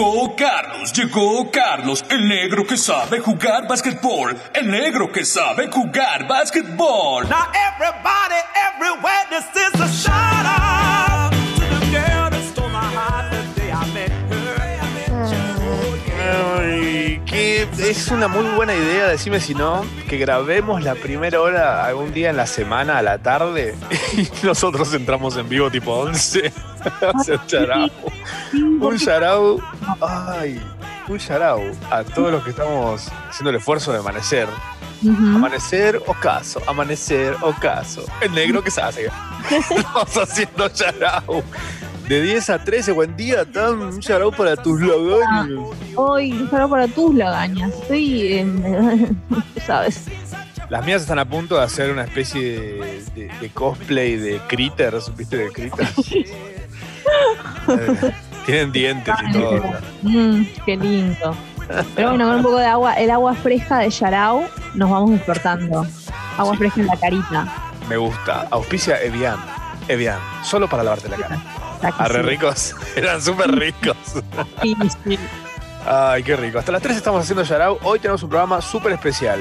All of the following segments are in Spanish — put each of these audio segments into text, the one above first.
Llegó Carlos, llegó Carlos, el negro que sabe jugar básquetbol, el negro que sabe jugar básquetbol. Now everybody, everywhere, this is a shout out es una muy buena idea, decime si no, que grabemos la primera hora algún día en la semana a la tarde y nosotros entramos en vivo tipo 11 a hacer charao. Un charao, ay, un charao a todos los que estamos haciendo el esfuerzo de amanecer. Amanecer ocaso, amanecer ocaso. El negro que se hace. Estamos haciendo charao. De 10 a 13, buen día, tan un charao para tus lagaños. Hoy, un saludo para tus lagañas. Estoy, tú sabes. Las mías están a punto de hacer una especie de, de- de cosplay de critters, ¿viste? De critters. Eh, Tienen dientes y todo. Mm, qué lindo. Pero bueno, con un poco de agua, el agua fresca de Yarao, nos vamos despertando. Agua fresca en la carita. Me gusta. Auspicia Evian. Evian. Solo para lavarte la cara. Arre sí. ricos. Eran súper ricos. Sí, sí. Ay, qué rico. Hasta las 3 estamos haciendo Yarao. Hoy tenemos un programa súper especial.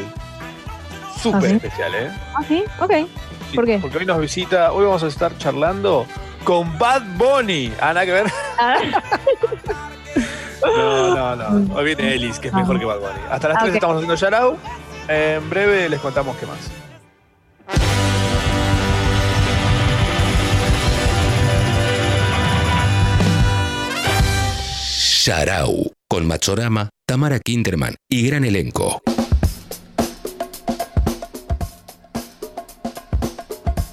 Súper ¿Ah, especial, ¿eh? Ah, sí, ok. ¿Por qué? Porque hoy nos visita, hoy vamos a estar charlando con Bad Bunny. Ah, nada que ver. Ah, No, no, no. Hoy viene Ellis, que es mejor que Bad Bunny. Hasta las Ah, 3 ok. estamos haciendo Yarao. En breve les contamos qué más. Sharau, con Machorama, Tamara Kinderman y gran elenco.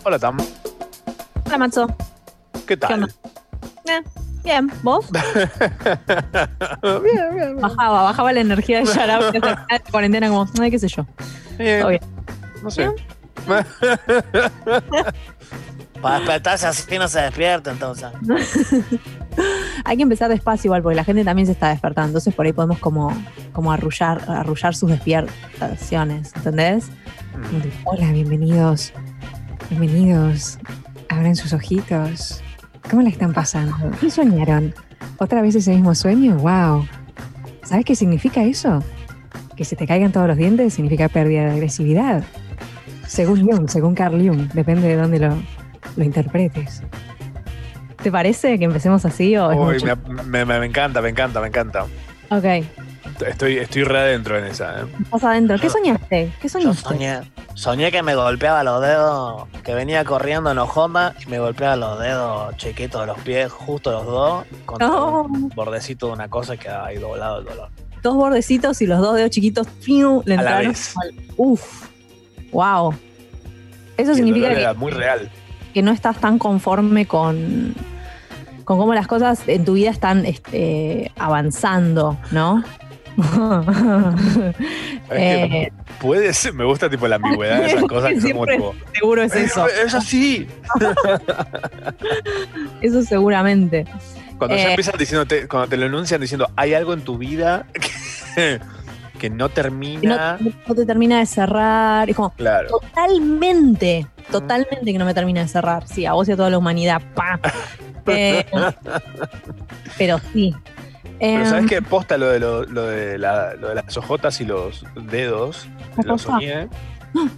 Hola, Tam. Hola, Matzo. ¿Qué tal? Eh, bien, ¿vos? bien, bien, Bajaba, bajaba la energía de Yarao que hace la cuarentena como, ay, qué sé yo. bien. Todo bien. No sé. Para despertarse así no se despierta entonces. Hay que empezar despacio igual, porque la gente también se está despertando. Entonces por ahí podemos como, como arrullar, arrullar sus despiertaciones, ¿entendés? Tipo, Hola, bienvenidos. Bienvenidos. Abren sus ojitos. ¿Cómo la están pasando? ¿Qué soñaron? ¿Otra vez ese mismo sueño? ¡Wow! ¿Sabes qué significa eso? Que se te caigan todos los dientes significa pérdida de agresividad. Según Jung, según Carl Jung, depende de dónde lo, lo interpretes. ¿Te parece que empecemos así o es Uy, mucho? me, me- me- me encanta, me encanta, me encanta. Ok, Estoy, estoy re adentro en esa, ¿eh? estás adentro. ¿Qué soñaste? ¿Qué Yo soñaste? soñé, soñé que me golpeaba los dedos, que venía corriendo en Ojoma y me golpeaba los dedos chiquitos de los pies, justo los dos, contra No. un bordecito de una cosa y quedaba ahí doblado el dolor. Dos bordecitos y los dos dedos chiquitos ¡fiu! le A la entraron. Uf, wow. Eso Y el significa dolor que, era muy real. Que no estás tan conforme con, con cómo las cosas en tu vida están este, avanzando, ¿no? Es Eh, puede ser, me gusta tipo la ambigüedad de esas cosas que como tipo. seguro es eso. Es así. Eso seguramente. Cuando ya Eh. empiezan diciéndote, cuando te lo enuncian diciendo hay algo en tu vida que, que no No, termina. no te termina de cerrar. Es como, Claro. Totalmente, totalmente que no me termina de cerrar. Sí, a vos y a toda la humanidad. pa. Eh, pero sí. Pero Em, sabes que posta lo de, lo, lo de, la- lo de las ojotas y los dedos.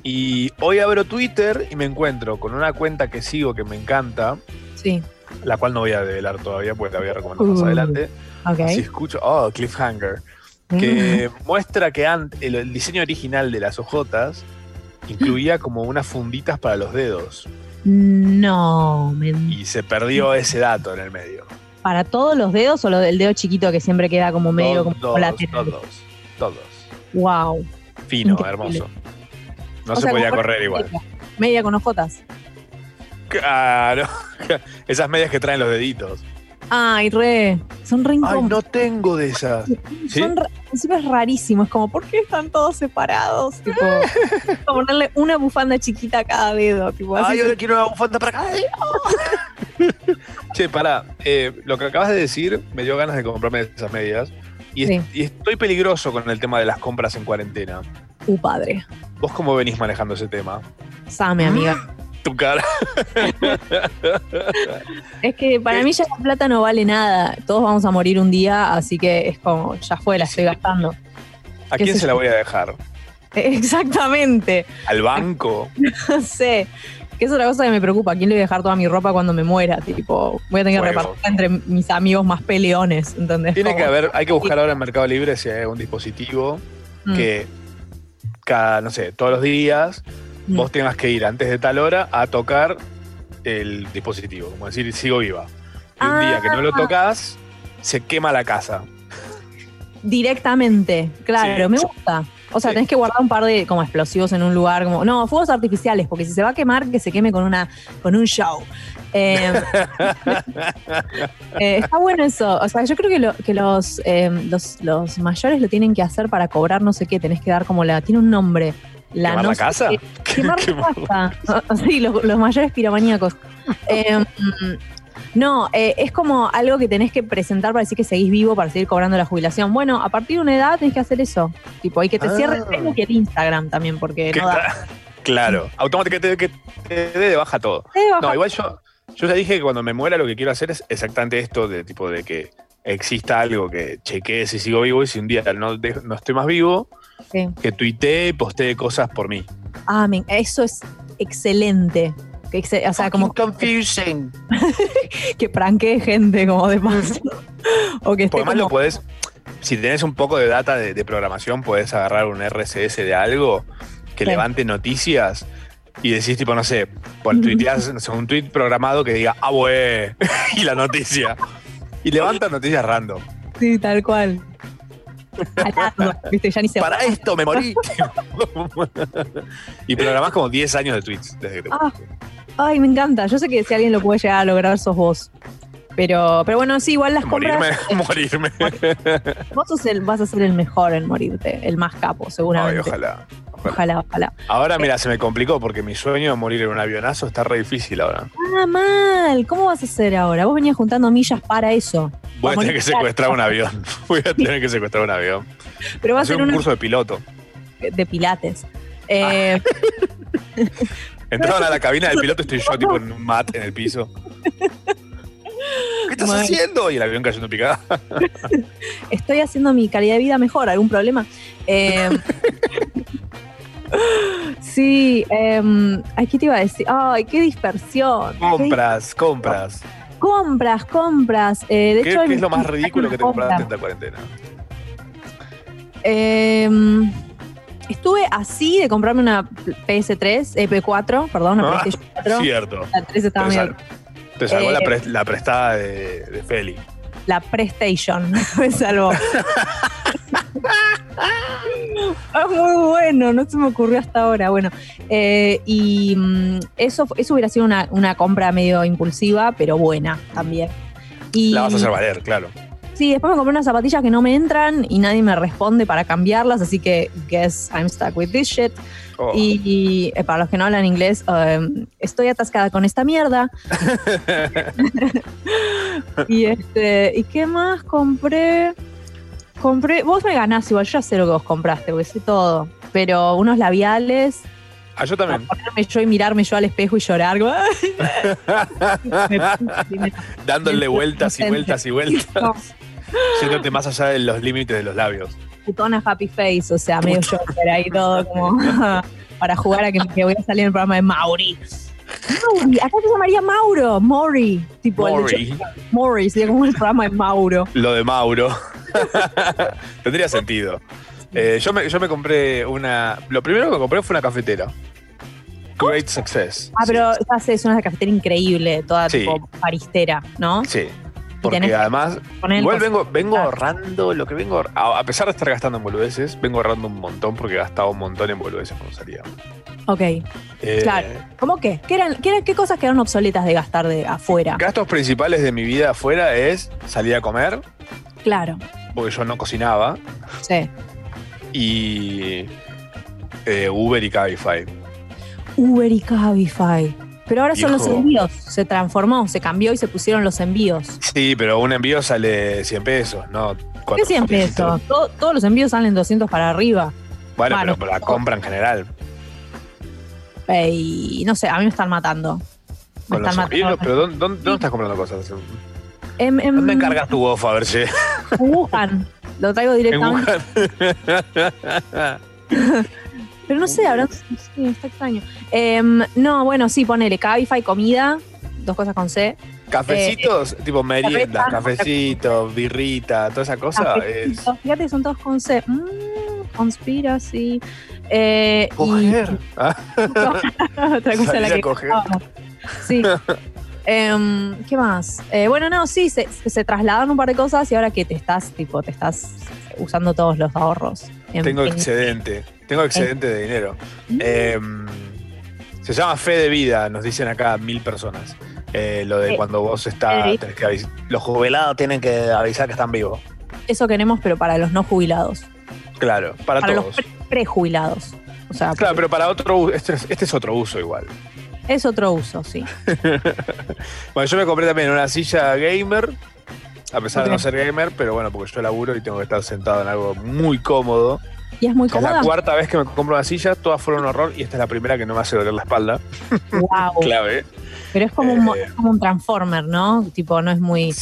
Y hoy abro Twitter y me encuentro con una cuenta que sigo que me encanta, Sí, la cual no voy a develar todavía porque la voy a recomendar más Uh, adelante. ok. Así escucho, oh, Cliffhanger, que muestra que el, el diseño original de las ojotas incluía como unas funditas para los dedos No, men- y se perdió ese dato en el medio. ¿para todos los dedos o lo del dedo chiquito que siempre queda como medio como todos, lateral? todos, todos. Wow. Fino, Increíble. hermoso. No O se sea, podía como correr igual. Media con ojotas. Claro. Esas medias que traen los deditos. Ay, re. Son re Ay, no tengo de esas. ¿Sí? Son encima es rarísimo. Es como, ¿por qué están todos separados? Tipo, como ponerle una bufanda chiquita a cada dedo. Tipo, así Ay, yo le quiero una bufanda para acá. che, pará. eh, lo que acabas de decir me dio ganas de comprarme esas medias. Y, Sí. y estoy peligroso con el tema de las compras en cuarentena. Uh, padre. ¿Vos cómo venís manejando ese tema? Same, amiga. Tu cara. Es que para mí ya la plata no vale nada. Todos vamos a morir un día, así que es como, ya fue, la estoy gastando. ¿A ¿Qué quién se la voy a dejar? Exactamente. ¿Al banco? No sé. Que es otra cosa que me preocupa. ¿A quién le voy a dejar toda mi ropa cuando me muera? Tipo, voy a tener que repartirla entre mis amigos más peleones, ¿entendés? Tiene que haber, hay que buscar ahora en Mercado Libre si hay un dispositivo Mm, que cada, no sé, todos los días mm. vos tengas que ir antes de tal hora a tocar el dispositivo. Como decir, sigo viva. Y un día que no lo Ah. tocas, se quema la casa. Directamente, claro, Sí, me gusta. O sea, Sí. tenés que guardar un par de como explosivos en un lugar, como no, fuegos artificiales, porque si se va a quemar, que se queme con una con un show. Eh, eh, está bueno eso. O sea, yo creo que, lo- que los, eh, los los mayores lo tienen que hacer para cobrar no sé qué. Tenés que dar como la tiene un nombre. La ¿Quemar no la casa? qué. Quemar la casa. O- Sí, los, los mayores piromaníacos. Eh, no, eh, es como algo que tenés que presentar para decir que seguís vivo, para seguir cobrando la jubilación. Bueno, a partir de una edad tenés que hacer eso. Tipo, hay que te Ah. cierre el Facebook y el Instagram también, porque Que no da. Claro, automáticamente que te dé de baja todo. Te baja- No, igual yo, yo ya dije que cuando me muera lo que quiero hacer es exactamente esto, de tipo de que exista algo que chequee si sigo vivo y si un día no, de- no estoy más vivo, Sí. que tuitee y postee cosas por mí. Ah, eso es excelente. Que exe- o sea, como confusing. que pranquee gente como de paso. o que esté Porque además lo como- puedes, si tenés un poco de data de, de programación, puedes agarrar un RCS de algo que Sí. levante noticias y decís, tipo, no sé, por tuiteás no sé, un tweet programado que diga, ah, y la noticia. Y levanta noticias random. Sí, tal cual. Alarma, viste, ya ni se Para esto me morí. y programás como 10 años de tweets desde que te Ah, Ay, me encanta. Yo sé que si alguien lo puede llegar a lograr, sos vos. Pero, pero bueno, sí, igual las Morirme, compras. morirme. Vos sos el- vas a ser el mejor en morirte, el más capo, Ay, seguramente. ojalá. Ojalá. ojalá, ojalá. Ahora, mira, se me complicó porque mi sueño de morir en un avionazo está re difícil ahora. Ah, mal. ¿Cómo vas a hacer ahora? Vos venías juntando millas para eso. Voy a tener que secuestrar un avión. Voy a tener que secuestrar un avión. Pero va a ser un una curso de piloto. de pilates. Eh, Entraban a la cabina del piloto, estoy yo tipo en un mat en el piso. ¿Qué estás haciendo? Y el avión cayendo en picada. estoy haciendo mi calidad de vida mejor. ¿Algún problema? Eh, sí, eh, ay, ¿qué te iba a decir? Ay, qué dispersión. Qué Compras, compras. Compras, compras. Eh, de ¿Qué, hecho, qué es lo más ridículo que te compra. compraste en esta cuarentena? Eh, estuve así de comprarme una PS3, eh, P4, perdón, una Ah, PlayStation 4. Cierto. La 3 estaba Te, sal- te salvó Eh, la, pres- la prestada de, de Feli. La PlayStation me salvó. es muy bueno, no se me ocurrió hasta ahora. Bueno, eh, y mm, eso, eso hubiera sido una, una compra medio impulsiva, pero buena también. Y, La vas a hacer valer, claro. Sí, después me compré unas zapatillas que no me entran y nadie me responde para cambiarlas, así que guess I'm stuck with this shit. Oh. Y, y, eh, para los que no hablan inglés, um, estoy atascada con esta mierda. y este, ¿y qué más compré? Compré, vos me ganás igual, yo ya sé lo que vos compraste, porque sé todo. Pero unos labiales, Ah, yo para también. ponerme yo y mirarme yo al espejo y llorar. Dándole vueltas y vueltas y vueltas. No. Yéndote más allá de los límites de los labios. putona happy face, o sea, medio Joker ahí todo como para jugar a que, que voy a salir en el programa de Mauri. Mauri, acá se llamaría Mauro, Mori, tipo el de Maury. Joker. Mori, sería como el programa de Mauro. Lo de Mauro. Tendría sentido. Eh, yo, me, yo me compré una. Lo primero que compré fue una cafetera. Great success. Ah, pero ya sé, es una cafetera increíble, toda Sí. tipo paristera, ¿no? Sí. sí. Porque además, igual vengo, vengo Ah. ahorrando lo que vengo. A a pesar de estar gastando en boludeces, vengo ahorrando un montón porque gastaba un montón en boludeces cuando salía. Ok, Eh, Claro. ¿cómo qué? ¿Qué, eran, qué, eran- qué cosas quedaron obsoletas de gastar de afuera? Gastos principales de mi vida afuera es salir a comer, Claro, porque yo no cocinaba, sí. y eh, Uber y Cabify. Uber y Cabify. Pero ahora son los envíos, se transformó, se cambió y se pusieron los envíos. Sí, pero un envío sale 100 pesos, ¿no? ¿Qué 400. 100 pesos? Todo- todos los envíos salen 200 para arriba. Bueno, Bueno. pero la compra en general. y no sé, a mí me están matando. Me Con los están sobrinos, matando. pero ¿dónde, dónde- dónde estás comprando cosas? En, en- ¿Dónde encargas tu bofa? A ver si. en Wuhan. Lo traigo En directamente. Wuhan. Pero no sé, habrán. Sí, está extraño. Em, no, bueno, sí, ponele Cabify, comida, dos cosas con C. Cafecitos, tipo merienda, cerveza. cafecito, birrita, toda esa cosa es. Cafecitos, Fíjate que son todos con C. Mm, conspiracy. Eh, y Coger. Ah, otra cosa a la que coger. Sí. Em, ¿Qué más? Eh, bueno, no, sí, se, se trasladaron un par de cosas y ahora que te estás, tipo, te estás usando todos los ahorros. en- tengo en- excedente. Tengo excedente de dinero. Em, se llama fe de vida, nos dicen acá mil personas. Eh, lo de Eh, cuando vos estás. eh, tenés que Los jubilados tienen que avisar que están vivos. Eso queremos, pero para los no jubilados. Claro, para, Para, los todos. pre- prejubilados. O sea, Claro, pero para otro uso. Este es, este es otro uso igual. Es otro uso, sí. Bueno, yo me compré también una silla gamer. A pesar de no ser gamer, pero bueno, porque yo laburo y tengo que estar sentado en algo muy cómodo. Y es muy Es la cómoda. cuarta vez que me compro una silla, todas fueron un horror y esta es la primera que no me hace doler la espalda. Wow. Clave. Pero es como, un, Eh. es como un transformer, ¿no? Tipo, no es muy.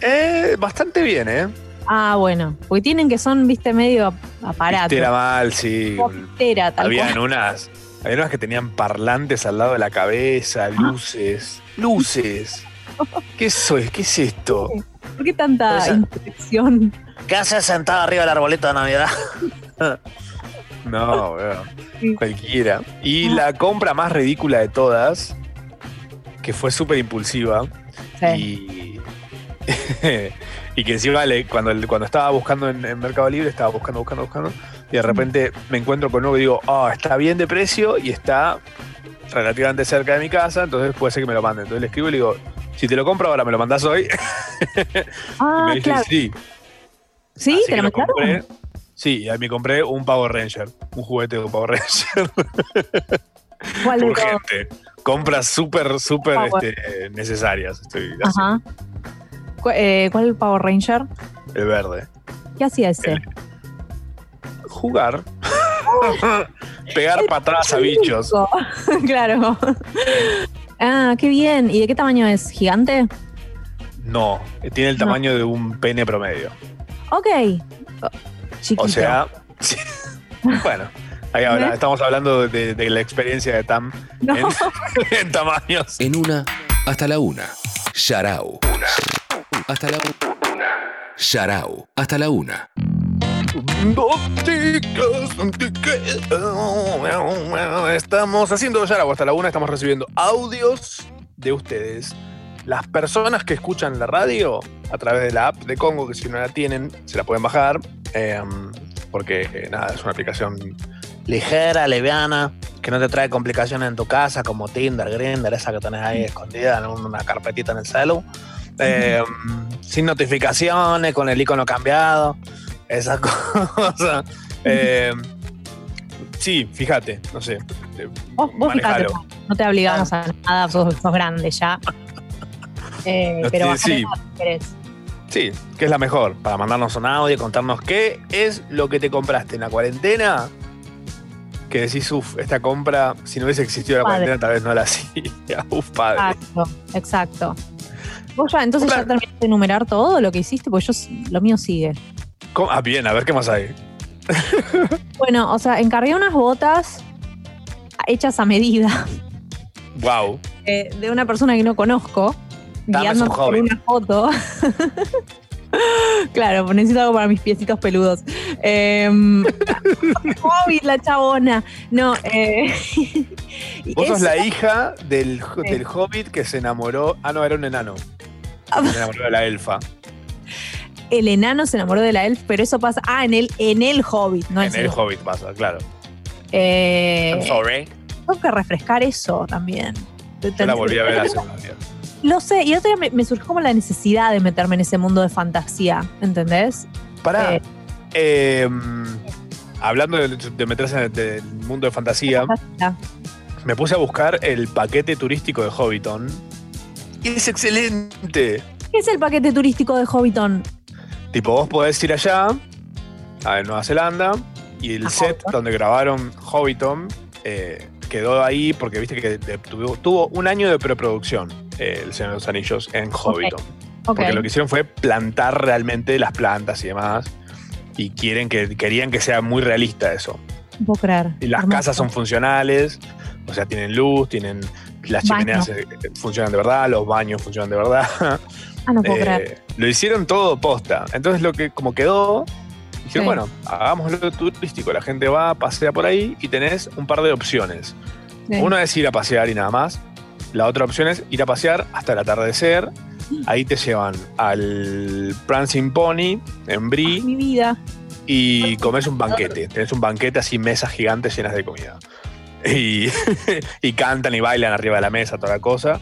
Eh, bastante bien, ¿eh? Ah, bueno. Porque tienen que son, viste, medio aparato. Era mal, sí. Postera, tal Habían cual. unas, había unas que tenían parlantes al lado de la cabeza, luces. Luces. ¿Qué eso es? ¿Qué es esto? ¿Por qué tanta Esa- impresión? ¿Qué haces sentado arriba del arbolito de Navidad? No, weón. Sí. Cualquiera. Y la compra más ridícula de todas, que fue súper impulsiva, Sí. y, y que encima le- cuando, cuando estaba buscando en, en Mercado Libre, estaba buscando, buscando, buscando, y de repente me encuentro con uno que digo, ah, está bien de precio y está relativamente cerca de mi casa, entonces puede ser que me lo manden. Entonces le escribo y le digo, si te lo compro ahora, ¿me lo mandás hoy? y Ah, me dice, claro. sí. ¿Sí? Así ¿Te lo compré. Sí, y ahí me compré un Power Ranger, un juguete de un Power Ranger. ¿Cuál urgente. Compras súper, súper este, necesarias. Estoy Ajá. haciendo. ¿Cu- eh, ¿Cuál Power Ranger? El verde. ¿Qué hacía ese? Jugar. Pegar patadas a bichos. claro. Ah, qué bien. ¿Y de qué tamaño es? ¿Gigante? No, tiene el No. tamaño de un pene promedio. Ok. Chiquito. O sea, bueno, ahí ahora ¿Eh? estamos hablando de, de la experiencia de Tam No. en, en tamaños. En una, hasta la una. Sharau. Hasta la una. Sharau. Hasta la una. Estamos haciendo ya hasta la una, estamos recibiendo audios de ustedes. Las personas que escuchan la radio a través de la app de Congo, que si no la tienen, se la pueden bajar. eh, porque eh, nada, es una aplicación Ligera, liviana, que no te trae complicaciones en tu casa, como Tinder, Grindr, esa que tenés ahí escondida en una carpetita en el celu. Eh, sin notificaciones, con el icono cambiado, esa cosa. Eh, sí, fíjate, no sé. Vos, vos manejalo. no te obligamos a nada, sos, sos grande ya. Eh, No, pero sí, sí. Sí, que es la mejor para mandarnos un audio y contarnos qué es lo que te compraste en la cuarentena. Que decís, uff, esta compra, si no hubiese existido la Padre. cuarentena, tal vez no la hacía. Uf, padre. Exacto, exacto. Vos ya, entonces ya terminaste de enumerar todo lo que hiciste, porque yo lo mío sigue. ¿Cómo? Ah, bien, a ver qué más hay. Bueno, o sea, encargué unas botas hechas a medida Wow. eh, de una persona que no conozco, Dame guiándome por hobby. una foto. claro, pues necesito algo para mis piecitos peludos. Eh, Hobbit, la chabona. No, eh, Vos sos la hija del, del hobbit que se enamoró. Ah, no, era un enano. Ah. Se enamoró de la elfa. El enano se enamoró de la elf, pero eso pasa. Ah, en el, en el Hobbit, no en el el hobbit pasa, claro. Eh, I'm sorry. tengo que refrescar eso también. Yo la volví a ver hace unos días. Lo sé, y otro día me, me surgió como la necesidad de meterme en ese mundo de fantasía, ¿entendés? Pará. Eh. eh, hablando de, de meterse en el, mundo de fantasía, me puse a buscar el paquete turístico de Hobbiton. Y es excelente. ¿Qué es el paquete turístico de Hobbiton? Tipo, vos podés ir allá, a Nueva Zelanda, y el A set Hobbiton. donde grabaron Hobbiton, eh, quedó ahí porque viste que tuvo, tuvo un año de preproducción eh, El Señor de los Anillos en Hobbiton. Porque lo que hicieron fue plantar realmente las plantas y demás. Y quieren que, querían que sea muy realista eso. No puedo creer. Y las Hermoso. casas son funcionales, o sea, tienen luz, tienen las chimeneas eh, funcionan de verdad, los baños funcionan de verdad. Ah, no puedo Eh, creer. lo hicieron todo posta. Entonces lo que como quedó, dijeron, Sí. bueno, hagámoslo turístico. La gente va, pasea por ahí y tenés un par de opciones. Sí. Una es ir a pasear y nada más. La otra opción es ir a pasear hasta el atardecer. Ahí te llevan al Prancing Pony en Brie Mi vida. y comes un banquete. Tenés un banquete así, mesas gigantes llenas de comida. Y, y cantan y bailan arriba de la mesa, toda la cosa.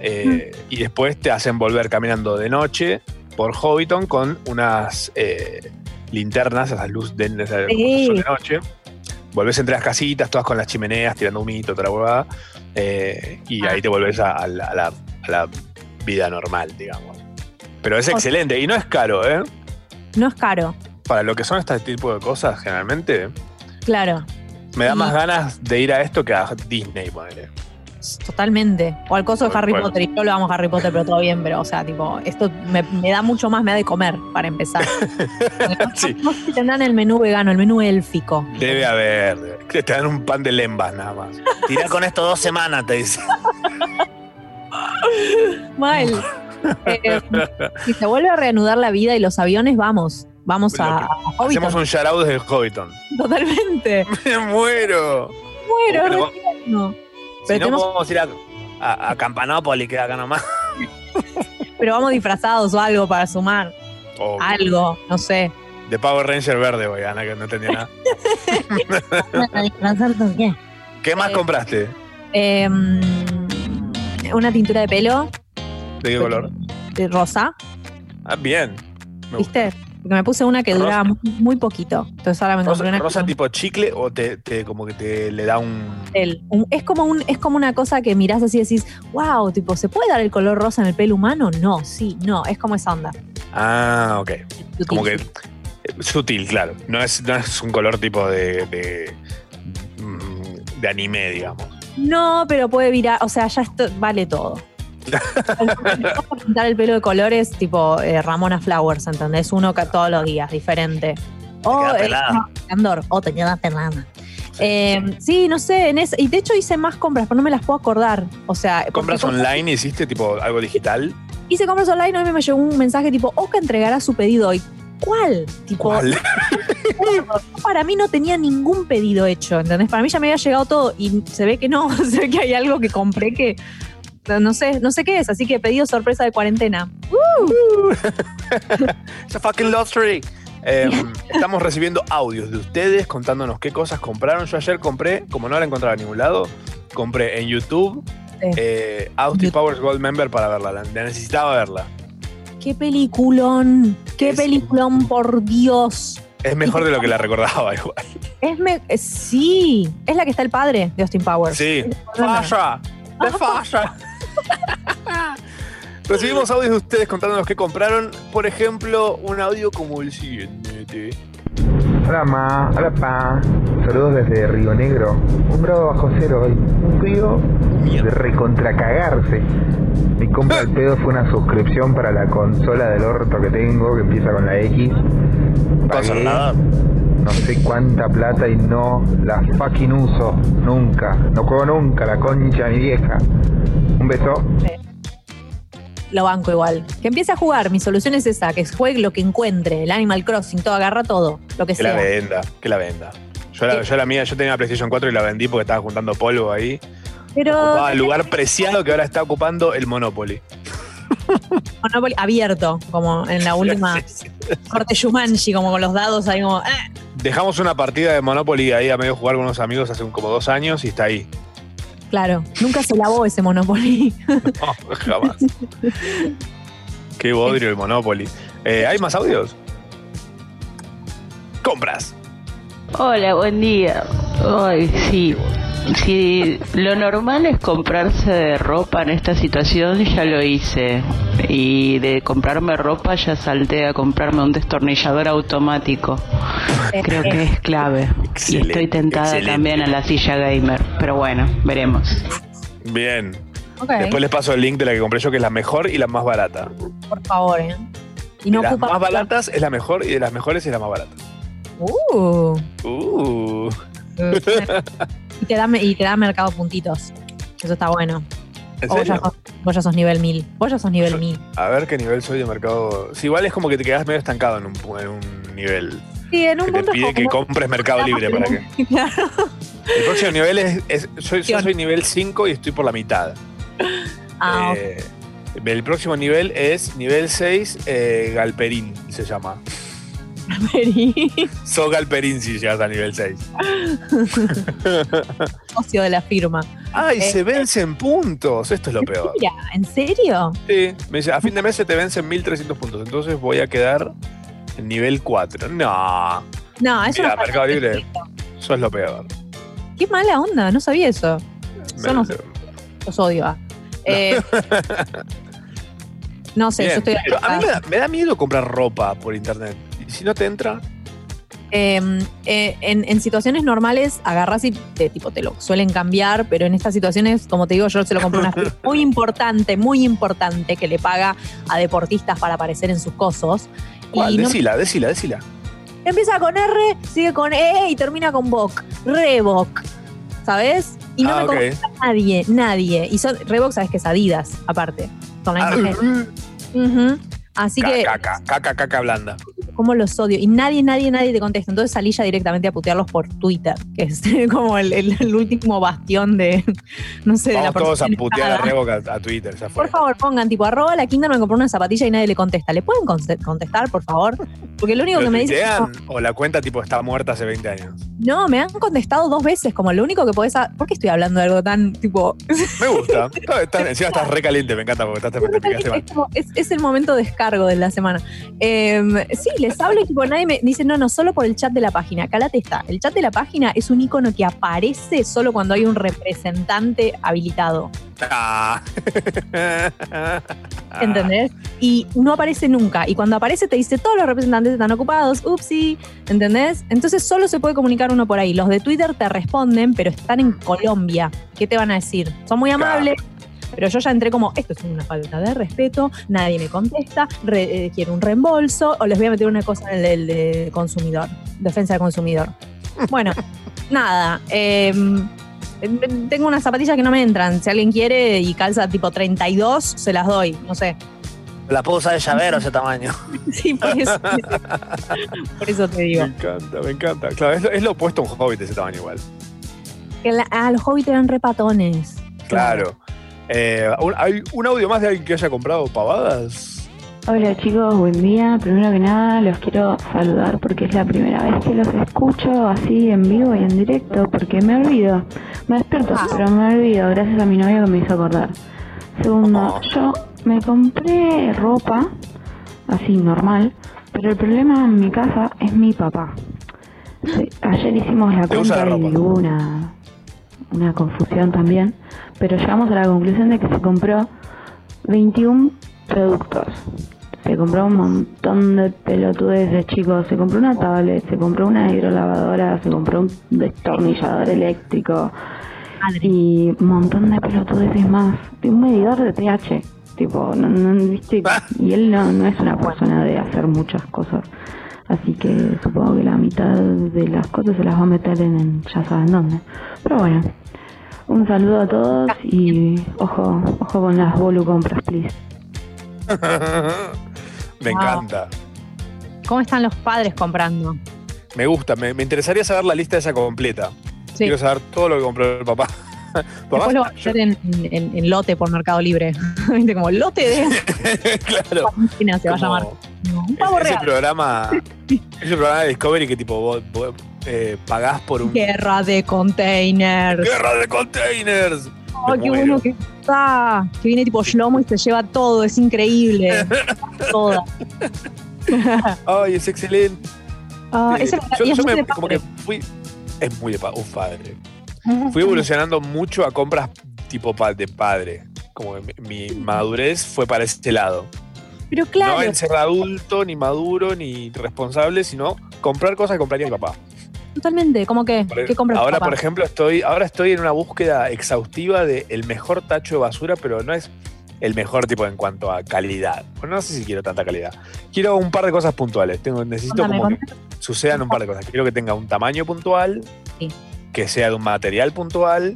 Eh, y después te hacen volver caminando de noche por Hobbiton con unas eh, linternas, esas luces de, de- Sí. de noche. Volvés entre las casitas, todas con las chimeneas, tirando humito, la huevada. eh, y ahí te volvés a, a la, a la- a la vida normal, digamos. Pero es O- excelente y no es caro, ¿eh? No es caro. Para lo que son este tipo de cosas, generalmente, Claro. me da Y- más ganas de ir a esto que a Disney, ponele. Totalmente. O al coso de Harry cual. Potter. Y yo lo amo a Harry Potter, pero todo bien. Pero, o sea, tipo, esto me, me da mucho más, me da de comer, para empezar. Sí. No sé si tendrán el menú vegano, el menú élfico. Debe haber. Que te dan un pan de lembas nada más. Tirá con esto dos semanas, te dice. Mal. Eh, si se vuelve a reanudar la vida y los aviones, vamos. Vamos a, a Hobbiton. Hacemos un shoutout desde Hobbiton. Totalmente. Me muero. Bueno, Pero-. Si Pero, no, tenemos- podemos ir a, a, a Campanópolis, que acá nomás. pero vamos disfrazados o algo para sumar. Algo, no sé. de Power Ranger verde, voy, Ana, que no entendía nada. ¿Para disfrazarte o qué? ¿Qué más Eh, compraste? Eh, una tintura de pelo ¿De qué color? de rosa, Ah, bien. Me gusta. Porque me puse una que Rosa. duraba muy, poquito. Entonces ahora me ¿Rosa, una rosa que- tipo chicle o te, te- como que te le da un. el- un- es como un es como una cosa que mirás así y decís, wow, tipo, ¿se puede dar el color rosa en el pelo humano? No, sí, no, es como esa onda. Ah, ok. Como que Sutil. eh, sutil, claro. No es, no es un color tipo de, de, mm, de anime, digamos. No, pero puede virar, o sea, ya esto vale todo. Pintar el pelo de colores tipo eh, Ramona Flowers, ¿entendés? Uno que todos los días, diferente. O queda pelada. no, Candor, o te queda pelada. Eh, sí, no sé, en ese- y de hecho hice más compras, pero no me las puedo acordar. O sea, ¿Compras online hiciste tipo algo digital? hice compras online, hoy me llegó un mensaje tipo, Oka entregará su pedido hoy. ¿Cuál? Tipo, ¿Cuál? para mí no tenía ningún pedido hecho, ¿entendés? Para mí ya me había llegado todo y se ve que no, se ve que hay algo que compré que no sé, no sé qué es, así que pedido sorpresa de cuarentena. It's a fucking lottery. Eh, estamos recibiendo audios de ustedes contándonos qué cosas compraron. Yo ayer compré, como no la encontraba en ningún lado, compré en YouTube eh, Austin YouTube. Powers Gold Member para verla. La, la necesitaba verla. ¡Qué peliculón! ¡Qué Es- peliculón, por Dios! Es mejor de lo que la recordaba igual. Es me- eh, sí, es la que está el padre de Austin Powers. Sí. ¡Falla! ¡De falla! Recibimos audios de ustedes contándonos qué compraron. Por ejemplo, un audio como el siguiente. Hola ma, hola pa, saludos desde Río Negro, un grado bajo cero hoy, un frío de recontracagarse. Mi compra al pedo fue una suscripción para la consola del orto que tengo, que empieza con la X. Pagué. No sé cuánta plata y no la fucking uso, nunca, no juego nunca, la concha ni vieja. Un beso. Lo banco igual. Que empiece a jugar, mi solución es esa, que juegue lo que encuentre, el Animal Crossing, todo, agarra todo, lo que Que la sea. venda, que la venda. Yo la, yo la mía, yo tenía la PlayStation 4 y la vendí porque estaba juntando polvo ahí. Pero Ocupaba el lugar preciado que ahora está ocupando el Monopoly. Monopoly abierto, como en la última corte Shumanji, como con los dados ahí como... eh. Dejamos una partida de Monopoly ahí a medio jugar con unos amigos hace como dos años y está ahí. Claro, nunca se lavó ese Monopoly. No, jamás. Qué bodrio el Monopoly. Eh, ¿Hay más audios? Compras. Hola, buen día. Ay, sí. Si lo normal es comprarse ropa en esta situación, ya lo hice. Y de comprarme ropa ya salté a comprarme un destornillador automático. Creo que es clave. y estoy tentada excelente. también a la silla gamer. Pero bueno, veremos. Bien. Después les paso el link de la que compré yo, que es la mejor y la más barata. por favor, ¿eh? Y no de las ocupa. más baratas es la mejor y de las mejores es la más barata. Uh. Uh. y, te da, y te da mercado puntitos. Eso está bueno. ¿En O vos ya, sos, vos ya sos nivel 1000. Vos ya sos nivel Yo- 1000. A ver qué nivel soy de mercado. Sí, igual es como que te quedas medio estancado en un, en un nivel. Sí, en un Que te punto pide es que compres Mercado Libre para que. Claro. El próximo nivel es. es- soy, yo soy nivel 5 y estoy por la mitad. Ah. Eh, el próximo nivel es nivel 6, eh, Galperín se llama. So Galperín si llegas al nivel 6. socio de la firma. ¡Ay, Eh, se vencen puntos! Esto es lo peor. Mira, ¿en serio? Sí, me dice, a fin de mes se te vencen 1300 puntos, entonces voy a quedar en nivel 4. No, No, eso Mira, no Mercado Libre. eso es lo peor. Qué mala onda, no sabía eso. Me- los odio. ah. Eh, no sé, Bien, yo estoy a mí me da, me da miedo comprar ropa por internet. Si no te entra, Eh, eh, en, en situaciones normales agarras y te, tipo, te lo suelen cambiar, pero en estas situaciones, como te digo, yo se lo compré una muy importante, muy importante, que le paga a deportistas para aparecer en sus cosos. ¿cuál? Y no- Decila, decila, decila. empieza con R, sigue con E y termina con Boc. Reebok. ¿Sabes? Y no Ah, me ok. contesta nadie, nadie. Y son, Reebok, sabes que es Adidas, aparte. Con la Ah, imagen. Ujú. Así que, Caca, caca, caca blanda. ¿cómo los odio? Y nadie, nadie, nadie te contesta. Entonces salí ya directamente a putearlos por Twitter, que es como el, el- el último bastión de, no sé, de la Vamos todos a putear a. Revoca a, Twitter, ya fue. Por favor, pongan tipo arroba la Kinder me compró una zapatilla y nadie le contesta. ¿Le pueden conte- contestar, por favor? Porque lo único ¿Lo que me dicen o la cuenta tipo está muerta hace 20 años? No, me han contestado dos veces, como lo único que podés. ¿Por qué estoy hablando de algo tan tipo.? Me gusta. Encima estás re caliente, me encanta porque estás, te picaste mal. Es, como- es- es el momento de descargo de la semana. Em, sí, les hablo y tipo nadie me dice, no, no, solo por el chat de la página. Calate está. El chat de la página es un icono que aparece solo cuando hay un representante habilitado. Ah. ¿Entendés? Y no aparece nunca. Y cuando aparece te dice, todos los representantes están ocupados, upsi, ¿entendés? Entonces solo se puede comunicar uno por ahí. Los de Twitter te responden, pero están en Colombia. ¿Qué te van a decir? Son muy amables. Pero yo ya entré como, esto es una falta de respeto, nadie me contesta, re- eh, quiero un reembolso, o les voy a meter una cosa en el, consumidor, defensa del consumidor. Bueno, nada, em, em, tengo unas zapatillas que no me entran, si alguien quiere y calza tipo 32, se las doy, no sé. La puedo usar de llavero ese tamaño. Sí, por eso, por eso te digo. Me encanta, me encanta. Claro, es lo, es lo opuesto a un hobbit de ese tamaño igual. Que la- ah, los hobbits eran repatones. Claro. Eh, un- ¿Hay un audio más de alguien que haya comprado pavadas? Hola chicos, buen día. Primero que nada los quiero saludar porque es la primera vez que los escucho así en vivo y en directo porque me olvido. Me despierto, pero me olvido gracias a mi novio que me hizo acordar. Segundo, yo me compré ropa así normal, pero el problema en mi casa es mi papá. Ayer hicimos la ¿Te usa cuenta la y hubo una, una confusión también, pero llegamos a la conclusión de que se compró 21 productos. Se compró un montón de pelotudes de chicos. Se compró una tablet, se compró una hidrolavadora, se compró un destornillador eléctrico y un montón de pelotudes más. Un medidor de pH. Tipo, no, no, ¿viste? Y él no, no es una persona de hacer muchas cosas. Así que supongo que la mitad de las cosas se las va a meter en, en ya saben dónde. Pero bueno, un saludo a todos y ojo, ojo con las bolu compras, please. me Wow. encanta. ¿Cómo están los padres comprando? Me gusta. Me, me interesaría saber la lista esa completa. Sí. Quiero saber todo lo que compró el papá. Papá, Después lo va a hacer en, en- en lote por Mercado Libre. ¿Viste? Como lote de claro. se va a Como llamar. No, un pavo ese real. programa, ese programa de Discovery que tipo vos, vos, eh, pagás por un Guerra de containers. guerra de containers. Me qué bueno que está. Que viene tipo Shlomo y se lleva todo. Es increíble. Toda. Ay, es excelente. Ese- yo es yo me- como que fui. Es muy de pa- un padre. fui evolucionando mucho a compras tipo pa- de padre. Como que mi, madurez fue para ese lado. Pero claro, No en ser adulto, ni maduro, ni responsable, sino comprar cosas que compraría mi papá. Totalmente. ¿Cómo que? Por- ¿Qué compras? ahora, papá? por ejemplo, estoy, ahora estoy en una búsqueda exhaustiva de el mejor tacho de basura, pero no es el mejor tipo en cuanto a calidad. Bueno, no sé si quiero tanta calidad. Quiero un par de cosas puntuales. Tengo, necesito Contame, como que sucedan un par de cosas. Quiero que tenga un tamaño puntual, Sí. que sea de un material puntual,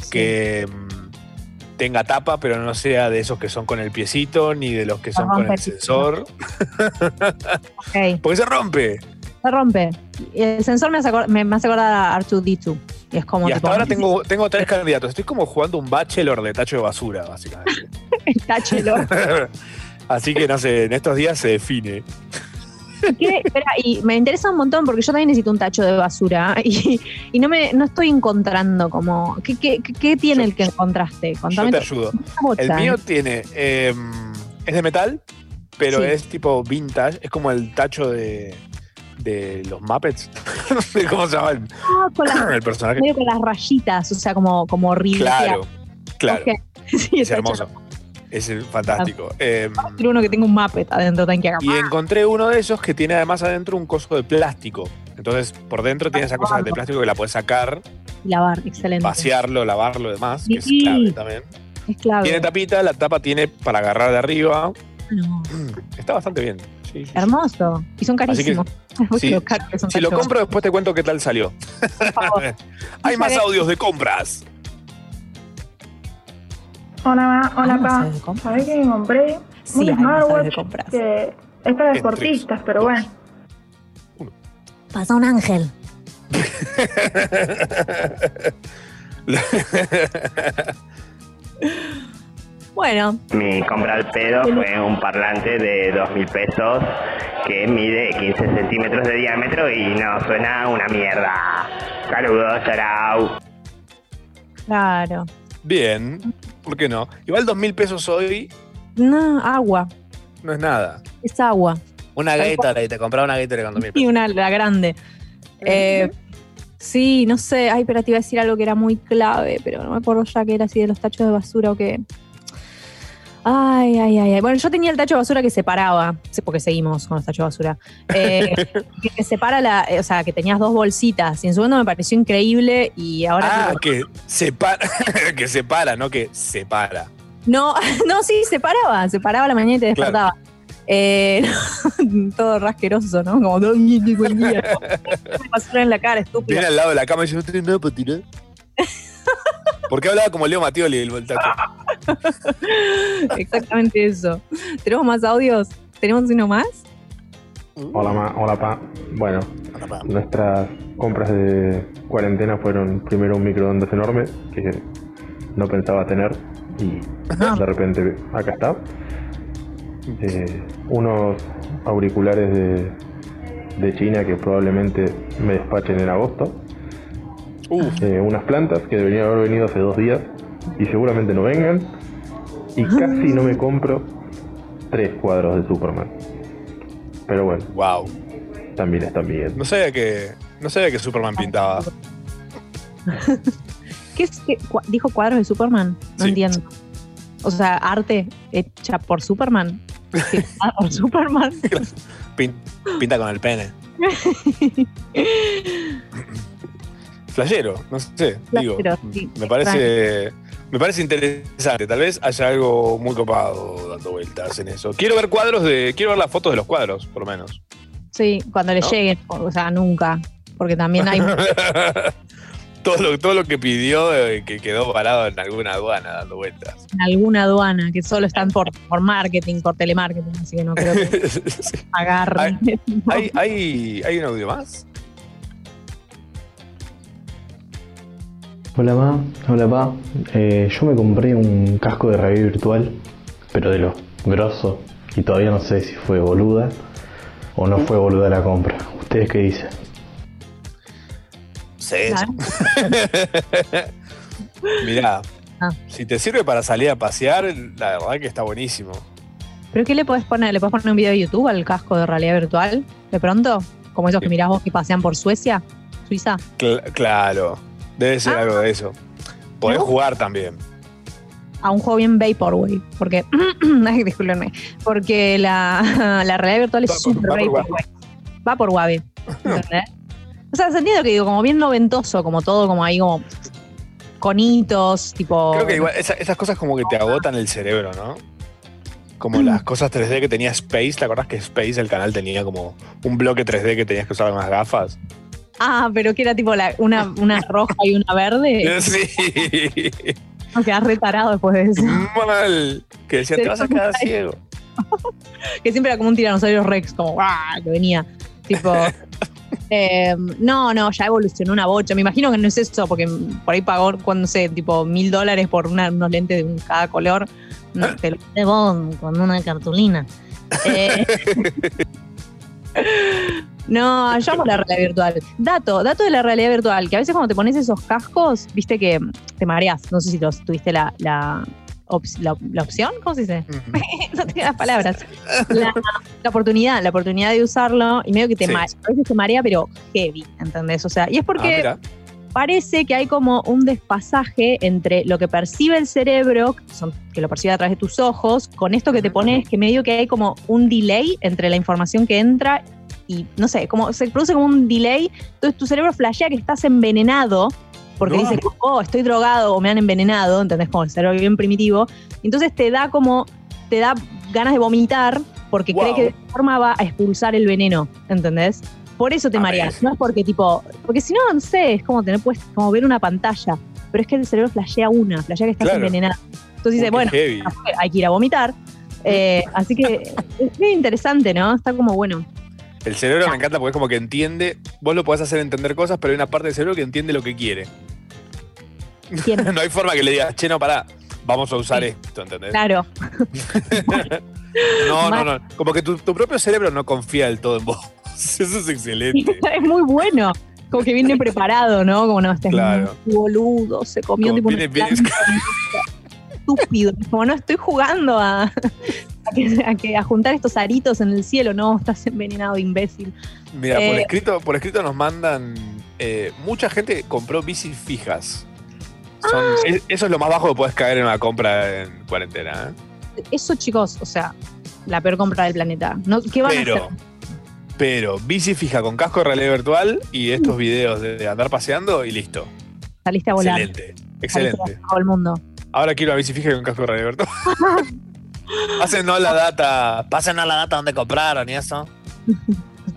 Sí. que mm, tenga tapa, pero no sea de esos que son con el piecito, ni de los que son con el sensor, porque se rompe. Se rompe. El sensor me hace, acor- me, hace acordar a R2D2. Y es como Y hasta ahora tengo, tengo tres candidatos. Estoy como jugando un bachelor de tacho de basura, básicamente. el tachelo. Así que no sé, en estos días se define. ¿Qué? Espera, y me interesa un montón porque yo también necesito un tacho de basura y, y no me no estoy encontrando como ¿qué, qué, qué- tiene el que encontraste? Yo Contame te tu- ayudo. El mío tiene. eh, es de metal, pero Sí. es tipo vintage. Es como el tacho de, de los Muppets. no sé cómo se llama el, Ah, con las, el personaje. medio con las rayitas, o sea, como, como ribeteado. Claro, claro. Sí, Es hermoso. hecho. Es fantástico. Eh, Quiero uno que tenga un Muppet adentro, tan que y encontré uno de esos que tiene además adentro un coso de plástico. Entonces, por dentro tiene esa cosa de plástico que la puedes sacar, Lavar, excelente. vaciarlo, lavarlo y demás, que es clave también. Es clave. Tiene tapita, la tapa tiene para agarrar de arriba. No, Está bastante bien. Sí, sí. hermoso. Y son Así que, carísimos. Que son Si lo compro, después te cuento qué tal salió. Por favor. Hay más audios de compras. Hola, ma. hola, Vamos a pa. ¿Sabés que me compré? Sí, un smartwatch compras. que es para deportistas, pero bueno. Pasa un ángel. Bueno, Mi compra al pedo fue un parlante de dos mil pesos que mide 15 centímetros de diámetro y no suena una mierda. Saludos, charau. claro. Bien, ¿por qué no? Igual dos mil pesos hoy No, agua. no es nada. Es agua. Una. Gatorade, te compraba una Gatorade con 2000 Y pesos. una, la grande. Eh, sí, no sé. Ay, pero te iba a decir algo que era muy clave, pero no me acuerdo ya que era así de los tachos de basura o qué. Ay, ay, ay, ay. Bueno, yo tenía el tacho de basura que separaba, porque seguimos con los tachos de basura, eh, que, que separa la, eh, o sea, que tenías dos bolsitas y en su momento me pareció increíble y ahora... Ah, tipo- que separa, que separa, no que separa. no, no, sí, separaba, separaba la mañana y te Claro. despertaba. Eh, todo rasqueroso, ¿no? Como todo basura en la cara, estúpido. Viene al lado de la cama y dice, no tenés nada para tirar. ¿Por qué hablaba como Leo Matioli el tacho? Exactamente eso. ¿Tenemos más audios? ¿Tenemos uno más? Hola, ma, hola, pa. Bueno, nuestras compras de cuarentena fueron primero un microondas enorme que no pensaba tener y de repente acá está. Eh, unos auriculares de, de China que probablemente me despachen en agosto. Eh, unas plantas que deberían haber venido hace dos días y seguramente no vengan. Y casi no me compro tres cuadros de Superman. Pero bueno, Wow. también están bien. No sabía que, no sabía que Superman pintaba. ¿Qué es que dijo cuadros de Superman? No Sí. entiendo. O sea, arte hecha por Superman. Ah, por Superman. Pin- pinta con el pene. Flashero, no sé, digo. Sí, Me parece, me parece interesante. Tal vez haya algo muy copado dando vueltas en eso. Quiero ver cuadros de. Quiero ver las fotos de los cuadros, por lo menos. Sí, cuando le ¿No? lleguen. O sea, nunca. Porque también hay. todo, lo, todo lo que pidió eh, que quedó parado en alguna aduana dando vueltas. en alguna aduana que solo están por, por marketing, por telemarketing, así que no creo que Sí. agarren. ¿Hay, hay, ¿Hay un audio más? Hola ma, hola pa. Eh, yo me compré un casco de realidad virtual, pero de los grosos, y todavía no sé si fue boluda o no fue boluda la compra. ¿Ustedes qué dicen? Sí, Claro. Mirá, Ah. si te sirve para salir a pasear, la verdad que está buenísimo. ¿Pero qué le podés poner? ¿Le podés poner un video de YouTube al casco de realidad virtual? ¿De pronto? Como esos que mirás vos que pasean por Suecia, Suiza. Cl- claro. Debe ser Ah. algo de eso. Podés ¿No? jugar también. A un juego bien Vaporwave. Porque. Ay, discúlpenme. Porque la, la realidad virtual es súper va por Vaporwave. Va por Wave. ¿Entendés? O sea, se entiende que digo, como bien noventoso, como todo, como ahí, como. Conitos, tipo. Creo que igual esa- esas cosas como que te agotan el cerebro, ¿no? Como las cosas 3D que tenía Space, ¿te acordás que Space, el canal, tenía como un bloque 3D que tenías que usar unas gafas? Ah, pero que era tipo la- una, una roja y una verde. Sí. No quedás retarado después de eso. Mal. Que decía, te vas a quedar ciego. que siempre era como un tiranosaurio rex, como ¡guau! que venía. Tipo. eh, no, no, ya evolucionó una bocha. Me imagino que no es eso, porque por ahí pagó, cuando sé, tipo mil dólares por una- unos lentes de un- cada color. No, te lo debo con una cartulina. Eh, no, yo amo la realidad virtual. Dato, dato de la realidad virtual, que a veces cuando te pones esos cascos, viste que te mareas. No sé si los, tuviste la, la, ops- la- la opción, ¿cómo se dice? no tengo las palabras. La, oportunidad, la oportunidad de usarlo y medio que te Sí. marea. A veces te marea, pero heavy, ¿entendés? O sea, y es Ah, porque mira. parece que hay como un despasaje entre lo que percibe el cerebro, que, son- que lo percibe a través de tus ojos, con esto que te pones, que medio que hay como un delay entre la información que entra y, no sé, como se produce como un delay, entonces tu cerebro flashea que estás envenenado, porque No. dice, oh, estoy drogado o me han envenenado, ¿entendés? Como el cerebro bien primitivo, entonces te da como, te da ganas de vomitar, porque cree que de esa forma va a expulsar el veneno, ¿entendés? Por eso te A mareas, ver. no es porque tipo, porque si no, no sé, es como tener pues, como ver una pantalla, pero es que el cerebro flashea una, flashea que estás Claro. envenenado. Entonces dice, bueno, heavy. hay que ir a vomitar. Eh, así que es muy interesante, ¿no? Está como bueno. El cerebro me encanta porque es como que entiende, vos lo podés hacer entender cosas, pero hay una parte del cerebro que entiende lo que quiere. No hay forma que le digas, che, no, pará, vamos a usar esto, ¿entendés? Claro. No, no, no. Como que tu, tu propio cerebro no confía del todo en vos. Eso es excelente. es muy bueno. Como que viene preparado, ¿no? Como no, este es Claro. boludo, se comió Como tipo viene estúpido. Como no estoy jugando a, a, que- a que- a juntar estos aritos en el cielo, no, estás envenenado, imbécil. Mira, por Eh, escrito, por escrito nos mandan. eh, mucha gente compró bicis fijas. Son- Ah. es- eso es lo más bajo que puedes caer en una compra en cuarentena. ¿eh? Eso, chicos, o sea, la peor compra del planeta. No, ¿Qué van a Pero, hacer? pero, bici fija con casco de realidad virtual y estos videos de, andar paseando y listo. Saliste a volar. Excelente, Saliste excelente. a todo el mundo. Ahora quiero una bici fija con casco virtual. Pásenos la data, pásenos la data donde compraron y eso.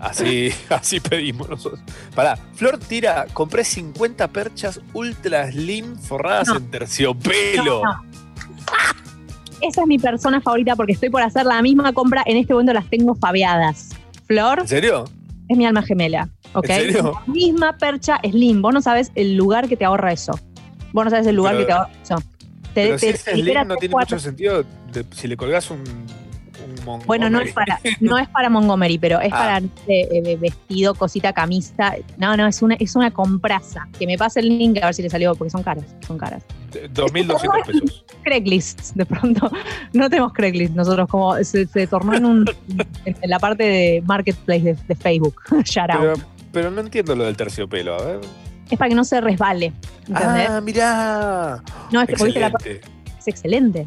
Así, así pedimos nosotros. Pará, Flor tira, compré 50 perchas ultra slim forradas No. en terciopelo. No, no. Esa es mi persona favorita porque estoy por hacer la misma compra. En este momento las tengo fabeadas. Flor ¿En serio? es mi alma gemela. ¿ok? ¿En serio? La misma percha slim. Vos no sabes el lugar que te ahorra eso. Vos no sabes el lugar Pero- que te ahorra eso. Te, Pero si te- slim no tiene mucho sentido de- si le colgás un, un Montgomery. Bueno, no es para, no es para Montgomery, pero es Ah. para eh, vestido, cosita, camisa. No, no, es una, es una compraza. Que me pase el link a ver si le salió, porque son caras, son caras. 2.200 pesos. Craigslist, de pronto. No tenemos Craigslist, nosotros como se, se tornó en, un, en la parte de marketplace de, de Facebook. Shout out. Pero, pero no entiendo lo del terciopelo, a ver. Es para que no se resbale. ¿Entendés? Ah, mirá. no, es que porque la Excelente. es excelente.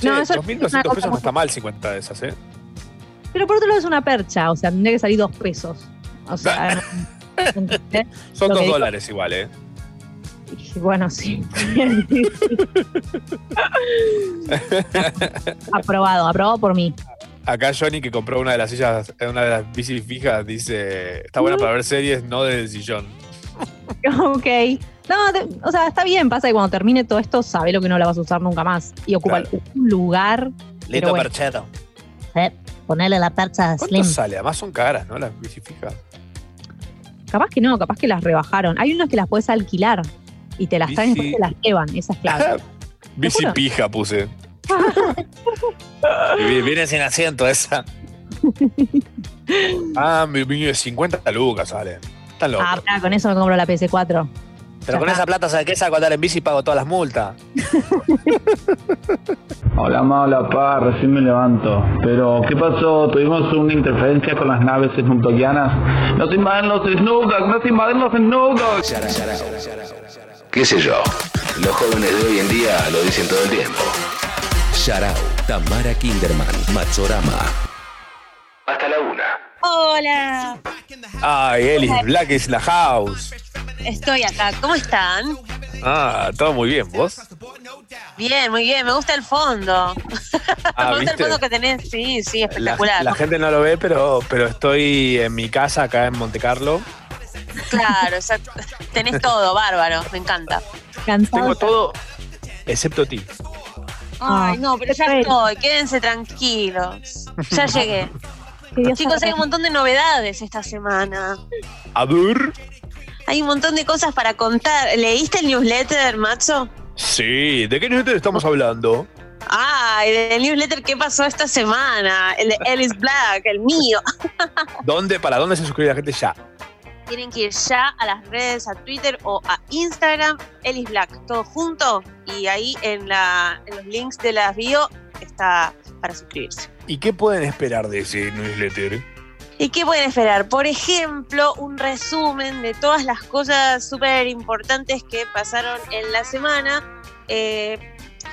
Che, No, eso es 2.200 una cosa pesos no está mal 50 de esas, ¿eh? Pero por otro lado es una percha, o sea, tendría que salir dos pesos. O sea. Son dos que digo- dólares igual, ¿eh? Y Bueno, sí. aprobado, aprobado por mí. Acá Johnny, que compró una de las sillas, eh, una de las bicis fijas, dice, está buena para ver series, no desde el sillón. ok. No, o sea, está bien, pasa que cuando termine todo esto, sabe lo que no la vas a usar nunca más. Y ocupa Claro. un lugar. Lindo bueno, perchero. eh, ponerle la percha ¿Cuánto slim. sale? Además son caras, ¿no? Las bicis fijas. Capaz que no, capaz que las rebajaron. Hay unas que las puedes alquilar y te las traen y después te las llevan. Esa es clave. Bici juro. pija puse. Y viene sin asiento esa. Ah, vino de 50 lucas, sale. Están locos. ah, pará, con eso me compro la PS4. Pero Ya con está. esa plata, ¿sabes qué? Saco a andar en bici y pago todas las multas. Hola, ma, hola, pa, recién me levanto. Pero, ¿qué pasó? Tuvimos una interferencia con las naves snoodogianas. ¡Nos invaden los Snoogdogs! ¡Nos invaden los Snoogdogs! qué sé yo. Los jóvenes de hoy en día lo dicen todo el tiempo. Sharau, Tamara Kinderman, Matsorama. Hasta la una. Hola, Ay, Elis, Black is la house. estoy acá. ¿Cómo están? Ah, todo muy bien, ¿vos? Bien, muy bien. Me gusta el fondo. Ah, me gusta el fondo que tenés. Sí, sí, La, espectacular. la gente no lo ve, pero, pero estoy en mi casa acá en Monte Carlo. Claro. Tenés todo, bárbaro. Me encanta. Tengo todo, excepto ti. Ay, no, pero ya estoy. Quédense tranquilos. Ya llegué. Chicos, hay un montón de novedades esta semana. A ver. Hay un montón de cosas para contar. ¿Leíste el newsletter, Macho? Sí, ¿de qué newsletter estamos hablando? Ay, del newsletter, ¿qué pasó esta semana? El de Ellis Black, el mío. ¿Dónde, ¿Para dónde se suscribe la gente ya? Tienen que ir ya a las redes, a Twitter o a Instagram, Ellis Black, todo junto. Y ahí en, la, en los links de las bio está para suscribirse. ¿Y qué pueden esperar de ese newsletter? ¿Y qué pueden esperar? Por ejemplo, un resumen de todas las cosas súper importantes que pasaron en la semana. Eh,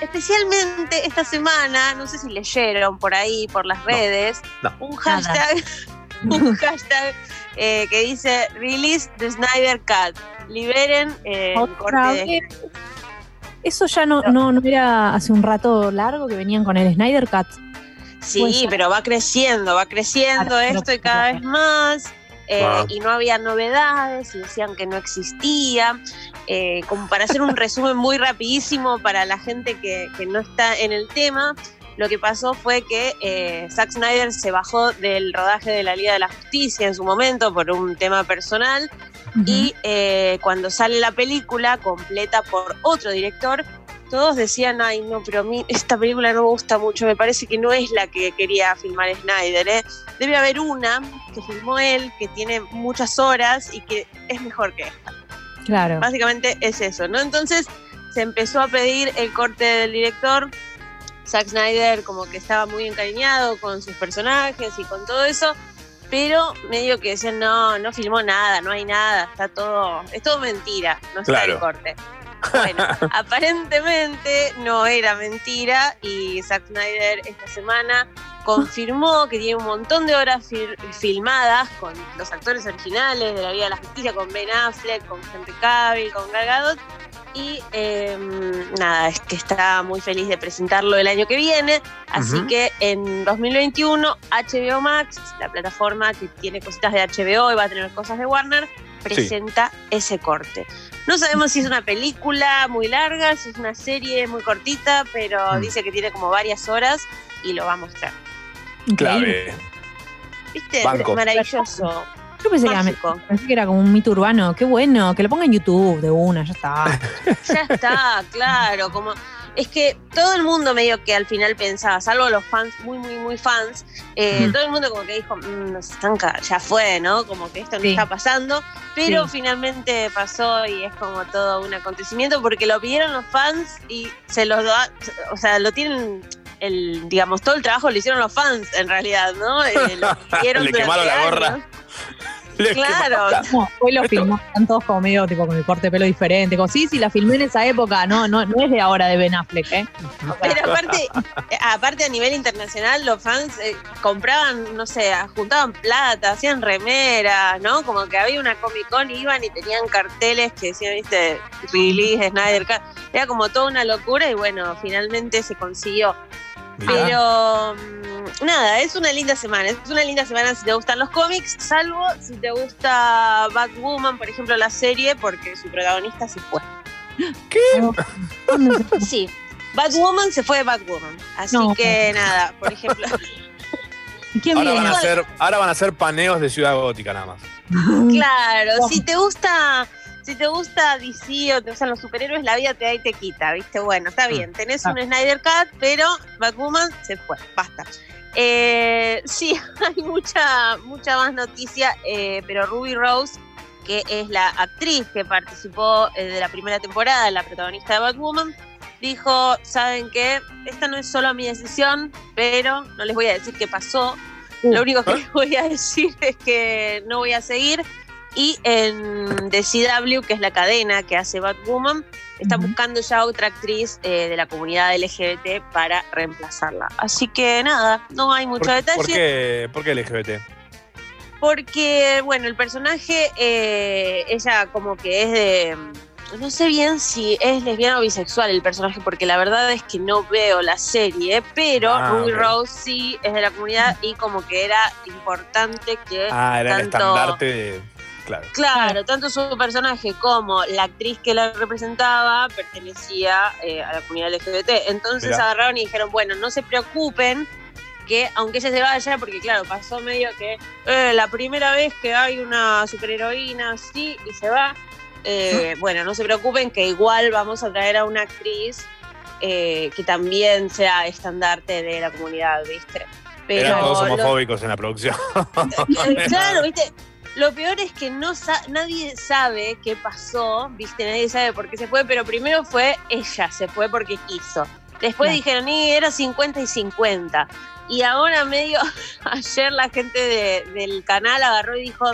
especialmente esta semana, no sé si leyeron por ahí, por las redes, no. un hashtag, un hashtag eh, que dice Release the Snyder Cut. Liberen eh, el corte de... Eso ya no, no, no era hace un rato largo que venían con el Snyder Cut. Sí, pero va creciendo, va creciendo Claro, esto y cada vez más. eh. Y no había novedades y decían que no existía. Eh, como para hacer un resumen muy rapidísimo para la gente que, que no está en el tema, lo que pasó fue que eh, Zack Snyder se bajó del rodaje de la Liga de la Justicia en su momento por un tema personal y eh, cuando sale la película completa por otro director, todos decían, ay no, pero a mí esta película no me gusta mucho, me parece que no es la que quería filmar Snyder. ¿eh? Debe haber una que filmó él, que tiene muchas horas y que es mejor que esta. Claro. Básicamente es eso, ¿no? Entonces se empezó a pedir el corte del director. Zack Snyder como que estaba muy encariñado con sus personajes y con todo eso, pero medio que decían, no, no filmó nada, no hay nada, está todo, es todo mentira, no está Claro. el corte. Bueno, aparentemente no era mentira y Zack Snyder esta semana confirmó que tiene un montón de horas fil- filmadas con los actores originales de la Vida de la Justicia, con Ben Affleck, con Henry Cavill, con Gal Gadot y eh, nada, es que está muy feliz de presentarlo el año que viene, así Ujú. que en 2021 HBO Max, la plataforma que tiene cositas de HBO y va a tener cosas de Warner, presenta ese corte. No sabemos si es una película muy larga, si es una serie muy cortita, pero Mm. dice que tiene como varias horas y lo va a mostrar. Clave. ¿Viste? Banco. Maravilloso. Yo pensé que, era, Mágico. pensé que era como un mito urbano. Qué bueno, que lo ponga en YouTube de una, ya está. Ya está, claro, como es que todo el mundo medio que al final pensaba, salvo los fans muy, muy, muy fans, eh, Mm. todo el mundo como que dijo, "Mm, nos ca- ya fue, ¿no? Como que esto no Sí. está pasando, pero Sí. finalmente pasó y es como todo un acontecimiento porque lo pidieron los fans y se los da, o sea, lo tienen el, digamos, todo el trabajo lo hicieron los fans en realidad, ¿no? Eh, lo Le quemaron la gorra. Claro. No, hoy lo filmó, están todos como medio tipo con el corte de pelo diferente. Como, sí, sí, la filmé en esa época. No, no, no es de ahora de Ben Affleck, ¿eh? Pero aparte, eh, aparte a nivel internacional, los fans eh, compraban, no sé, juntaban plata, hacían remeras, ¿no? Como que había una Comic Con, iban y tenían carteles que decían, viste, release, Snyder Cut. Era como toda una locura y bueno, finalmente se consiguió. Pero mm, nada, es una linda semana. Es una linda semana si te gustan los cómics, salvo si te gusta Batwoman, por ejemplo, la serie, porque su protagonista se fue. ¿Qué? Sí, Batwoman se fue de Batwoman. Así No. que nada, por ejemplo. ¿Quién Ahora viene? van, a hacer, ahora van a hacer paneos de Ciudad Gótica nada más. Claro, si te gusta, si te gusta DC o te gustan los superhéroes, la vida te da y te quita, ¿viste? Bueno, está bien, tenés un Snyder Cut, pero Batwoman se fue, basta. Eh, sí, hay mucha, mucha más noticia, eh, pero Ruby Rose, que es la actriz que participó eh, de la primera temporada, la protagonista de Batwoman, dijo, ¿saben qué? Esta no es solo mi decisión, pero no les voy a decir qué pasó. Lo único que les voy a decir es que no voy a seguir. Y en The CW, que es la cadena que hace Batwoman, están buscando ya otra actriz eh, de la comunidad LGBT para reemplazarla. Así que nada, no hay mucho ¿Por, detalle. ¿por qué, ¿Por qué LGBT? Porque, bueno, el personaje, eh, ella como que es de. No sé bien si es lesbiana o bisexual el personaje, porque la verdad es que no veo la serie, pero Ah, Ruby. Rose sí es de la comunidad y como que era importante que Ah, era el estandarte de. Claro. Claro, tanto su personaje como la actriz que la representaba pertenecía eh, a la comunidad LGBT. Entonces Mirá. agarraron y dijeron, bueno, no se preocupen que aunque ella se vaya, porque claro, pasó medio que eh, la primera vez que hay una superheroína así y se va, eh, bueno, no se preocupen que igual vamos a traer a una actriz eh, que también sea estandarte de la comunidad, ¿viste? Eran todos homofóbicos en la producción. Claro, viste. Lo peor es que no sa- nadie sabe qué pasó, viste, nadie sabe por qué se fue, pero primero fue ella, se fue porque quiso. Después dijeron, y era 50 y 50. Y ahora medio, ayer la gente de- del canal agarró y dijo,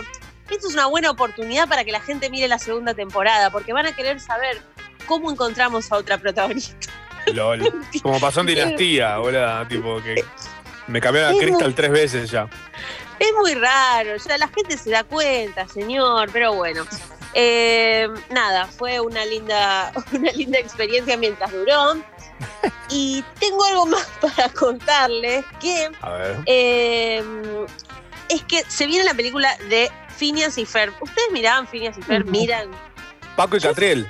esto es una buena oportunidad para que la gente mire la segunda temporada, porque van a querer saber cómo encontramos a otra protagonista. LOL. Como pasó en Dinastía, hola, tipo que me cambiaron a Crystal muy- tres veces ya. Es muy raro, ya la gente se da cuenta, señor, pero bueno. Eh, nada, fue una linda, una linda experiencia mientras duró. Y tengo algo más para contarles que eh, es que se viene la película de Phineas y Ferb. ¿Ustedes miraban Phineas y Ferb? Miran. Paco y Catriel.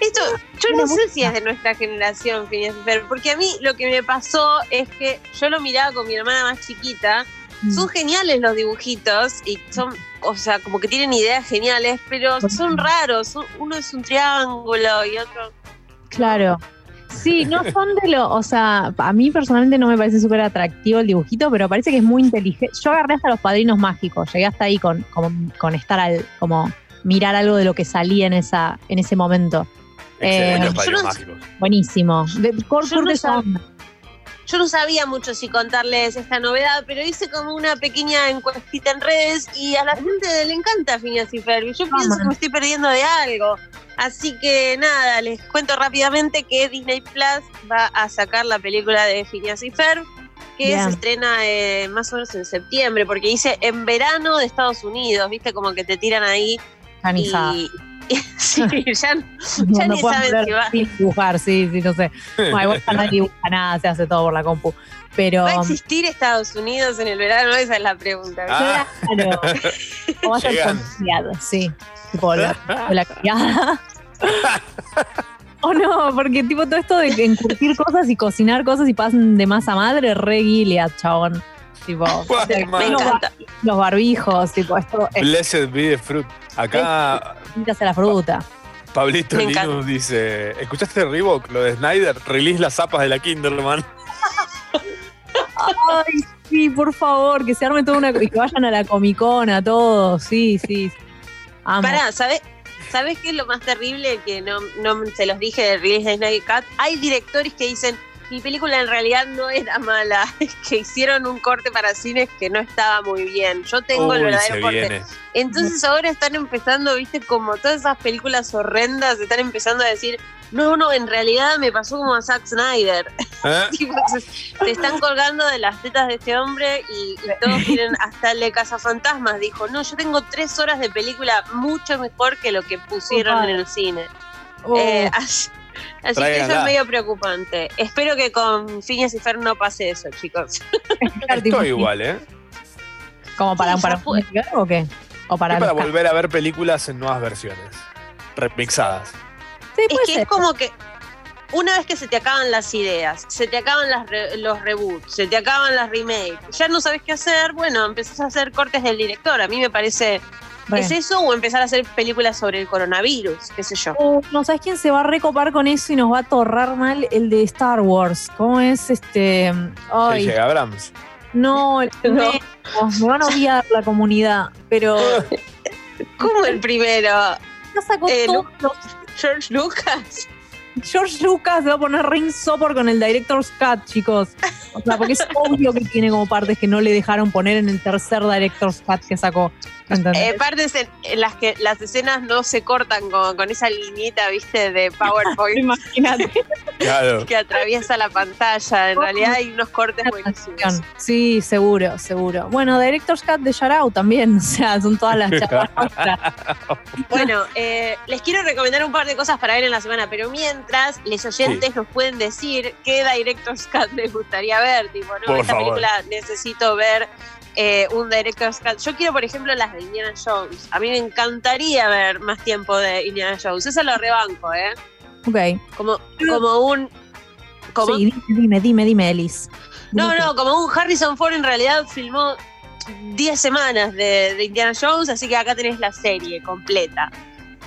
Esto, yo no sé si es de nuestra generación, Phineas y Ferb, porque a mí lo que me pasó es que yo lo miraba con mi hermana más chiquita. Son geniales los dibujitos y son, o sea, como que tienen ideas geniales, pero son raros. Son- uno es un triángulo y otro. Claro. Sí, no son de lo, o sea, a mí personalmente no me parece súper atractivo el dibujito, pero parece que es muy inteligente. Yo agarré hasta los padrinos mágicos, llegué hasta ahí con, con, con estar al, como mirar algo de lo que salía en esa, en ese momento. Eh, no- buenísimo. De, cor- Yo no sab-. Yo sabía mucho si contarles esta novedad, pero hice como una pequeña encuestita en redes y a la gente le encanta Phineas y Ferb. Y yo pienso que me estoy perdiendo de algo. Así que nada, les cuento rápidamente que Disney Plus va a sacar la película de Phineas y Ferb, que Bien. se estrena eh, más o menos en septiembre, porque dice en verano de Estados Unidos, viste como que te tiran ahí. Organizada. Y, y- sí, ya, No, ya no ni saben si va. sin dibujar, sí, sí, no sé. Bueno, igual ya nadie dibuja nada, se hace todo por la compu. Pero. ¿Va a existir Estados Unidos en el verano? Esa es la pregunta. Ah. Claro. O va a ser confiado, sí. Tipo la, la criada. O no, porque tipo todo esto de encurtir cosas y cocinar cosas y pasan de masa madre, re Gilead, chabón. Tipo, los, encanta. los barbijos, tipo, esto es Blessed be the fruit. Acá la fruta. Pablito Me encanta. Linus dice: ¿Escuchaste Reebok, lo de Snyder? Release las zapas de la Kinderman. Ay, sí, por favor, que se arme toda una. y que vayan a la Comic Con, a todos, sí, sí. Amo. Pará, ¿sabes? ¿Sabes qué es lo más terrible? Que no, no se los dije de Release de Snyder Cut. Hay directores que dicen, mi película en realidad no era mala, es que hicieron un corte para cines que no estaba muy bien. Yo tengo el verdadero corte. viene. Entonces ahora están empezando, viste, como todas esas películas horrendas, están empezando a decir, no, no, en realidad me pasó como a Zack Snyder. ¿Eh? Tipo, se, están colgando de las tetas de este hombre y, y todos quieren, hasta el de Cazafantasmas dijo, no, yo tengo tres horas de película mucho mejor que lo que pusieron en el cine. Oh, Eh, así así que eso es medio preocupante. Espero que con Phineas y Fer no pase eso, chicos. Estoy igual, ¿eh? ¿Como para, Sí, para un o qué? O para, volver a ver películas en nuevas versiones. Remixadas. Sí, Es que ser. es como que una vez que se te acaban las ideas, se te acaban las re- los reboots, se te acaban las remakes, ya no sabes qué hacer, bueno, empezás a hacer cortes del director. A mí me parece, Re. ¿es eso o empezar a hacer películas sobre el coronavirus? ¿Qué sé yo? Oh, no sabes quién se va a recopar con eso y nos va a torrar mal el de Star Wars. ¿Cómo es este? Ay, J.J. Abrams. no, el primero. Me van a odiar la comunidad, pero ¿Cómo el primero? no sacó Eh, todos George Lucas. George Lucas va a poner ring sopor con el Director's Cut, chicos. O sea, porque es obvio que tiene como partes que no le dejaron poner en el tercer Director's Cut que sacó. Eh, partes en, en las que las escenas no se cortan con, con esa liñita, viste, de PowerPoint. Imagínate. Claro. que atraviesa la pantalla. En realidad hay unos cortes buenísimos. Sí, seguro, seguro. Bueno, Director's Cut de Yarao también. O sea, son todas las charlas. Bueno, eh, les quiero recomendar un par de cosas para ver en la semana, pero mientras, les oyentes nos pueden decir qué Director's Cut les gustaría ver. Tipo, ¿no? Por Esta favor. película necesito ver eh, un Director's Cut. Yo quiero, por ejemplo, las de Indiana Jones. A mí me encantaría ver más tiempo de Indiana Jones. Eso lo rebanco, ¿eh? Ok. Como, como un. Como, Sí, dime, dime, dime, Elis. no, no, como un Harrison Ford en realidad filmó 10 semanas de, de Indiana Jones, así que acá tenés la serie completa.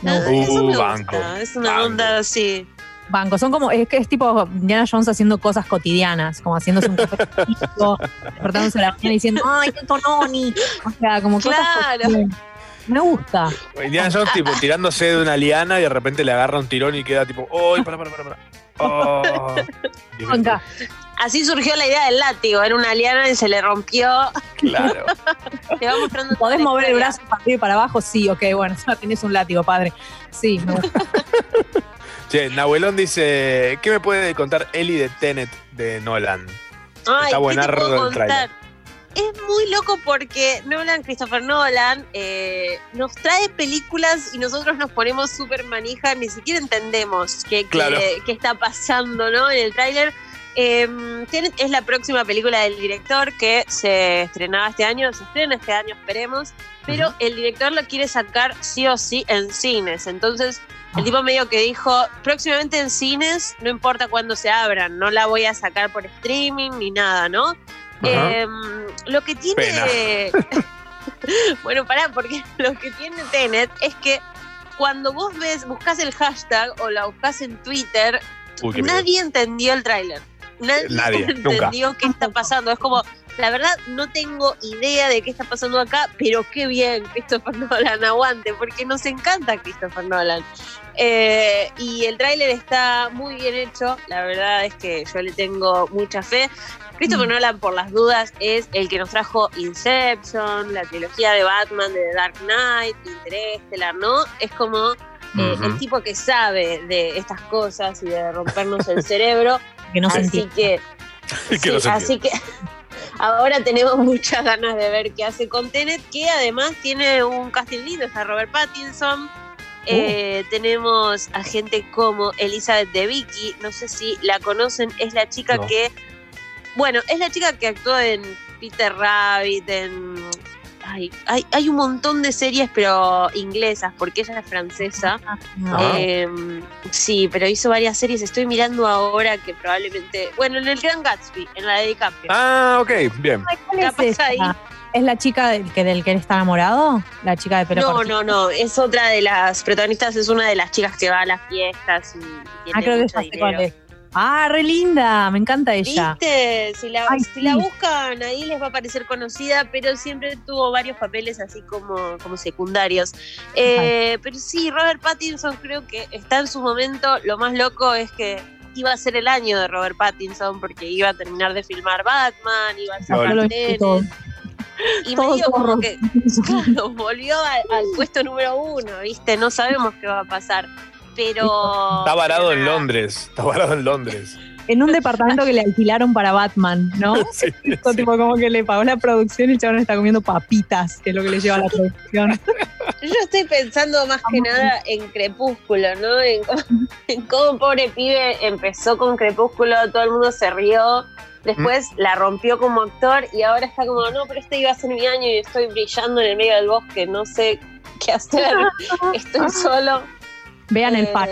Eso me Uh, gusta, banco, Es una banco. onda así. Banco, son como, es que es tipo Indiana Jones haciendo cosas cotidianas, como haciéndose un cafecito, despertándose a la mañana y diciendo, ¡ay, qué tononi! O sea, como cosas Claro. Me gusta. Indiana Jones, tipo, tirándose de una liana y de repente le agarra un tirón y queda tipo, ¡ay, para, para, para! para! Oh. Así surgió la idea del látigo. Era una liana y se le rompió. Claro. Te va mostrando. ¿Podés mover el brazo para arriba y para abajo? Sí, ok, bueno, tenés un látigo, padre. Sí, me gusta. Che, Nahuelón dice, ¿qué me puede contar Eli de Tenet de Nolan? Ay, Está ¿qué te buenardo el contar? Es muy loco porque Nolan, Christopher Nolan, eh, nos trae películas y nosotros nos ponemos súper manija, ni siquiera entendemos qué, qué- Claro. qué está pasando ¿no? en el tráiler. Eh, Tenet es la próxima película del director que se estrenaba este año, se estrena este año, esperemos, pero el director lo quiere sacar sí o sí en cines. Entonces, el tipo medio que dijo, próximamente en cines, no importa cuándo se abran, no la voy a sacar por streaming ni nada, ¿no? Eh, lo que tiene... bueno, pará, porque lo que tiene Tenet es que cuando vos ves, buscas el hashtag o la buscas en Twitter, Uy, qué miedo. nadie entendió el tráiler. Nadie, Nadie, nunca. entendió qué está pasando. Es como, la verdad, no tengo idea de qué está pasando acá, pero qué bien Christopher Nolan aguante, porque nos encanta Christopher Nolan. Eh, y el tráiler está muy bien hecho, la verdad es que yo le tengo mucha fe. Christopher Nolan, por las dudas, es el que nos trajo Inception, la trilogía de Batman, de The Dark Knight, Interstellar, ¿no? Es como eh, el tipo que sabe de estas cosas y de rompernos el cerebro. Que no se así entiende. que, Que sí, no se así que ahora tenemos muchas ganas de ver qué hace con Tenet, que además tiene un casting lindo, está Robert Pattinson. Eh, tenemos a gente como Elizabeth de Vicky, no sé si la conocen, es la chica No. que, bueno, es la chica que actuó en Peter Rabbit, en... ay, hay, hay un montón de series, pero inglesas, porque ella es francesa. Ah. Eh, sí, pero hizo varias series. Estoy mirando ahora que probablemente. Bueno, en el Gran Gatsby, en la de DiCaprio. Ah, ok, bien. ¿Cuál es esta? ahí. ¿Es la chica del que, del que él está enamorado? ¿La chica de pelo no, cortito? no, no. Es otra de las protagonistas, es una de las chicas que va a las fiestas y, y tiene Ah, creo que mucho ya sé cuál es. Ah, re linda, me encanta ella. ¿Viste? Si la, Ay, si sí. la buscan ahí les va a parecer conocida, pero siempre tuvo varios papeles así como, como secundarios. Eh, pero sí, Robert Pattinson creo que está en su momento. Lo más loco es que iba a ser el año de Robert Pattinson porque iba a terminar de filmar Batman, iba a sacar. Y Todo medio como que claro, volvió al, al puesto número uno, ¿viste? No sabemos qué va a pasar. Pero. Está varado en. Londres. Está varado en Londres. En un departamento que le alquilaron para Batman, ¿no? Sí, Tipo, tipo, como que le pagó la producción y el chabón está comiendo papitas, que es lo que le lleva a la producción. Yo estoy pensando más que nada en Crepúsculo, ¿no? En, cómo- en cómo pobre pibe empezó con Crepúsculo, todo el mundo se rió, después la rompió como actor y ahora está como, no, pero este iba a ser mi año y estoy brillando en el medio del bosque, no sé qué hacer, estoy solo. Vean el Eh, faro.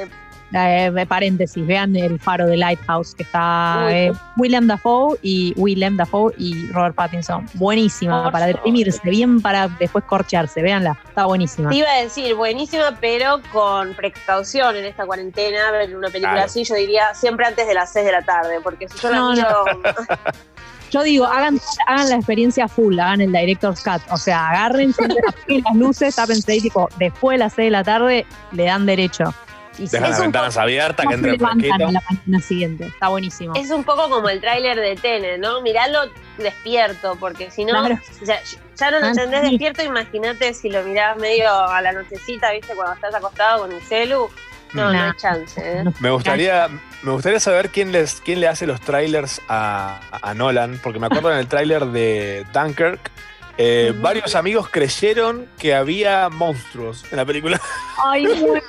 Eh, paréntesis, vean el faro de Lighthouse, que está Uy. eh, William Dafoe y Willem Dafoe y Robert Pattinson. Buenísima, Por para deprimirse, bien para después corchearse, véanla, está buenísima. Te iba a decir, buenísima, pero con precaución en esta cuarentena, ver una película Claro. así, yo diría siempre antes de las 6 de la tarde, porque si yo la No, miro, Yo digo, hagan, hagan la experiencia full, hagan el Director's Cut. O sea, agarren, las luces, tápense ahí, tipo, después de las 6 de la tarde, le dan derecho. Y Dejan las ventanas abiertas, que ¿Cómo se entre fresquito. la mañana siguiente? Está buenísimo. Es un poco como el tráiler de Tene, ¿no? Miralo despierto, porque si no, Claro. ya, ya no lo Ah, entendés sí. despierto, imagínate si lo mirás medio a la nochecita, ¿viste? Cuando estás acostado con el celu. No, no Nah. hay chance, ¿eh? Me gustaría, me gustaría saber quién, les, quién le hace los trailers a, a Nolan, porque me acuerdo en el tráiler de Dunkirk, eh, varios amigos creyeron que había monstruos en la película. Ay, bueno.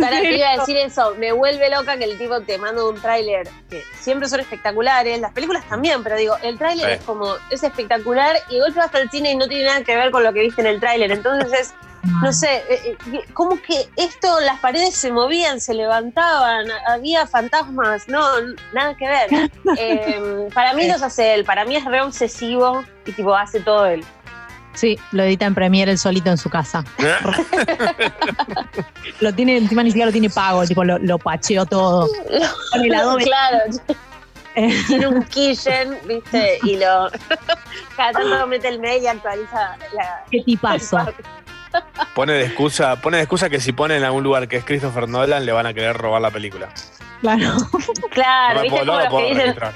Para que iba a decir eso, me vuelve loca que el tipo te manda un tráiler que siempre son espectaculares, las películas también, pero digo, el tráiler Sí. es como, es espectacular y de golpe vas al cine y no tiene nada que ver con lo que viste en el tráiler, entonces es, no sé, eh, eh, como que esto, las paredes se movían, se levantaban, había fantasmas, no, nada que ver. Eh, para mí los hace él, para mí es re obsesivo y tipo hace todo él. Sí, lo edita en Premiere él solito en su casa. Lo tiene, encima ni siquiera lo tiene pago, tipo lo, lo pacheó todo. Con el Adobe. claro, tiene un kitchen, viste, y lo cada tanto mete el mail y actualiza la, Qué tipazo. Pone de excusa, pone de excusa que si ponen en algún lugar que es Christopher Nolan, le van a querer robar la película. Claro. Claro, no me viste puedo, no como la los puedo que dicen, registrar.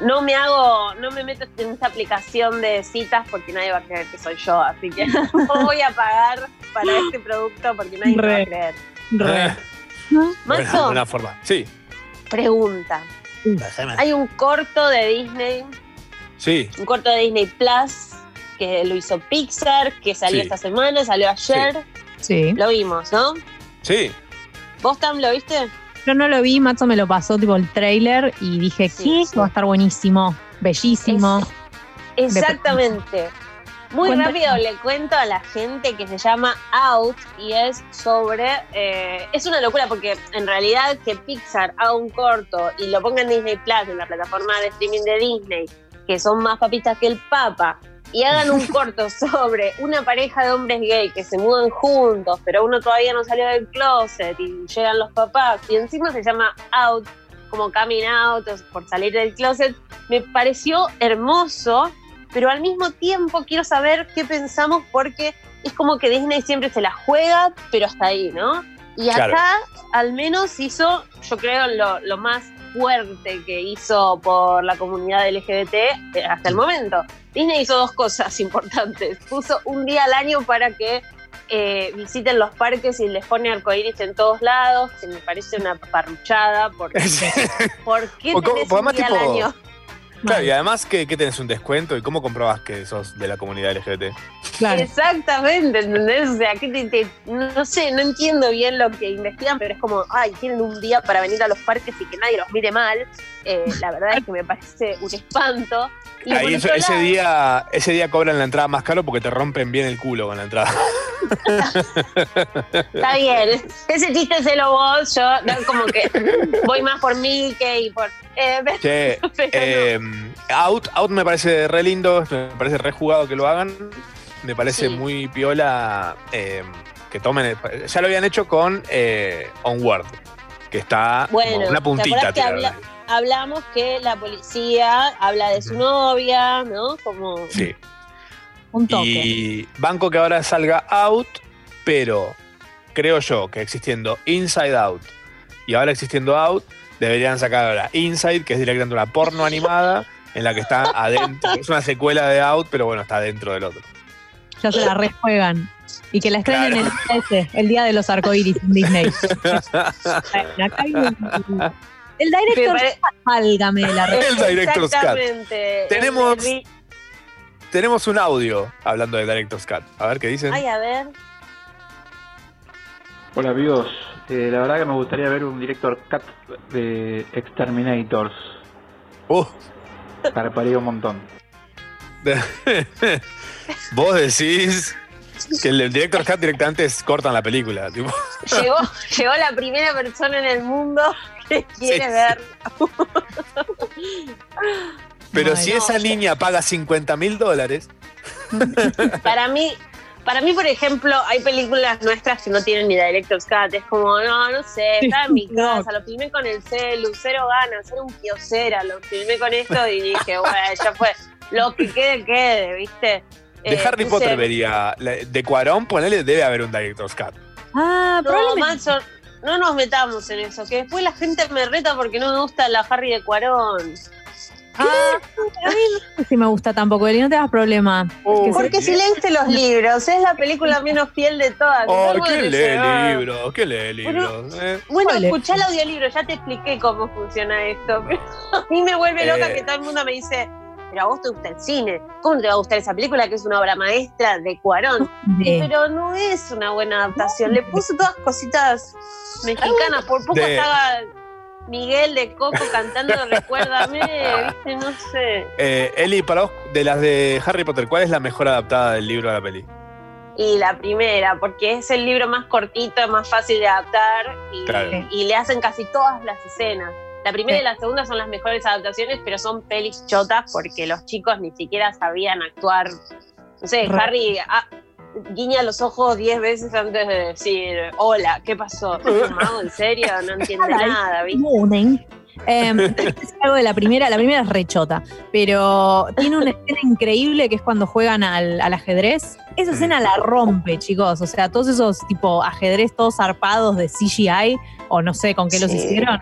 no me hago, no me meto en esta aplicación de citas porque nadie va a creer que soy yo, así que no voy a pagar para este producto porque nadie me va a Re. creer. Re. Eh, buena, Mazo, buena forma. Sí, pregunta. Hay un corto de Disney, sí. un corto de Disney Plus que lo hizo Pixar, que salió Sí. esta semana, salió ayer. Sí. Lo vimos, ¿no? Sí. ¿Vos, Tam, lo viste? Yo no lo vi, Macho me lo pasó tipo el trailer y dije, Sí, ¿qué? sí. Va a estar buenísimo, bellísimo. Exactamente. Muy rápido le cuento a la gente que se llama Out y es sobre... eh, es una locura porque en realidad que Pixar haga un corto y lo ponga en Disney Plus, en la plataforma de streaming de Disney, que son más papistas que el Papa, y hagan un corto sobre una pareja de hombres gay que se mudan juntos, pero uno todavía no salió del closet y llegan los papás, y encima se llama Out, como coming out, por salir del closet, me pareció hermoso, pero al mismo tiempo quiero saber qué pensamos porque es como que Disney siempre se la juega, pero hasta ahí, ¿no? Y acá Claro. al menos hizo, yo creo, lo, lo más fuerte que hizo por la comunidad LGBT eh, hasta el momento. Disney hizo dos cosas importantes. Puso un día al año para que eh, visiten los parques y les pone arcoíris en todos lados, que me parece una parruchada, porque ¿por qué tenés un día al tipo- año? Claro, y además que, que tenés un descuento y cómo comprobas que sos de la comunidad LGBT. Claro. Exactamente, ¿entendés? O sea, que te, te- no sé, no entiendo bien lo que investigan, pero es como, ay, tienen un día para venir a los parques y que nadie los mire mal. Eh, la verdad es que me parece un espanto. Y por Ahí eso- otro ese lado- día, ese día cobran la entrada más caro porque te rompen bien el culo con la entrada. Está bien, ese chiste se lo vos, yo no, como que voy más por Mickey y por... eh, Che, eh, out, out me parece re lindo, me parece re jugado que lo hagan. Me parece Sí. muy piola eh, que tomen. el- ya lo habían hecho con eh, Onward, que está como una ¿te puntita. habla- hablamos que la policía habla de su novia, ¿no? Como. Sí. Un toque. Y banco que ahora salga out, pero creo yo que existiendo Inside Out y ahora existiendo Out, deberían sacar ahora Inside, que es directamente una porno animada en la que está adentro. Es una secuela de Out, pero bueno, está dentro del otro. Ya se la rejuegan. Y que la estrenen el, día ese, el día de los arcoíris en Disney. Bueno, acá hay un- el director, pare- válgame la El Director's Cut. Exactamente. Tenemos- El Tenemos un audio hablando de Director's Cut. A ver qué dicen. Ay, a ver. Hola amigos, Eh, la verdad que me gustaría ver un director cut de Exterminators. Uh, Parparía un montón. vos decís que el Director's Cut directamente cortan la película. tipo. Llegó, llegó la primera persona en el mundo que quiere Sí, ver. Pero Ay, si no, esa niña paga 50 mil dólares, Para mí, para mí, por ejemplo, hay películas nuestras que no tienen ni director's cut. Es como, no, no sé, estaba en mi No. casa, lo filmé con el celu, cero ganas, era un kiosera, lo filmé con esto y dije, bueno, ya fue. Lo que quede, quede, ¿viste? de Eh, Harry Potter vería. De Cuarón, ponele, debe haber un Director's Cut. Ah, No, probablemente. macho, no nos metamos en eso, que después la gente me reta porque no me gusta la Harry de Cuarón. Ah, a mí no sé si me gusta tampoco, Eli, no te das problema. Oh, Porque si leíste los libros, es la película menos fiel de todas. Oh, ¿Cómo ¿qué lee libros? ¿Qué lee libros? eh? Bueno, Spoiler. escuché el audiolibro, ya te expliqué cómo funciona esto. Pero a mí me vuelve loca Eh. que todo el mundo me dice, pero a vos te gusta el cine. ¿Cómo te va a gustar esa película que es una obra maestra de Cuarón? Pero no es una buena adaptación. Le puso todas cositas mexicanas. Por poco De- estaba Miguel de Coco cantando Recuérdame, ¿viste? No sé. Eh, Eli, para vos, de las de Harry Potter, ¿cuál es la mejor adaptada del libro a la peli? Y la primera, porque es el libro más cortito, más fácil de adaptar y, Claro. y le hacen casi todas las escenas. La primera y la segunda son las mejores adaptaciones, pero son pelis chotas porque los chicos ni siquiera sabían actuar. No sé, Re- Harry ah, guiña los ojos diez veces antes de decir, hola, ¿qué pasó? ¿Es un mago? ¿En serio? No entiende nada, ¿viste? Morning. Eh, algo de la primera, la primera es rechota, pero tiene una escena increíble que es cuando juegan al, al ajedrez. Esa escena la rompe, chicos. O sea, todos esos tipo ajedrez todos zarpados de CGI, o no sé con qué los Sí. hicieron.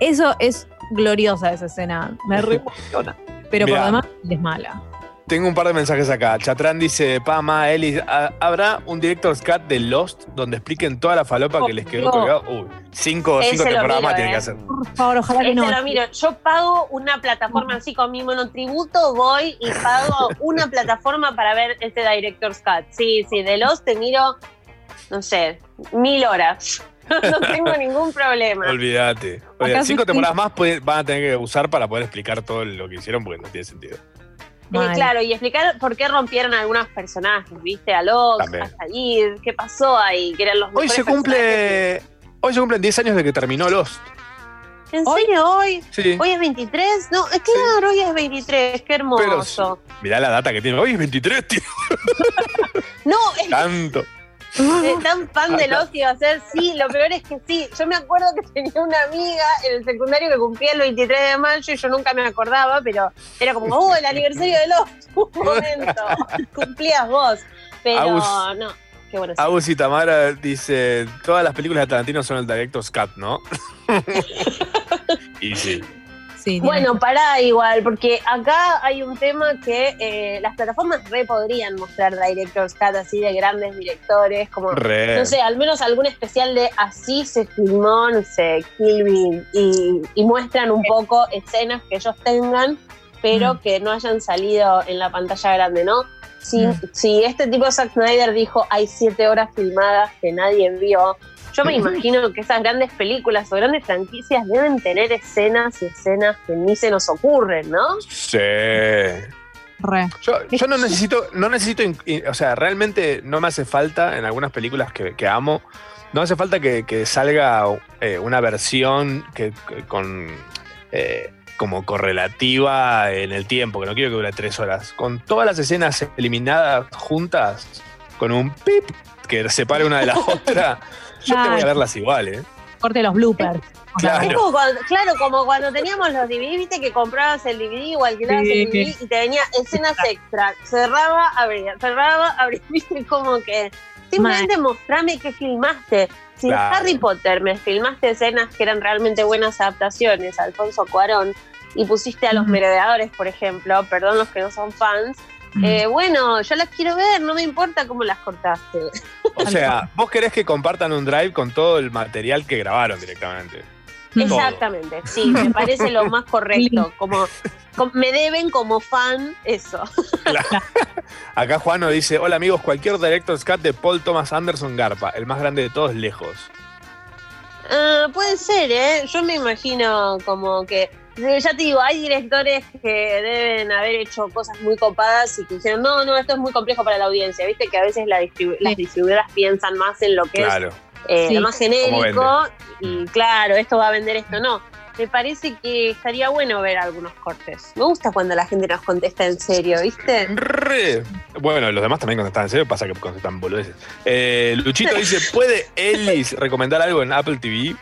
Eso es gloriosa esa escena. Me re emociona. Pero por Mirá. lo demás es mala. Tengo un par de mensajes acá. Chatrán dice, Pama, Eli, ¿ha- ¿habrá un director's cut de Lost donde expliquen toda la falopa que les quedó no. colgada? Uy, cinco, Ese cinco temporadas más tiene eh. que hacer. Por favor, ojalá que no. lo miro. Yo pago una plataforma así con mi monotributo, voy y pago una plataforma para ver este Director's Cut. Sí, sí, de los te miro, no sé, mil horas. no tengo ningún problema. Olvídate. Oiga, cinco temporadas más puede- van a tener que usar para poder explicar todo lo que hicieron porque no tiene sentido. Eh, claro, y explicar por qué rompieron algunos personajes, ¿viste? A Locke, También. a Said, qué pasó ahí, que eran los Hoy se cumple. Hoy se cumplen 10 años de que terminó Lost. ¿En serio hoy? Sí. ¿Hoy es 23? No, es claro, hoy es 23, qué hermoso. Mirá la data que tiene. Hoy es 23, tío. No, es Tanto. Eh, tan fan de Lost que iba a ser, sí, lo peor es que sí. Yo me acuerdo que tenía una amiga en el secundario que cumplía el 23 de mayo y yo nunca me acordaba, pero era como, oh, el aniversario de Lost, un momento, cumplías vos. Pero no, qué bueno. Agus y Tamara dice: Todas las películas de Tarantino son el director's cut, ¿no? y sí. Sí, Bueno, pará igual, porque acá hay un tema que eh, las plataformas re podrían mostrar Director's Cut así de grandes directores, como Re. no sé, al menos algún especial de así se filmó, no sé, Kill Bill, y, y muestran un poco escenas que ellos tengan, pero Mm. que no hayan salido en la pantalla grande, ¿no? Si, Mm. si este tipo Zack Snyder dijo hay siete horas filmadas que nadie vio, yo me imagino que esas grandes películas o grandes franquicias deben tener escenas y escenas que ni se nos ocurren, ¿no? Sí. Re. Yo, yo no necesito, no necesito, o sea, realmente no me hace falta en algunas películas que, que amo, no hace falta que, que salga eh, una versión que, que con eh, como correlativa en el tiempo, que no quiero que dure tres horas. Con todas las escenas eliminadas juntas, con un pip que separe una de la otra, yo te voy a Claro. verlas igual, ¿eh? Corte los bloopers. Claro. Es como cuando, claro, como cuando teníamos los DVD, viste que comprabas el DVD o alquilabas Sí. el DVD y te venía escenas extra. Cerraba, abría, cerraba, abría. Viste como que simplemente mostrame qué filmaste. Si en Claro. Harry Potter me filmaste escenas que eran realmente buenas adaptaciones, Alfonso Cuarón, y pusiste a los merodeadores, por ejemplo, perdón los que no son fans. Eh, bueno, yo las quiero ver, no me importa cómo las cortaste. O sea, vos querés que compartan un drive con todo el material que grabaron directamente. Todo. Exactamente, sí, me parece lo más correcto. Como, com- me deben como fan eso. Acá Juano dice, hola amigos, cualquier director's cut de Paul Thomas Anderson Garpa, el más grande de todos lejos. Ah, puede ser, ¿eh? Yo me imagino como que. Ya te digo, hay directores que deben haber hecho cosas muy copadas y que dijeron, no, no, esto es muy complejo para la audiencia. Viste que a veces la distribu- las distribuidoras piensan más en lo que Claro. es eh, Sí. lo más ¿Cómo genérico y claro, esto va a vender, esto no. Me parece que estaría bueno ver algunos cortes. Me gusta cuando la gente nos contesta en serio, ¿viste? Re. Bueno, los demás también contestan en serio, pasa que contestan boludeces. Eh, Luchito dice, ¿puede Ellis recomendar algo en Apple TV?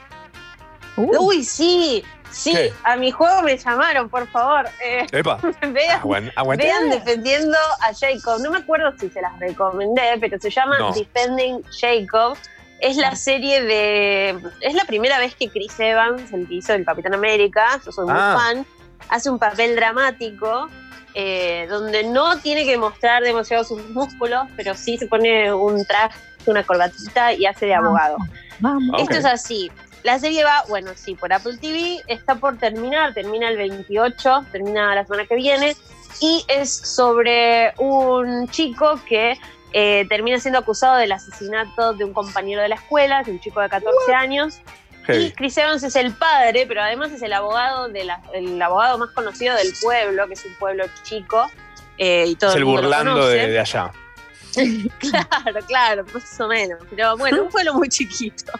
Uh, Uy, sí, sí, ¿Qué? a mi juego me llamaron, por favor. Eh, Epa, vean, aguan- vean defendiendo a Jacob. No me acuerdo si se las recomendé, pero se llama No. Defending Jacob. Es la serie de. Es la primera vez que Chris Evans, el que hizo el Capitán América, yo soy muy Ah. fan, hace un papel dramático eh, donde no tiene que mostrar demasiado sus músculos, pero sí se pone un traje, una corbatita y hace de abogado. Vamos. Esto es así. La serie va, bueno, sí, por Apple TV, está por terminar, termina el 28, termina la semana que viene, y es sobre un chico que eh, termina siendo acusado del asesinato de un compañero de la escuela, de un chico de 14 años. Y. Chris Evans es el padre, pero además es el abogado, de la- el abogado más conocido del pueblo, que es un pueblo chico. eh, y todo Es el burlando de allá. Claro, claro, más o menos. Pero bueno, un pueblo muy chiquito.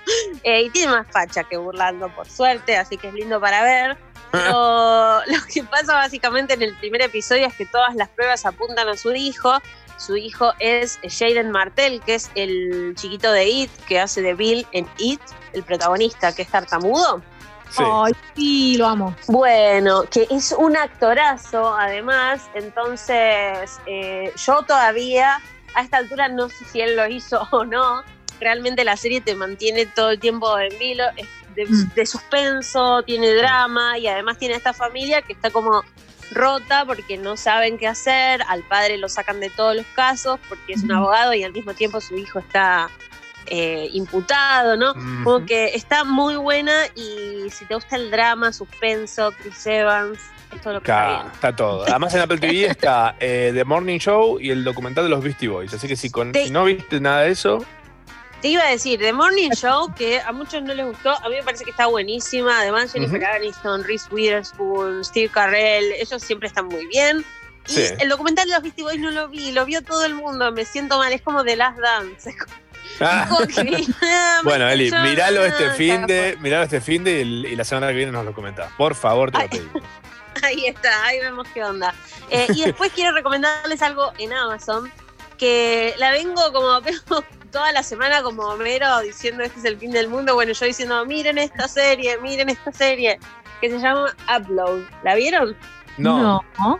Eh, y tiene más facha que Burlando, por suerte, así que es lindo para ver. Pero lo que pasa básicamente en el primer episodio es que todas las pruebas apuntan a su hijo. Su hijo es Jaden Martell, que es el chiquito de It, que hace de Bill en It, el protagonista, que es tartamudo. Sí. Ay, sí, lo amo. Bueno, que es un actorazo, además. Entonces, eh, yo todavía, a esta altura, no sé si él lo hizo o no. Realmente la serie te mantiene todo el tiempo en vilo, de, Mm. de suspenso, tiene drama y además tiene esta familia que está como rota porque no saben qué hacer. Al padre lo sacan de todos los casos porque es un Ujú. abogado y al mismo tiempo su hijo está eh, imputado, ¿no? Como que está muy buena y si te gusta el drama, suspenso, Chris Evans, todo lo que está Está, bien. está todo. Además en Apple TV está eh, The Morning Show y el documental de los Beastie Boys. Así que si, con, Te- si no viste nada de eso, Te iba a decir, The Morning Show, que a muchos no les gustó, a mí me parece que está buenísima. Además, Jennifer Ujú. Aniston, Reese Witherspoon, Steve Carell, ellos siempre están muy bien. Y Sí. el documental de los Beastie Boys no lo vi, lo vio todo el mundo, me siento mal, es como The Last Dance. Ah. Bueno, Eli, miralo este fin de, miralo este fin de y, y la semana que viene nos lo comentás. Por favor, te lo pedimos. Ahí está, ahí vemos qué onda. Eh, y después quiero recomendarles algo en Amazon, que la vengo como toda la semana como Homero diciendo este es el fin del mundo. Bueno, yo diciendo, miren esta serie, miren esta serie, que se llama Upload. ¿La vieron? No. No.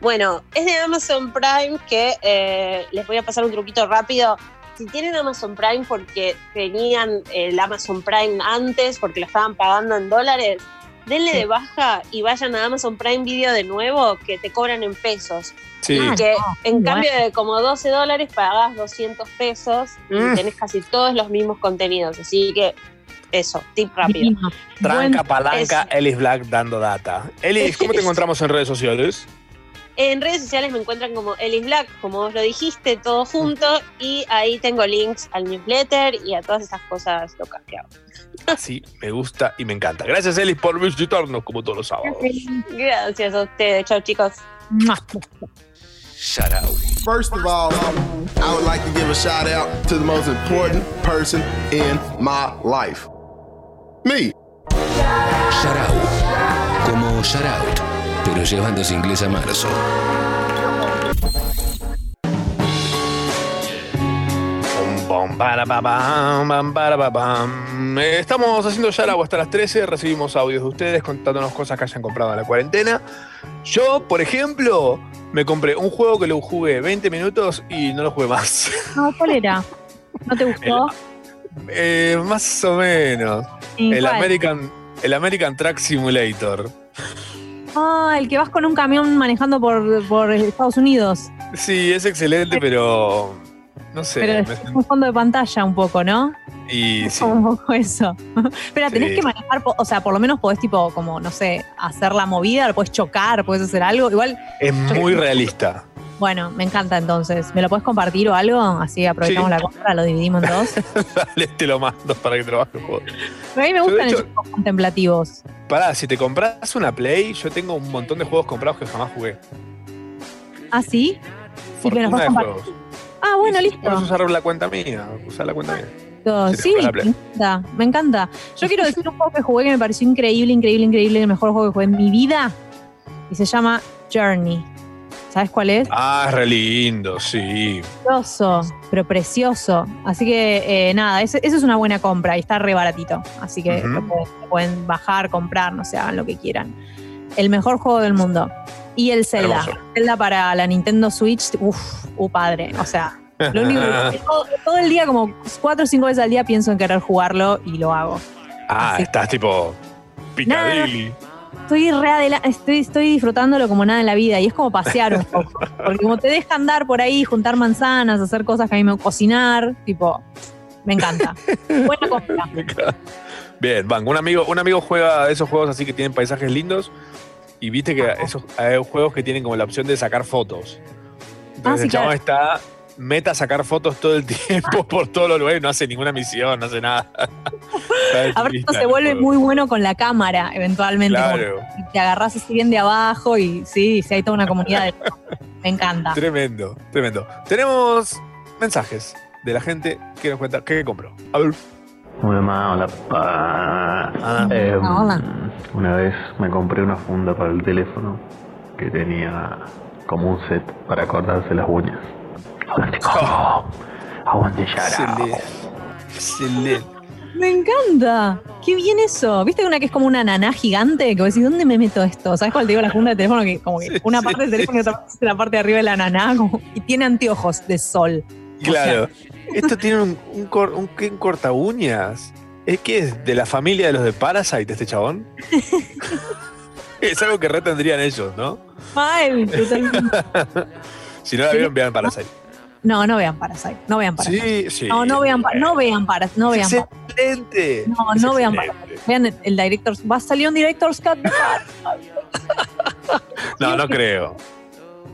Bueno, es de Amazon Prime que eh, les voy a pasar un truquito rápido. Si tienen Amazon Prime porque tenían el Amazon Prime antes, porque lo estaban pagando en dólares, denle de baja y vayan a Amazon Prime Video de nuevo que te cobran en pesos. Sí. Y que en cambio de como 12 dólares pagás 200 pesos y Mm. tenés casi todos los mismos contenidos. Así que eso, tip rápido. Divino. Tranca, Buen- palanca, es- Ellis Black dando data. Ellis, ¿cómo te encontramos en redes sociales? En redes sociales me encuentran como Ellis Black, como vos lo dijiste, todo junto. Y ahí tengo links al newsletter y a todas esas cosas locas que hago. Así me gusta y me encanta. Gracias, Ellis, por visitarnos como todos los sábados. Gracias a ustedes. Chao, chicos. Shout out. First of all, I would like to give a shout out to the most important person in my life. Me. Shout out. Como shout out, pero llevándose inglés a marzo. Estamos haciendo ya la hasta las 13. Recibimos audios de ustedes contándonos cosas que hayan comprado en la cuarentena. Yo, por ejemplo, me compré un juego que lo jugué 20 minutos y no lo jugué más. No, ¿cuál era? ¿No te gustó? Eh, más o menos. ¿Y El? American, el American Track Simulator. Ah, el que vas con un camión manejando por, por Estados Unidos. Sí, es excelente, pero no sé. Pero es un fondo de pantalla un poco, ¿no? Y Es sí, un poco eso. Pero tenés Sí. que manejar, o sea, por lo menos podés tipo, como, no sé, hacer la movida, lo podés chocar, podés hacer algo. Igual, es muy realista. bueno, me encanta entonces. ¿Me lo podés compartir o algo? Así aprovechamos Sí. la compra, lo dividimos en dos. Dale, te lo mando para que trabajes el juego. Pero a mí me Yo, gustan hecho- juegos contemplativos. Pará, si te compras una Play, yo tengo un montón de juegos comprados que jamás jugué. ¿Ah, sí? Sí, compartir. juegos. Ah, bueno, Y listo. Puedes usar la cuenta mía, usar la cuenta mía. Sí, me encanta, me encanta. Yo quiero decir un juego que jugué que me pareció increíble, increíble, increíble, el mejor juego que jugué en mi vida. Y se llama Journey. ¿Sabes cuál es? Ah, es re lindo, sí. Precioso, pero precioso. Así que eh, nada, eso es una buena compra y está re baratito. Así que lo, pueden, lo pueden bajar, comprar, no sé, hagan lo que quieran. El mejor juego del mundo. Y el Zelda. Hermoso. Zelda para la Nintendo Switch, uff, uh, padre. O sea, Lo único que- todo, todo el día, como cuatro o cinco veces al día, pienso en querer jugarlo y lo hago. Ah, estás tipo Picadilly. Estoy re estoy, estoy disfrutándolo como nada en la vida y es como pasear un poco. Porque como te deja andar por ahí, juntar manzanas, hacer cosas que a mí me cocinar, tipo, me encanta. Buena compra. Bien, van. Un amigo, un amigo juega esos juegos así que tienen paisajes lindos. Y viste que esos hay juegos que tienen como la opción de sacar fotos. Entonces Ah, sí, el chabón claro. está meta a sacar fotos todo el tiempo por todos los lugares, no hace ninguna misión, no hace nada. Está Aparte chista, se vuelve muy bueno con la cámara, eventualmente. Claro. te agarras así bien de abajo y sí, sí hay toda una comunidad de Me encanta. Tremendo, tremendo. Tenemos mensajes de la gente que nos cuenta qué compró. A ver. Hola, ma, hola, pa. Eh, Hola. Una vez me compré una funda para el teléfono que tenía como un set para cortarse las uñas. Aguante, cojo. Aguante, Yara. Excelente. Me encanta. Qué bien eso. ¿Viste una que es como una naná gigante? Que vos decís, ¿dónde me meto esto? ¿Sabes cuál te digo la funda de teléfono? Que como que una parte del teléfono y otra parte la parte de arriba de la naná. como- y tiene anteojos de sol. Claro. Esto tiene un, un, cor- un- corta uñas. ¿Es que es de la familia de los de Parasite este chabón? es algo que retendrían ellos, ¿no? Mal, totalmente. Si no la vieron, vean Parasite. No, no vean Parasite. No vean Parasite. Sí, sí. No, no vean, no vean Parasite. No vean Parasite. Excelente. No, no vean Parasite. Vean el, el Director's. Va a salir un Director's Cut de Parasite. No, no creo.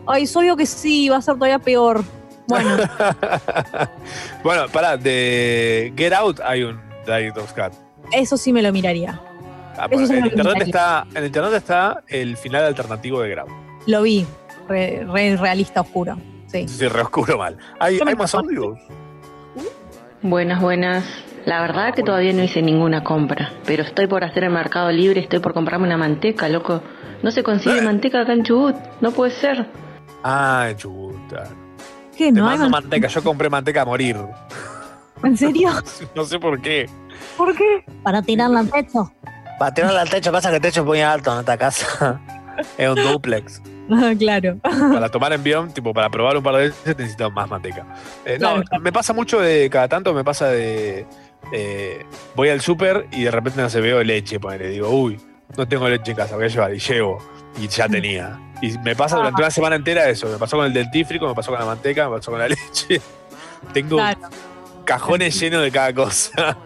Ay, es obvio que sí, va a ser todavía peor. Bueno, Bueno, pará, de Get Out hay un Director's Cut. eso sí me lo miraría. Ah, Eso bueno, sí me en, lo internet miraría. está, en internet está el final alternativo de Get Out. Lo vi. Re, re realista oscuro. Sí. Sí, re oscuro mal. ¿Hay, hay más audios? Buenas, buenas. La verdad que todavía no hice ninguna compra, pero estoy por hacer el mercado libre, estoy por comprarme una manteca, loco. No se consigue manteca acá en Chubut, no puede ser. Ah, chuta. ¿Qué? Te ¿No hay manteca. Yo compré manteca a morir. ¿En serio? No sé por qué. ¿Por qué? Para tirarla al techo. Para tirarla al techo, pasa que el techo es muy alto en esta casa. es un duplex. Ah, claro. Para tomar envión, tipo para probar un par de veces necesito más manteca. Eh, no, me pasa mucho de cada tanto, me pasa de. eh, voy al súper y de repente no se veo leche, ponele. Digo, uy, no tengo leche en casa, voy a llevar y llevo. Y ya tenía. Y me pasa durante una semana entera eso. Me pasó con el dentífrico, me pasó con la manteca, me pasó con la leche. Tengo Claro. cajones llenos de cada cosa.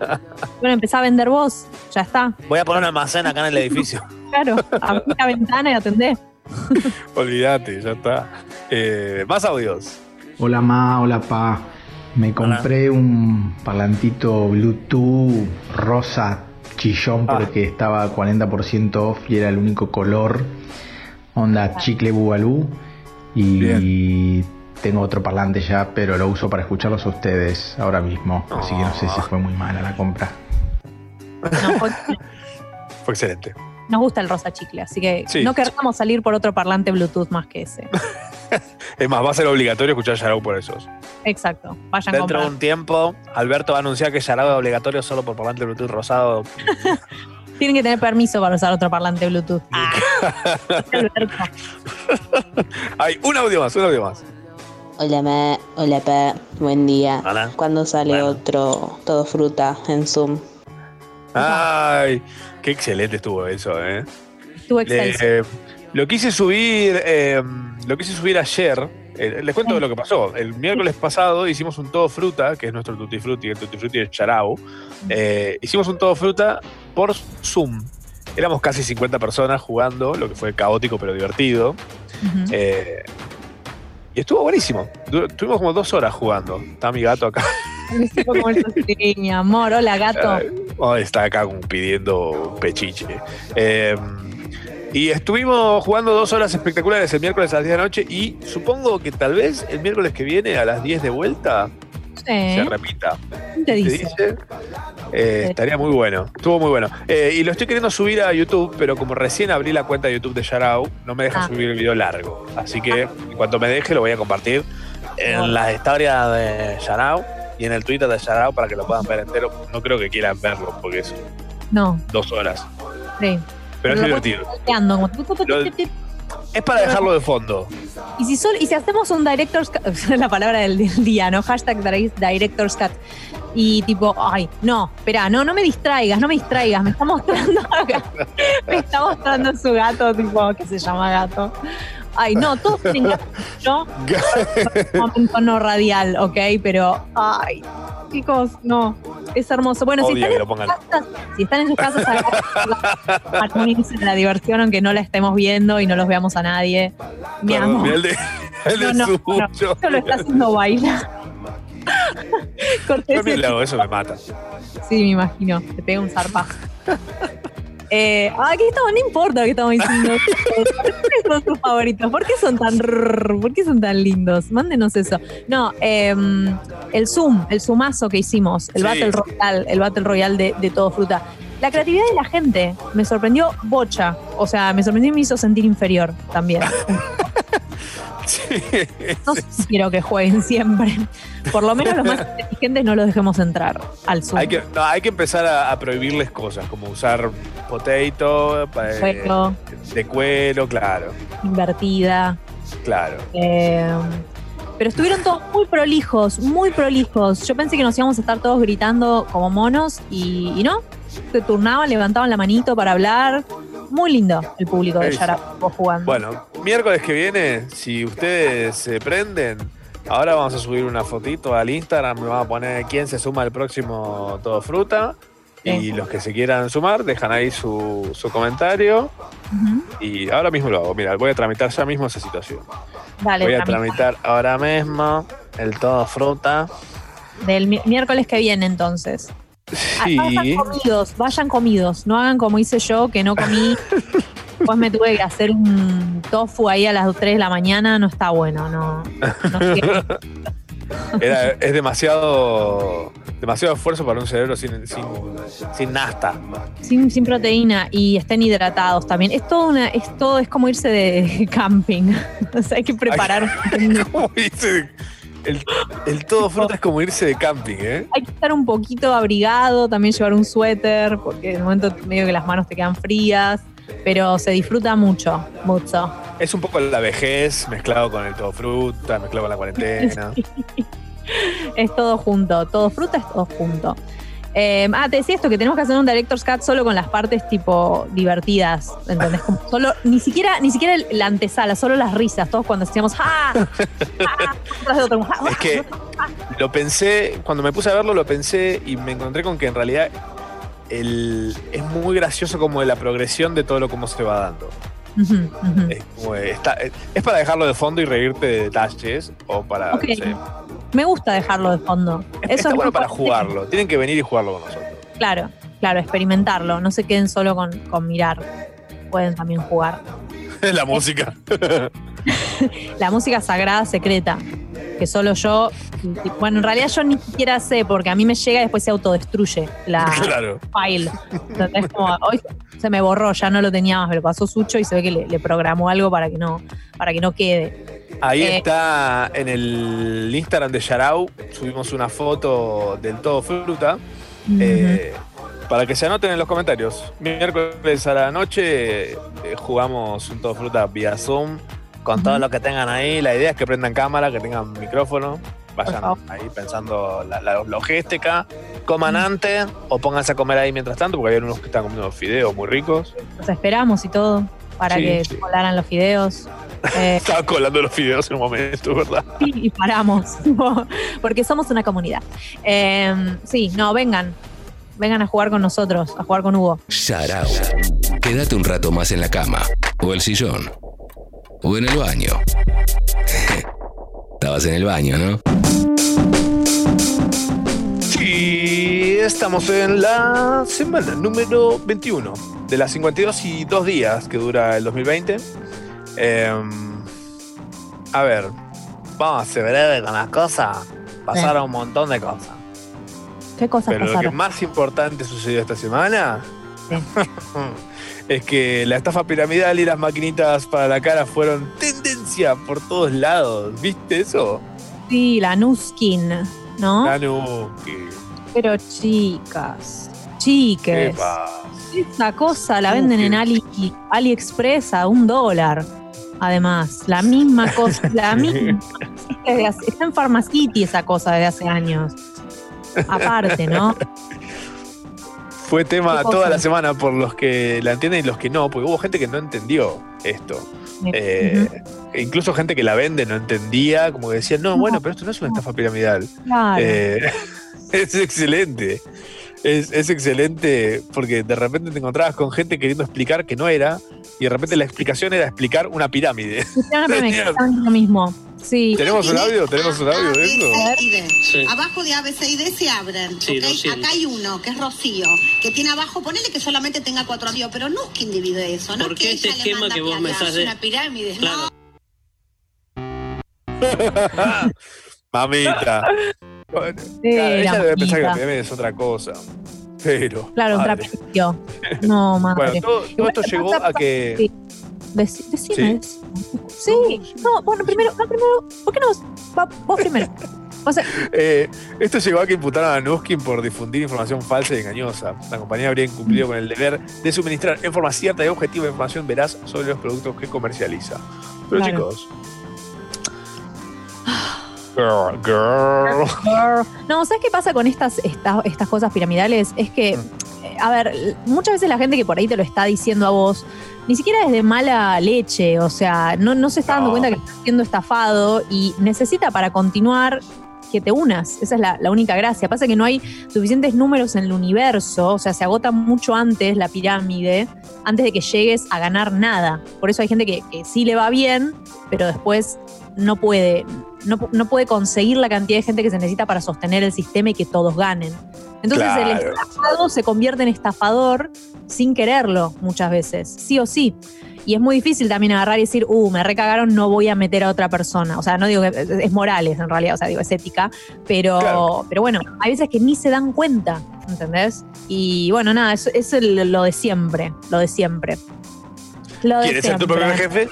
Bueno, empezá a vender vos. Ya está. Voy a poner un almacén acá en el edificio. Claro. Abrí la ventana y atendé. Olvídate, ya está. Eh, más audios. Hola ma, hola pa. Me compré un parlantito Bluetooth rosa chillón porque estaba a 40% off y era el único color. Onda chicle bubalú. Y tengo otro parlante ya, pero lo uso para escucharlos a ustedes ahora mismo. Así que no sé si fue muy mala la compra. No, fue- Fue excelente. nos gusta el rosa chicle, así que Sí. no queremos salir por otro parlante Bluetooth más que ese. Es más, va a ser obligatorio escuchar Yarao por esos. Exacto. Vayan Dentro de un tiempo, Alberto va a anunciar que Yarao es obligatorio solo por parlante Bluetooth rosado. Tienen que tener permiso para usar otro parlante Bluetooth. Ah. Hay un audio más, un audio más. Hola ma, hola pa, buen día. Hola. ¿Cuándo sale otro todo fruta en Zoom? Ay, qué excelente estuvo eso, ¿eh? Estuvo excelso. Eh, lo quise subir, eh, lo quise subir ayer. Eh, les cuento lo que pasó. El miércoles pasado hicimos un todo fruta, que es nuestro tutti frutti, el tutti frutti de Charau. Eh, hicimos un todo fruta por Zoom. Éramos casi 50 personas jugando, lo que fue caótico pero divertido. Eh, y estuvo buenísimo. Estuvimos como dos horas jugando. Está mi gato acá. Como el mi amor. Hola, gato. Oh, está acá como pidiendo pechiche. Eh, y estuvimos jugando dos horas espectaculares el miércoles a las 10 de la noche y supongo que tal vez el miércoles que viene a las 10 de vuelta Sí. se repita. ¿Quién te ¿Te dice? dice? Eh, estaría muy bueno, estuvo muy bueno. Eh, y lo estoy queriendo subir a YouTube, pero como recién abrí la cuenta de YouTube de Yarao, no me deja Ah. subir el video largo. Así que en cuanto me deje lo voy a compartir. En las historias de Yarao y en el Twitter de Yarao para que lo puedan ver entero. No creo que quieran verlo porque es No, dos horas. sí. Pero es divertido. como Lo- Es para dejarlo de fondo. Y si, sol- y si hacemos un director's cut, la palabra del, día, ¿no? Hashtag dire- director's cut. Y tipo, ay, no, espera, no, no me distraigas, no me distraigas, me está mostrando acá, me está mostrando su gato, tipo, que se llama gato. Ay, no, todos tienen gato. Yo, un momento no radial, ¿ok? Pero, ay, chicos, no, es hermoso. Bueno, si están, en lo sus pongan. casas, si están en sus casas, a la diversión, aunque no la estemos viendo y no los veamos a nadie. Mi Claro, amor. el de, el de No, no, no, eso lo está haciendo bailar. Cortés, También le hago eso, me mata. sí, me imagino, te pega un zarpazo. Eh, ah, ¿qué estamos? No importa lo que estamos diciendo. ¿Cuáles son sus favoritos? ¿Por qué son tan rrr? ¿Por qué son tan lindos? Mándenos eso. No, em, el Zoom, el Zoomazo que hicimos, el Sí. Battle Royale, el Battle Royale de, de Todo Fruta. La creatividad de la gente me sorprendió bocha. O sea, me sorprendió y me hizo sentir inferior también. No sé si quiero que jueguen siempre. Por lo menos los más inteligentes no los dejemos entrar al Zoom. Hay que, no, hay que empezar a, a prohibirles cosas, como usar potato, eh, Cuero. de cuero, claro, Invertida. claro. Eh, pero estuvieron todos muy prolijos, muy prolijos. Yo pensé que nos íbamos a estar todos gritando como monos y, y no. Se turnaban, levantaban la manito para hablar. Muy lindo el público de Sí. Yarapo jugando. Bueno, miércoles que viene, si ustedes se prenden, ahora vamos a subir una fotito al Instagram, me van a poner quién se suma al próximo Todo Fruta. Y los que se quieran sumar, dejan ahí su, su comentario. Y ahora mismo lo hago. Mira, voy a tramitar ya mismo esa situación. Dale, voy a tramita. tramitar ahora mismo el Todo Fruta. Del mi- miércoles que viene entonces. Ah, Sí. Vayan comidos, vayan comidos. No hagan como hice yo, que no comí. Después me tuve que hacer un tofu ahí a las 3 de la mañana. No está bueno, no. no. Era- es demasiado demasiado esfuerzo para un cerebro sin, sin, sin nasta. sin, sin proteína y estén hidratados también. Es todo una, es todo, es como irse de camping. O sea, hay que preparar. ¿Cómo dice? El, el todo fruta es como irse de camping, ¿eh? Hay que estar un poquito abrigado, también llevar un suéter, porque en el momento medio que las manos te quedan frías, pero se disfruta mucho, mucho. Es un poco la vejez mezclado con el todo fruta, mezclado con la cuarentena. Es todo junto, todo fruta es todo junto. Eh, ah, te decía esto, que tenemos que hacer un Director's Cut solo con las partes tipo divertidas, ¿entendés? Como solo, ni siquiera, ni siquiera el- la antesala, solo las risas, todos cuando decíamos ¡Ah! ¡Ah! De otro, ¡Ah! Es que lo pensé, cuando me puse a verlo, lo pensé y me encontré con que en realidad el, es muy gracioso como la progresión de todo lo como se va dando. Es, como, eh, está- es para dejarlo de fondo y reírte de detalles o para. Ok. no sé. Me gusta dejarlo de fondo. Eso Está es bueno para jugarlo. Tienen que venir y jugarlo con nosotros. Claro, claro, experimentarlo. No se queden solo con, con mirar. Pueden también jugar. la música. La música sagrada secreta. Que solo yo. Bueno, en realidad yo ni siquiera sé, porque a mí me llega y después se autodestruye la Claro. file. Entonces, como hoy se me borró, ya no lo tenía más, me lo pasó Sucho y se ve que le, le programó algo para que no, para que no quede. Ahí Eh, está en el Instagram de Yarau. Subimos una foto del todo fruta. eh, para que se anoten en los comentarios. Miércoles a la noche eh, jugamos un todo fruta vía Zoom. Con todo lo que tengan ahí. La idea es que prendan cámara, que tengan micrófono. Vayan ahí pensando la, la logística. Coman antes o pónganse a comer ahí mientras tanto, porque hay unos que están comiendo fideos muy ricos. Los esperamos y todo para Sí, que sí. colaran los fideos. Eh, Estaba colando los fideos en un momento, ¿verdad? Sí, y paramos, porque somos una comunidad. Eh, sí, no, vengan, vengan a jugar con nosotros, a jugar con Hugo. Sharau. Quédate un rato más en la cama, o el sillón, o en el baño. Estabas en el baño, ¿no? Sí, estamos en la semana número 21 de las 52 y 2 días que dura el 2020. Em, a ver, vamos a ser breve con las cosas. Pasaron un montón de cosas. ¿Qué cosas Pero lo que pasaron? más importante sucedió esta semana es que la estafa piramidal y las maquinitas para la cara fueron tendencia por todos lados. ¿Viste eso? Sí, la Nuskin, ¿no? Que- Pero chicas, chiques, esa cosa la venden en Ali, AliExpress a un dólar. Además, la misma cosa, la misma. Está en Pharmacity esa cosa desde hace años. Aparte, ¿no? Fue tema toda la semana por los que la entienden y los que no, porque hubo gente que no entendió esto. Eh, Incluso gente que la vende no entendía, como que decían, no, bueno, pero esto no es una estafa piramidal. Claro. Eh, es excelente. Es, es excelente porque de repente te encontrabas con gente queriendo explicar que no era, y de repente la explicación era explicar una pirámide. Lo mismo. Sí. ¿Tenemos un audio? ¿Tenemos un audio de eso? Abajo de A, B, C y D se abren. Sí, ¿ok? 200. Acá hay uno, que es Rocío, que tiene abajo, ponele que solamente tenga cuatro amigos, pero Nuskin divide eso, ¿no? ¿Por que qué este ella le esquema manda que vos me plata, estás de- una pirámide, Claro. Mamita. Bueno, Sí, claro, ella la debe pensar que la pirámide es otra cosa. Pero. Claro, madre. No, madre. Bueno, todo, todo Igual esto llegó a que. Sí. Deci- decime. Sí. Sí. No, bueno, primero, no, primero, ¿por qué no vos, primero? O sea, Eh, esto llegó a que imputaron a Nuskin por difundir información falsa y engañosa. La compañía habría incumplido con el deber de suministrar en forma cierta y objetiva información veraz sobre los productos que comercializa. Pero Claro. chicos. Girl, girl. No, ¿sabes qué pasa con estas, estas, estas cosas piramidales? Es que, eh, a ver, muchas veces la gente que por ahí te lo está diciendo a vos, ni siquiera es de mala leche, o sea, no, no se está dando No. cuenta que está siendo estafado y necesita para continuar que te unas. Esa es la, la única gracia. Pasa que no hay suficientes números en el universo, o sea, se agota mucho antes la pirámide, antes de que llegues a ganar nada. Por eso hay gente que, que sí le va bien, pero después no puede, no, no puede conseguir la cantidad de gente que se necesita para sostener el sistema y que todos ganen. Entonces el estafado se convierte en estafador sin quererlo muchas veces, sí o sí. Y es muy difícil también agarrar y decir, uh, me recagaron, no voy a meter a otra persona. O sea, no digo que es, es morales en realidad, o sea, digo, es ética. Pero, pero bueno, hay veces que ni se dan cuenta, ¿entendés? Y bueno, nada, es, es lo de siempre, lo de siempre. Lo de ¿Quieres ser tu propio jefe?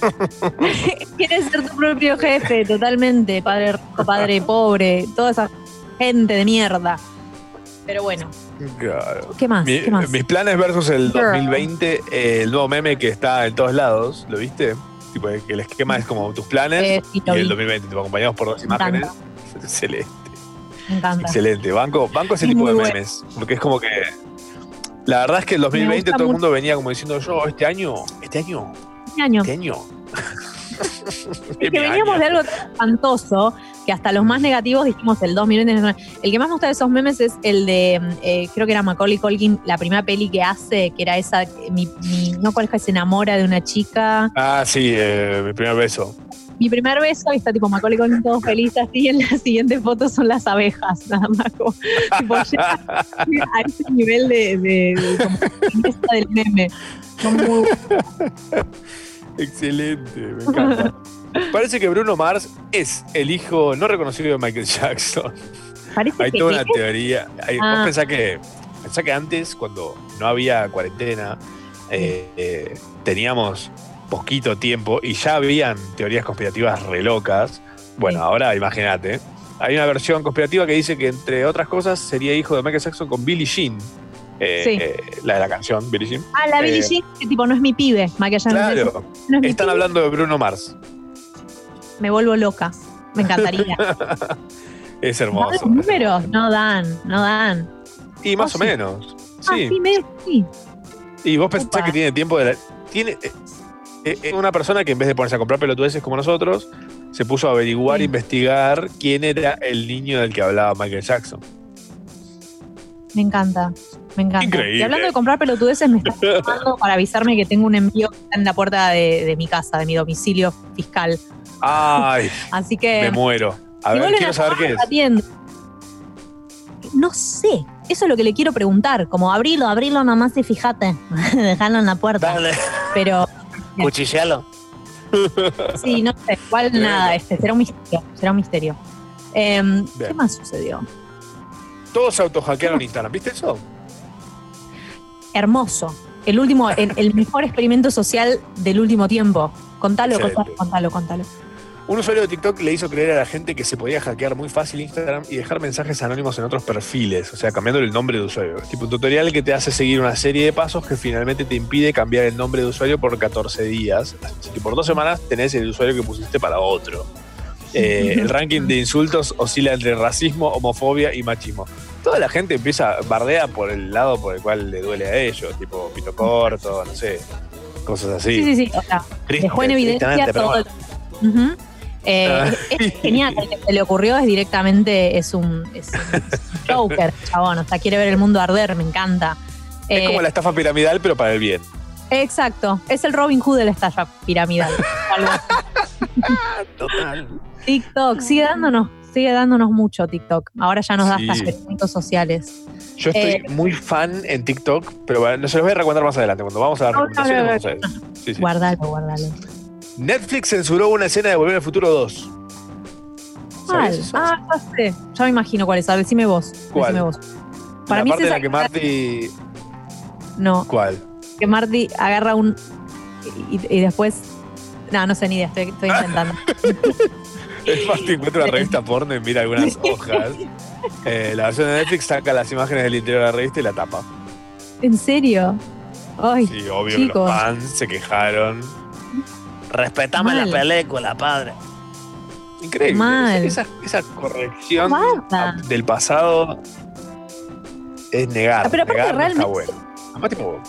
Quieres ser tu propio jefe, totalmente, padre rico, padre pobre, toda esa gente de mierda. Pero bueno, Claro. ¿Qué más? Mi- ¿Qué más? Mis planes versus el Girl. 2020, eh, el nuevo meme que está en todos lados, ¿lo viste? Tipo, el esquema es como tus planes Eh, y el vi. 2020, tipo, acompañados por dos imágenes. encanta. Excelente, me encanta. excelente. Banco, banco ese Es tipo de bueno. memes, porque es como que... La verdad es que el 2020 gusta todo el mundo venía como diciendo yo, este año, este año, año. este año. Es que veníamos de algo tan espantoso que hasta los más negativos dijimos el 2020. El que más me gusta de esos memes es el de, eh, creo que era Macaulay Culkin, la primera peli que hace, que era esa, mi, mi no colega se enamora de una chica. Ah, sí, eh, mi primer beso. Mi primer beso está tipo Macaulay Culkin todo feliz así. Y en la siguiente foto son las abejas, nada más. Como, tipo, llega a ese nivel de, de, de como del meme. Muy Excelente, me encanta. Parece que Bruno Mars es el hijo no reconocido de Michael Jackson. Parece Hay que toda una ¿qué? teoría. Hay- Ah. Vos pensás que, pensá que antes, cuando no había cuarentena, eh, eh, teníamos poquito tiempo y ya habían teorías conspirativas re locas. Bueno, ahora imagínate. Hay una versión conspirativa que dice que, entre otras cosas, sería hijo de Michael Jackson con Billie Jean. eh, Sí. eh, la de la canción, Billie Jean. Ah, la Billie Eh, Jean, que tipo no es mi pibe. Michael Jackson Claro. no es mi Están pibe. hablando de Bruno Mars. Me vuelvo loca. Me encantaría. Es ¿Dan hermoso. los números? No dan, no dan. Y más Oh, o sí. menos. Ah, Sí. sí, medio sí. Y vos pensás Opa. que tiene tiempo de la. Tiene. Eh, eh, eh, una persona que en vez de ponerse a comprar pelotudeces como nosotros, se puso a averiguar, e investigar quién era el niño del que hablaba Michael Jackson. Me encanta. Me encanta. Increíble. Y hablando de comprar pelotudeces, me está llamando para avisarme que tengo un envío en la puerta de, de mi casa, de mi domicilio fiscal. Ay, Así que. me muero. A ver, quiero saber qué es. No sé. Eso es lo que le quiero preguntar. Como abrilo, abrilo nomás y fíjate. Dejarlo en la puerta. Pero. Cuchillalo. Sí, no sé. Igual nada, este, será un misterio. Será un misterio. Em, ¿Qué más sucedió? Todos se autohackearon Instagram, ¿viste eso? Hermoso. El último, el, el mejor experimento social del último tiempo. Contalo, contalo, contalo, contalo. Un usuario de TikTok le hizo creer a la gente que se podía hackear muy fácil Instagram y dejar mensajes anónimos en otros perfiles, o sea, cambiando el nombre de usuario. Es tipo un tutorial que te hace seguir una serie de pasos que finalmente te impide cambiar el nombre de usuario por 14 días. Así que por dos semanas tenés el usuario que pusiste para otro. Eh, el ranking de insultos oscila entre racismo, homofobia y machismo. Toda la gente empieza, bardea por el lado por el cual le duele a ellos, tipo pito corto, no sé, cosas así. Sí, sí, sí. O sea, Triste, dejó en evidencia todo. el- Ujú. Eh, Ah. es genial, el que se le ocurrió es directamente, es un, es un Joker, chabón, o sea, quiere ver el mundo arder, me encanta. Es Eh, como la estafa piramidal, pero para el bien. Exacto, es el Robin Hood de la estafa piramidal. Total. TikTok, sigue dándonos, sigue dándonos mucho TikTok. Ahora ya nos da Sí. hasta sociales. Yo estoy Eh, muy fan en TikTok, pero bueno, se los voy a recomendar más adelante. Cuando vamos a dar No, no, recomendaciones, no, vamos a ver. Sí, sí. Guardalo, guardalo. Netflix censuró una escena de Volver al Futuro 2. ¿Cuál? eso? Ah, ya sé. Ya me imagino cuál es. A ver, decime vos. ¿Cuál? Decime vos. Para la mí parte es en la que Marty. No, ¿Cuál? que Marty agarra un. Y, y después. No, no sé ni idea, estoy, estoy intentando. Es Marty encuentra una revista porno y mira algunas hojas. Eh, la versión de Netflix saca las imágenes del interior de la revista y la tapa. ¿En serio? Ay, Sí, obvio que los fans se quejaron. Respetame Mal. la película, padre. Increíble. Mal. Esa, esa corrección del pasado es negar. Ah, pero aparte negar no está realmente- bueno. Además, tipo,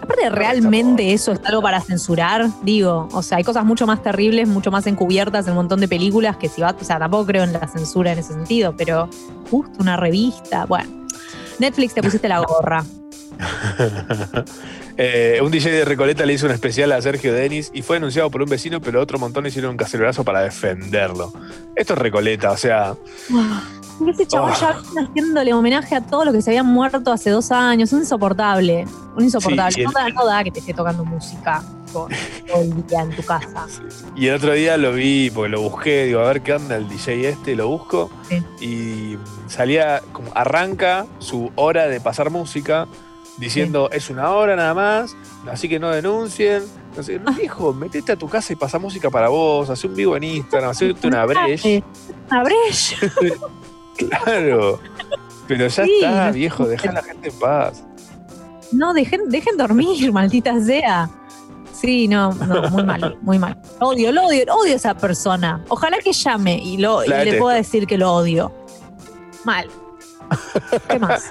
Aparte, ¿realmente eso es algo para censurar? Digo, o sea, hay cosas mucho más terribles, mucho más encubiertas en un montón de películas que si va, o sea, tampoco creo en la censura en ese sentido, pero justo una revista, bueno. Netflix te pusiste la gorra. Eh, un DJ de Recoleta le hizo un especial a Sergio Denis y fue denunciado por un vecino, pero otro montón hicieron un cacerolazo para defenderlo. Esto es Recoleta, o sea, Y ese chabón Oh. ya viene haciéndole homenaje a todos los que se habían muerto hace dos años. Un insoportable. Un insoportable. Sí, y el- no, da, no da que te esté tocando música con- todo el día en tu casa. y el otro día lo vi, porque lo busqué, digo, a ver qué onda el DJ este, lo busco, y salía, como arranca su hora de pasar música, diciendo, es una hora nada más, así que no denuncien. No sé, viejo, metete a tu casa y pasa música para vos, hace un vivo en Instagram, hacete una brecha. Una brecha. Claro. Pero ya Sí, está, no viejo, deja a la gente en paz. No, dejen, dejen dormir, maldita sea. Sí, no, no, muy mal, muy mal. Odio, lo odio, odio a esa persona. Ojalá que llame y, lo, y le pueda decir que lo odio. Mal. ¿Qué más?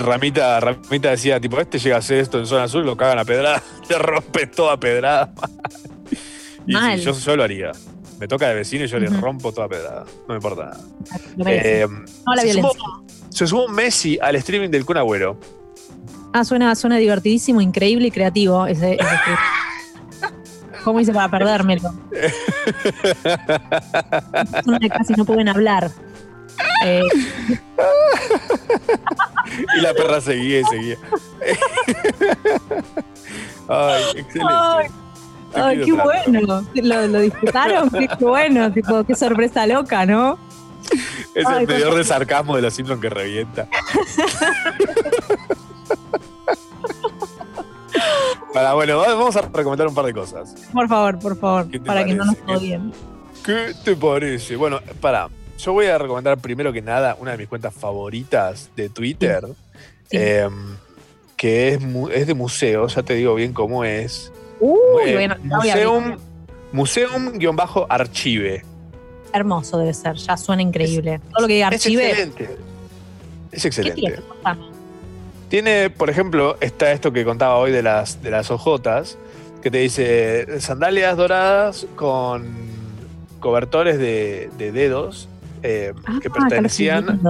Ramita, Ramita decía, tipo, este llega a hacer esto en zona azul, lo cagan a pedrada, le rompe toda pedrada. y Mal. yo, yo lo haría. Me toca de vecino y yo le rompo toda pedrada. No me importa nada. Eh, no a la se violencia. sumó- se sumó Messi al streaming del Kun Agüero. Ah, suena, suena divertidísimo, increíble y creativo. Ese. ¿Cómo hice para perdérmelo? Casi no pueden hablar. Eh, Y la perra seguía y seguía. Ay, excelente. Ay, qué trato. bueno. ¿Lo, lo disfrutaron? Qué bueno, tipo, qué sorpresa loca, ¿no? Es Ay, el medidor con- de sarcasmo de los Simpsons que revienta. Para, bueno, vamos a recomendar un par de cosas. Por favor, por favor, ¿Qué te para que no nos odien. ¿Qué te parece? Bueno, para. Yo voy a recomendar primero que nada una de mis cuentas favoritas de Twitter, em, que es, es de museo, ya te digo bien cómo es. Uy, Eh, bueno, museum, museum-archive. Hermoso debe ser, ya suena increíble. Todo lo que diga Es archive. excelente. Es ¿Qué excelente. tiene? Por ejemplo, está esto que contaba hoy de las, de las ojotas, que te dice sandalias doradas con cobertores de, de dedos eh, que Ah, qué pertenecían,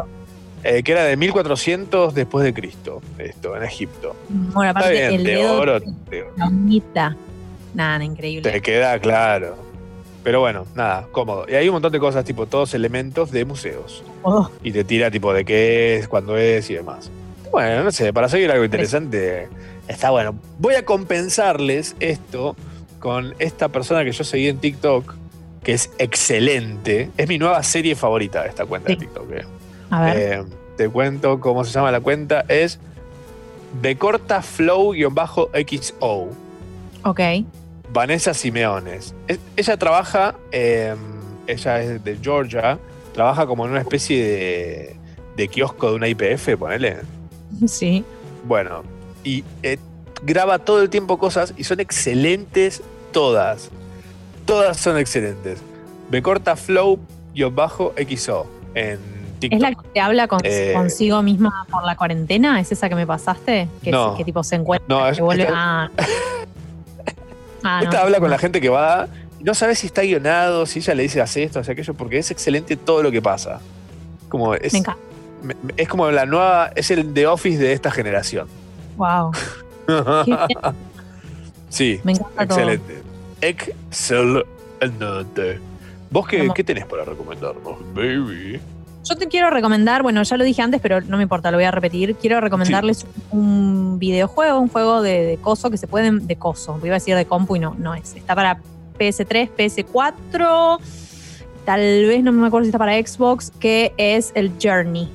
eh, que era de 1400 después de Cristo, esto, en Egipto. Bueno, Está aparte bien, el de oro, de la uñita. Nada, increíble. te queda claro. Pero bueno, nada, cómodo. Y hay un montón de cosas, tipo, todos elementos de museos. Oh, Y te tira, tipo, de qué es, cuándo es y demás. Bueno, no sé, para seguir algo interesante, está bueno. Voy a compensarles esto con esta persona que yo seguí en TikTok, que es excelente. Es mi nueva serie favorita de esta cuenta de TikTok. eh. a ver. Eh, te cuento cómo se llama la cuenta. Es de corta flow-xo. ok. Vanessa Simeones. Es- ella trabaja, eh, ella es de Georgia, trabaja como en una especie de, de kiosco de una IPF, ponele. Sí. Bueno, y eh, graba todo el tiempo cosas y son excelentes todas. Todas son excelentes. Me corta flow bajo XO en TikTok. ¿Es la que te habla con- Eh, consigo misma por la cuarentena? ¿Es esa que me pasaste? Que, No. que tipo se encuentra, No, es- vuelve esta- ah. Ah, Esta no. habla con la gente que va y no sabe si está guionado, si ella le dice hace esto, hace aquello, porque es excelente todo lo que pasa. Como es, Me encanta. me- me- es como la nueva, es el The Office de esta generación. Wow. Sí, Me encanta todo. Excelente. ¿Vos qué, Vamos. qué tenés para recomendarnos, baby? Yo te quiero recomendar, bueno, ya lo dije antes, pero no me importa, lo voy a repetir. Quiero recomendarles un videojuego, un juego de, de coso que se pueden. de coso. Iba a decir de compu y no, no es. Está para PS3, PS4. Tal vez no me acuerdo si está para Xbox, que es el Journey.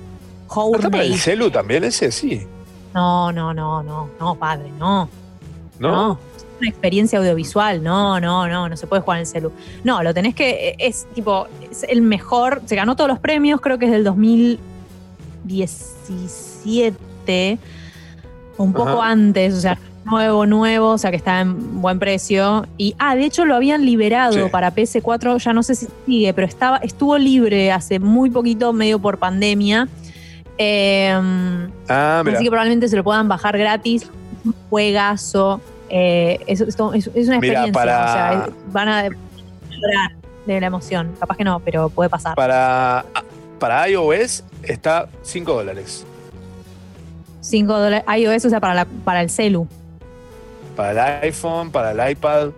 ¿Está para el Journey. celu también ese? Sí. No, no, no, no, no, padre, no. ¿No? No. Una experiencia audiovisual. No, no, no, no se puede jugar en el celu. No, lo tenés que. Es tipo, es el mejor. Se ganó todos los premios, creo que es del 2017. o Un poco antes, o sea, nuevo, nuevo, o sea que está en buen precio. Y, ah, de hecho lo habían liberado Sí. para PS4, ya no sé si sigue, pero estaba, estuvo libre hace muy poquito, medio por pandemia. Em, Ah. Así que probablemente se lo puedan bajar gratis. Un juegazo. Eh, es, es- es una Mira, experiencia. para- O sea, van a llorar de la emoción. Capaz que no, pero puede pasar. Para, para iOS está 5 dólares. 5 dólares. iOS, o sea, para, la, para el celu. Para el iPhone, para el iPad.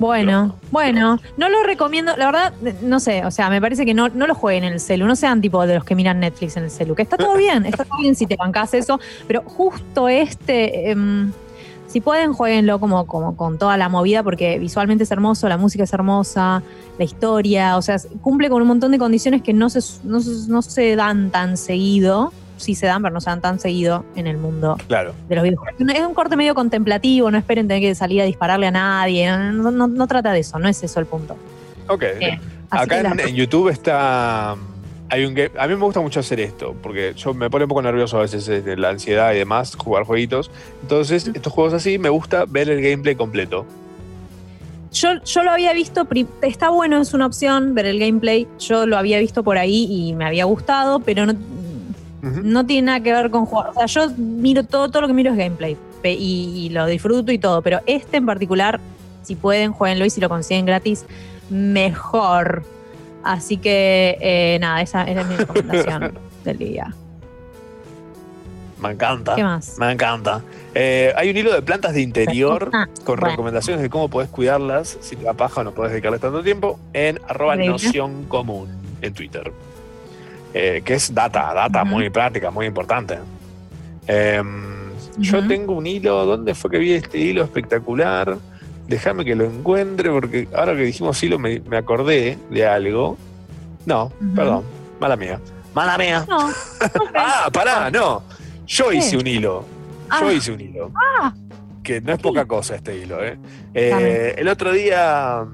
Bueno, bueno, no lo recomiendo, la verdad, no sé, o sea, me parece que no, no lo jueguen en el celu, no sean tipo de los que miran Netflix en el celu, que está todo bien, está todo bien si te bancás eso, pero justo este, em, si pueden, jueguenlo como, como con toda la movida, porque visualmente es hermoso, la música es hermosa, la historia, o sea, cumple con un montón de condiciones que no se, no se, no se dan tan seguido, sí se dan, pero no se dan tan seguido en el mundo Claro. de los videojuegos. Es un corte medio contemplativo, no esperen tener que salir a dispararle a nadie, no, no- no trata de eso, no es eso el punto. Ok. Eh, Acá en, la- en YouTube está. Hay un game- a mí me gusta mucho hacer esto, porque yo me pone un poco nervioso a veces de la ansiedad y demás, jugar jueguitos. Entonces, estos juegos así me gusta ver el gameplay completo. Yo, yo lo había visto, está bueno, es una opción ver el gameplay, yo lo había visto por ahí y me había gustado, pero no, no tiene nada que ver con jugar. O sea, yo miro todo, todo lo que miro es gameplay y, y lo disfruto y todo, pero este en particular, si pueden, jueguenlo y si lo consiguen gratis, mejor. Así que, eh, nada, esa, esa es mi recomendación del día. Me encanta. ¿Qué más? Me encanta. Eh, hay un hilo de plantas de interior Ah, con bueno. recomendaciones de cómo podés cuidarlas si te da paja o no podés dedicarles tanto tiempo en arroba noción común en Twitter. Eh, que es data, data muy práctica, muy importante. Em, Yo tengo un hilo, ¿dónde fue que vi este hilo espectacular? Déjame que lo encuentre porque ahora que dijimos hilo me, me acordé de algo. No, perdón, mala mía. Mala mía. No. Ah, pará, no. Yo ¿Qué? hice un hilo. Yo Ah. hice un hilo. Ah, Que no es poca cosa este hilo, ¿eh? Eh, el otro día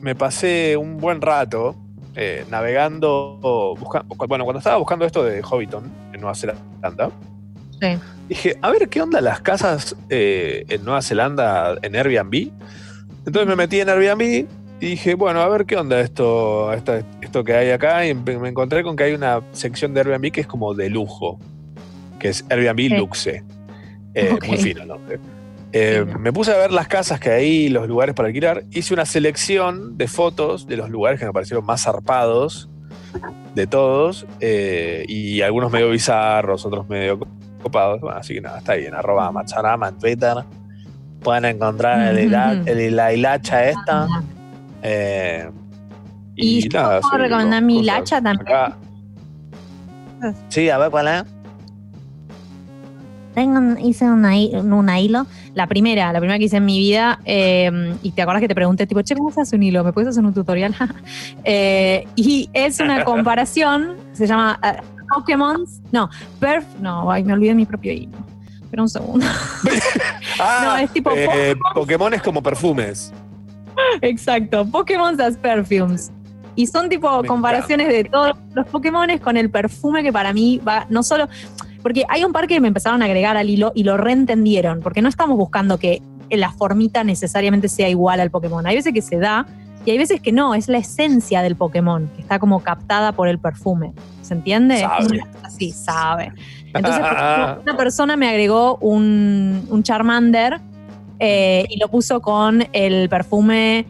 me pasé un buen rato eh, navegando, busca- bueno, cuando estaba buscando esto de Hobbiton en Nueva Zelanda, sí. dije, a ver qué onda las casas eh, en Nueva Zelanda en Airbnb. Entonces me metí en Airbnb y dije, bueno, a ver qué onda esto, esto, esto que hay acá. Y me encontré con que hay una sección de Airbnb que es como de lujo, que es Airbnb. Luxe. Eh. Muy fino el nombre. Eh, me puse a ver las casas que hay, los lugares para alquilar. Hice una selección de fotos de los lugares que me parecieron más zarpados de todos. eh, y algunos medio bizarros, otros medio copados. Bueno, así que nada, está ahí en arroba macharama en Twitter. Pueden encontrar el la hilacha esta. Eh, y, Y nada, puedo sí, recomendar mi hilacha también. Acá- Sí, a ver cuál es. Tengo un- hice una, una hilo, la primera, la primera que hice en mi vida, eh, y te acuerdas que te pregunté, tipo, che, ¿cómo se hace un hilo? ¿Me puedes hacer un tutorial? Eh, y es una comparación, se llama eh, Pokémon, no, Perf, no, ay, me olvidé mi propio hilo. Espera un segundo. Ah, No, es tipo eh, Pokémon es como perfumes. Exacto, Pokémon as Perfumes. Y son tipo Me comparaciones de todos los Pokémones con el perfume que para mí va, no solo. Porque hay un par que me empezaron a agregar al hilo y lo reentendieron, porque no estamos buscando que la formita necesariamente sea igual al Pokémon. Hay veces que se da y hay veces que no, es la esencia del Pokémon, que está como captada por el perfume. ¿Se entiende? Es como así, sabe. Entonces, ejemplo, una persona me agregó un, un Charmander eh, y lo puso con el perfume,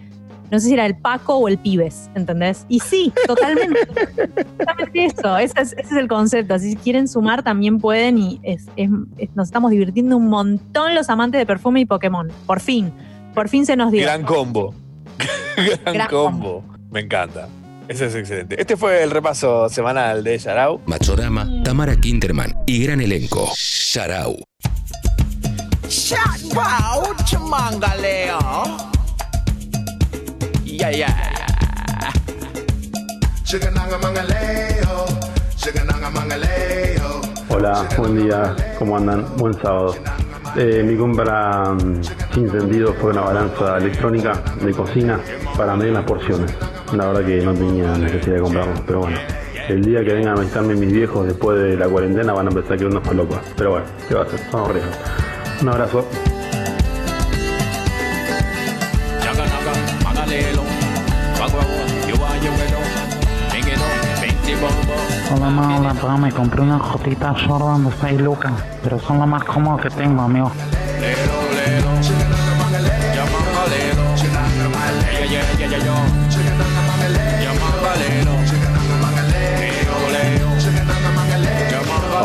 no sé si era el Paco o el Pibes, ¿entendés? Y sí, totalmente. totalmente eso, ese es, ese es el concepto. Así si quieren sumar también pueden y es- es- nos estamos divirtiendo un montón los amantes de perfume y Pokémon. Por fin, por fin se nos dio. Gran combo. Gran, Gran combo. Me encanta. Ese es excelente. Este fue el repaso semanal de Yarao. Machorama, Tamara Kinderman y gran elenco. Sharau. Shot wow, chamangaleo. Yeah, yeah. Hola, buen día, ¿cómo andan? Buen sábado. Eh, mi compra mm, sin sentido fue una balanza electrónica de cocina para medir las porciones. La verdad que no tenía necesidad de comprarlo, pero bueno. El día que vengan a visitarme mis viejos después de la cuarentena van a empezar quedar unos locos. Pero bueno, ¿qué va a hacer? Son horribles. Un abrazo. Hola, ma, hola, pa, me compré una jotita Jordan de 6 lucas, pero son lo más cómodo que tengo, amigo.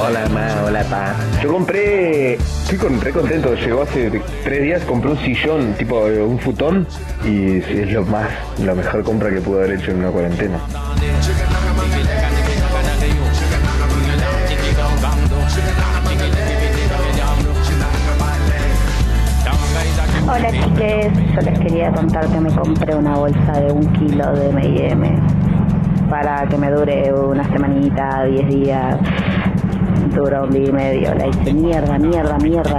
Hola, ma, hola, pa. Yo compré, estoy con, contento, llegó hace tres días, compré un sillón, tipo eh, un futón, y es lo más, la mejor compra que pude haber hecho en una cuarentena. Hola chiques, yo les quería contar que me compré una bolsa de un kilo de M&M para que me dure una semanita, 10 días. Duró un día y medio, la hice mierda, mierda, mierda.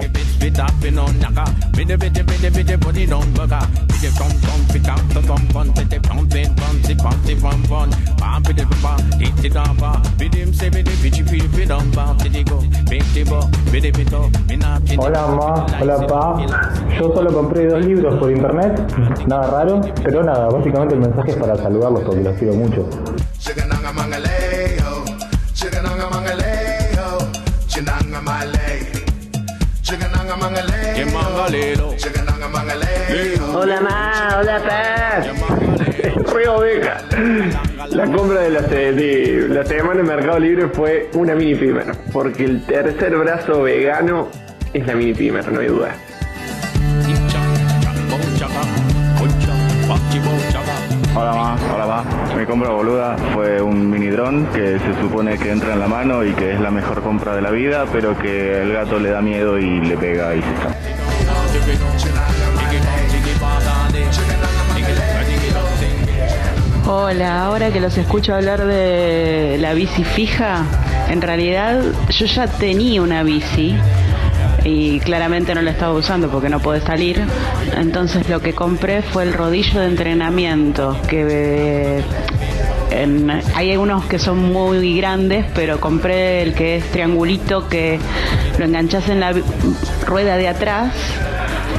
Hola ma, hola pa. Yo solo compré dos libros por internet, nada raro, pero nada, básicamente el mensaje es para saludarlos porque los quiero mucho. Hola, ma, hola, pa. Fue oveja. La compra de la, de la semana en Mercado Libre fue una mini pimer, porque el tercer brazo vegano es la mini pimer, no hay duda. Hola ma, hola ma. Mi compra boluda fue un mini dron que se supone que entra en la mano y que es la mejor compra de la vida, pero que el gato le da miedo y le pega y se está. Hola, ahora que los escucho hablar de la bici fija, en realidad yo ya tenía una bici y claramente no la estaba usando porque no puede salir. Entonces lo que compré fue el rodillo de entrenamiento, que hay algunos que son muy grandes, pero compré el que es triangulito que lo enganchas en la rueda de atrás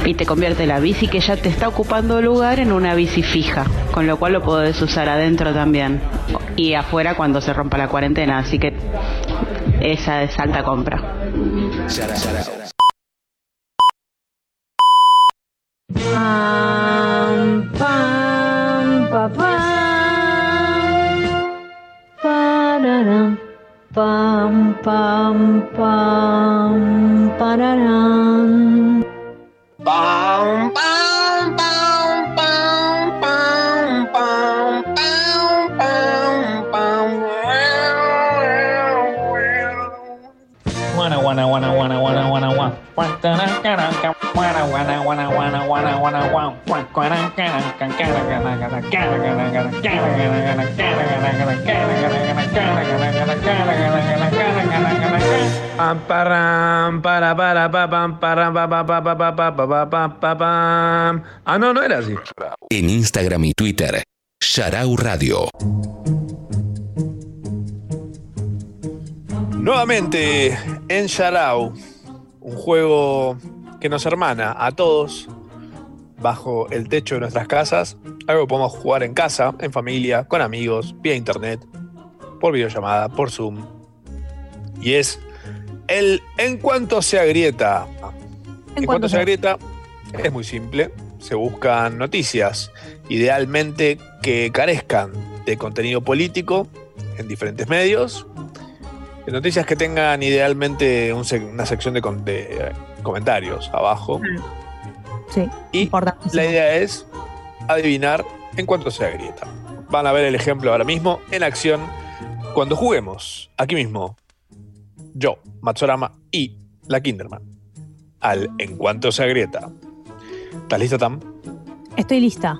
y te convierte la bici que ya te está ocupando lugar en una bici fija, con lo cual lo podés usar adentro también y afuera cuando se rompa la cuarentena, así que esa es alta compra. Pam, pam, pam, Boom, boom. Ah, no, no era así. En Instagram y Twitter, Sharau Radio. Nuevamente en Sharau, un juego que nos hermana a todos bajo el techo de nuestras casas. Algo que podemos jugar en casa, en familia, con amigos, vía internet, por videollamada, por Zoom. Y es el En cuanto se agrieta. En, cuanto se agrieta es muy simple. Se buscan noticias, idealmente que carezcan de contenido político en diferentes medios. Noticias que tengan idealmente un sec- una sección de, de, eh, comentarios abajo. Sí, Y la idea es adivinar en cuánto se agrieta. Van a ver el ejemplo ahora mismo en acción cuando juguemos aquí mismo. Yo, Matsurama y la Kinderman. Al en cuanto se agrieta. ¿Estás lista, Tam? Estoy lista.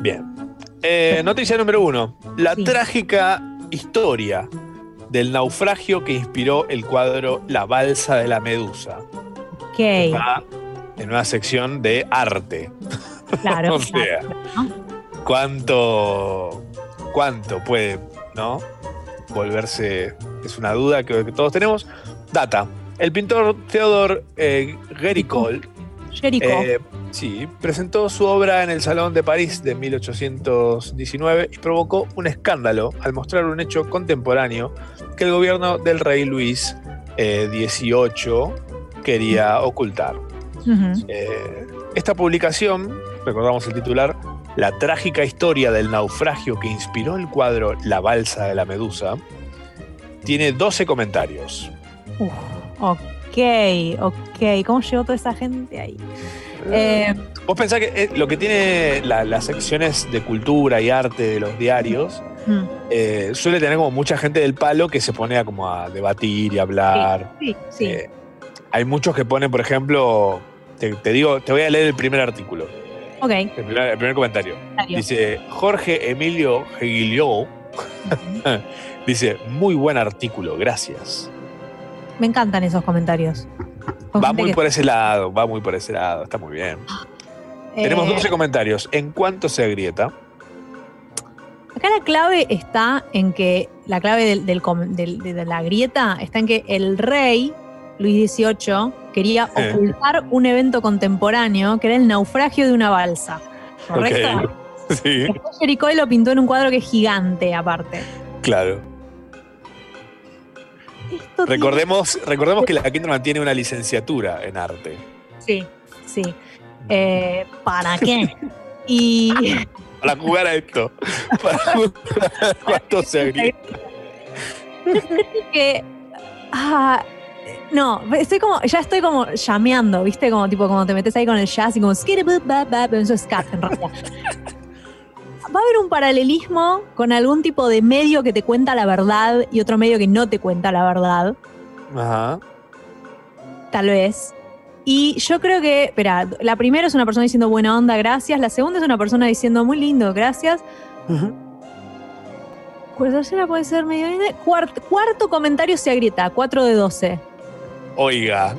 Bien. Eh, noticia número uno. La trágica historia del naufragio que inspiró el cuadro La balsa de la medusa. Ok, Está en una sección de arte. claro. o sea, ¿cuánto, cuánto puede, no? Volverse, es una duda que, que todos tenemos. Data. El pintor Theodor eh, Jericho. eh, sí, presentó su obra en el Salón de París de 1819 y provocó un escándalo al mostrar un hecho contemporáneo que el gobierno del rey Luis eh, XVIII quería ocultar. Eh, esta publicación, recordamos el titular, La trágica historia del naufragio que inspiró el cuadro La balsa de la medusa, tiene 12 comentarios. Uf, ok, ok. ¿Cómo llegó toda esa gente ahí? Eh, Vos pensás que eh, lo que tiene la- las secciones de cultura y arte de los diarios mm, eh, suele tener como mucha gente del palo que se pone a como a debatir y hablar. sí, sí. Eh, hay muchos que ponen, por ejemplo, te, te digo, te voy a leer el primer artículo, ok. el primer, el primer comentario. Dice Jorge Emilio Giguiliou. dice, muy buen artículo, gracias. Me encantan esos comentarios. Con Va muy que- por ese lado, va muy por ese lado, está muy bien. eh, Tenemos 12 comentarios. ¿En cuánto se agrieta? Acá la clave está en que, la clave del- del com- del- de, de la grieta está en que el rey, Luis XVIII, quería Eh. ocultar un evento contemporáneo que era el naufragio de una balsa. ¿Correcto? Ok. Sí, Después lo pintó en un cuadro que es gigante, aparte. claro. Esto Recordemos, recordemos que la Kinderman tiene una licenciatura en arte. Sí, sí. Eh, ¿Para qué? Y Para jugar a esto. Para jugar a cuánto se que. Ah, no, estoy como, ya estoy como llameando, ¿viste? Como tipo, como te metes ahí con el jazz y como eso es scat en realidad. Va a haber un paralelismo con algún tipo de medio que te cuenta la verdad y otro medio que no te cuenta la verdad, Ajá. tal vez. Y yo creo que, espera, la primera es una persona diciendo buena onda, gracias. La segunda es una persona diciendo muy lindo, gracias. La tercera puede ser medio. Cuarto, cuarto comentario se agrieta, 4 de 12. Oiga.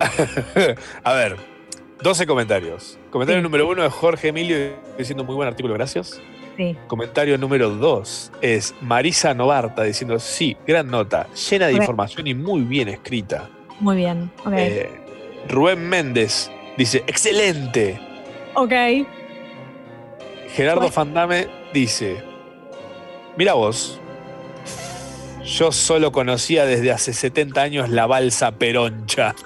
a ver, 12 comentarios. Comentario Sí. número uno es Jorge Emilio diciendo muy buen artículo, gracias. Sí. Comentario número 2 es Marisa Novarta diciendo sí, gran nota, llena de información y muy bien escrita. Muy bien. Ok. Eh, Rubén Méndez dice excelente. ok. Gerardo. Fandame dice, mira vos, yo solo conocía desde hace 70 años la balsa peroncha.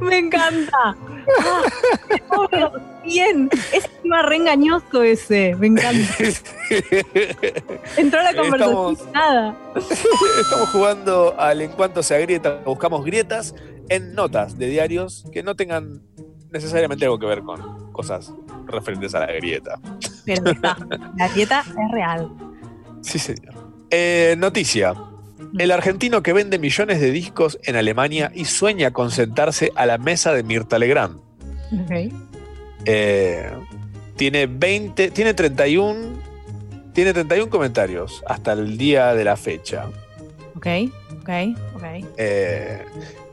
Me encanta. Ah, bien. Es encima re engañoso ese. Me encanta. Entró la conversación. Estamos- Nada. Estamos jugando al en cuanto se agrieta, buscamos grietas en notas de diarios que no tengan necesariamente algo que ver con cosas referentes a la grieta. Pero está. La dieta es real. Sí, señor. Eh, noticia. El argentino que vende millones de discos en Alemania y sueña con sentarse a la mesa de Mirta Legrand. Ok. Eh, tiene 20, tiene 31, tiene 31 comentarios hasta el día de la fecha. Ok, ok, ok. Eh,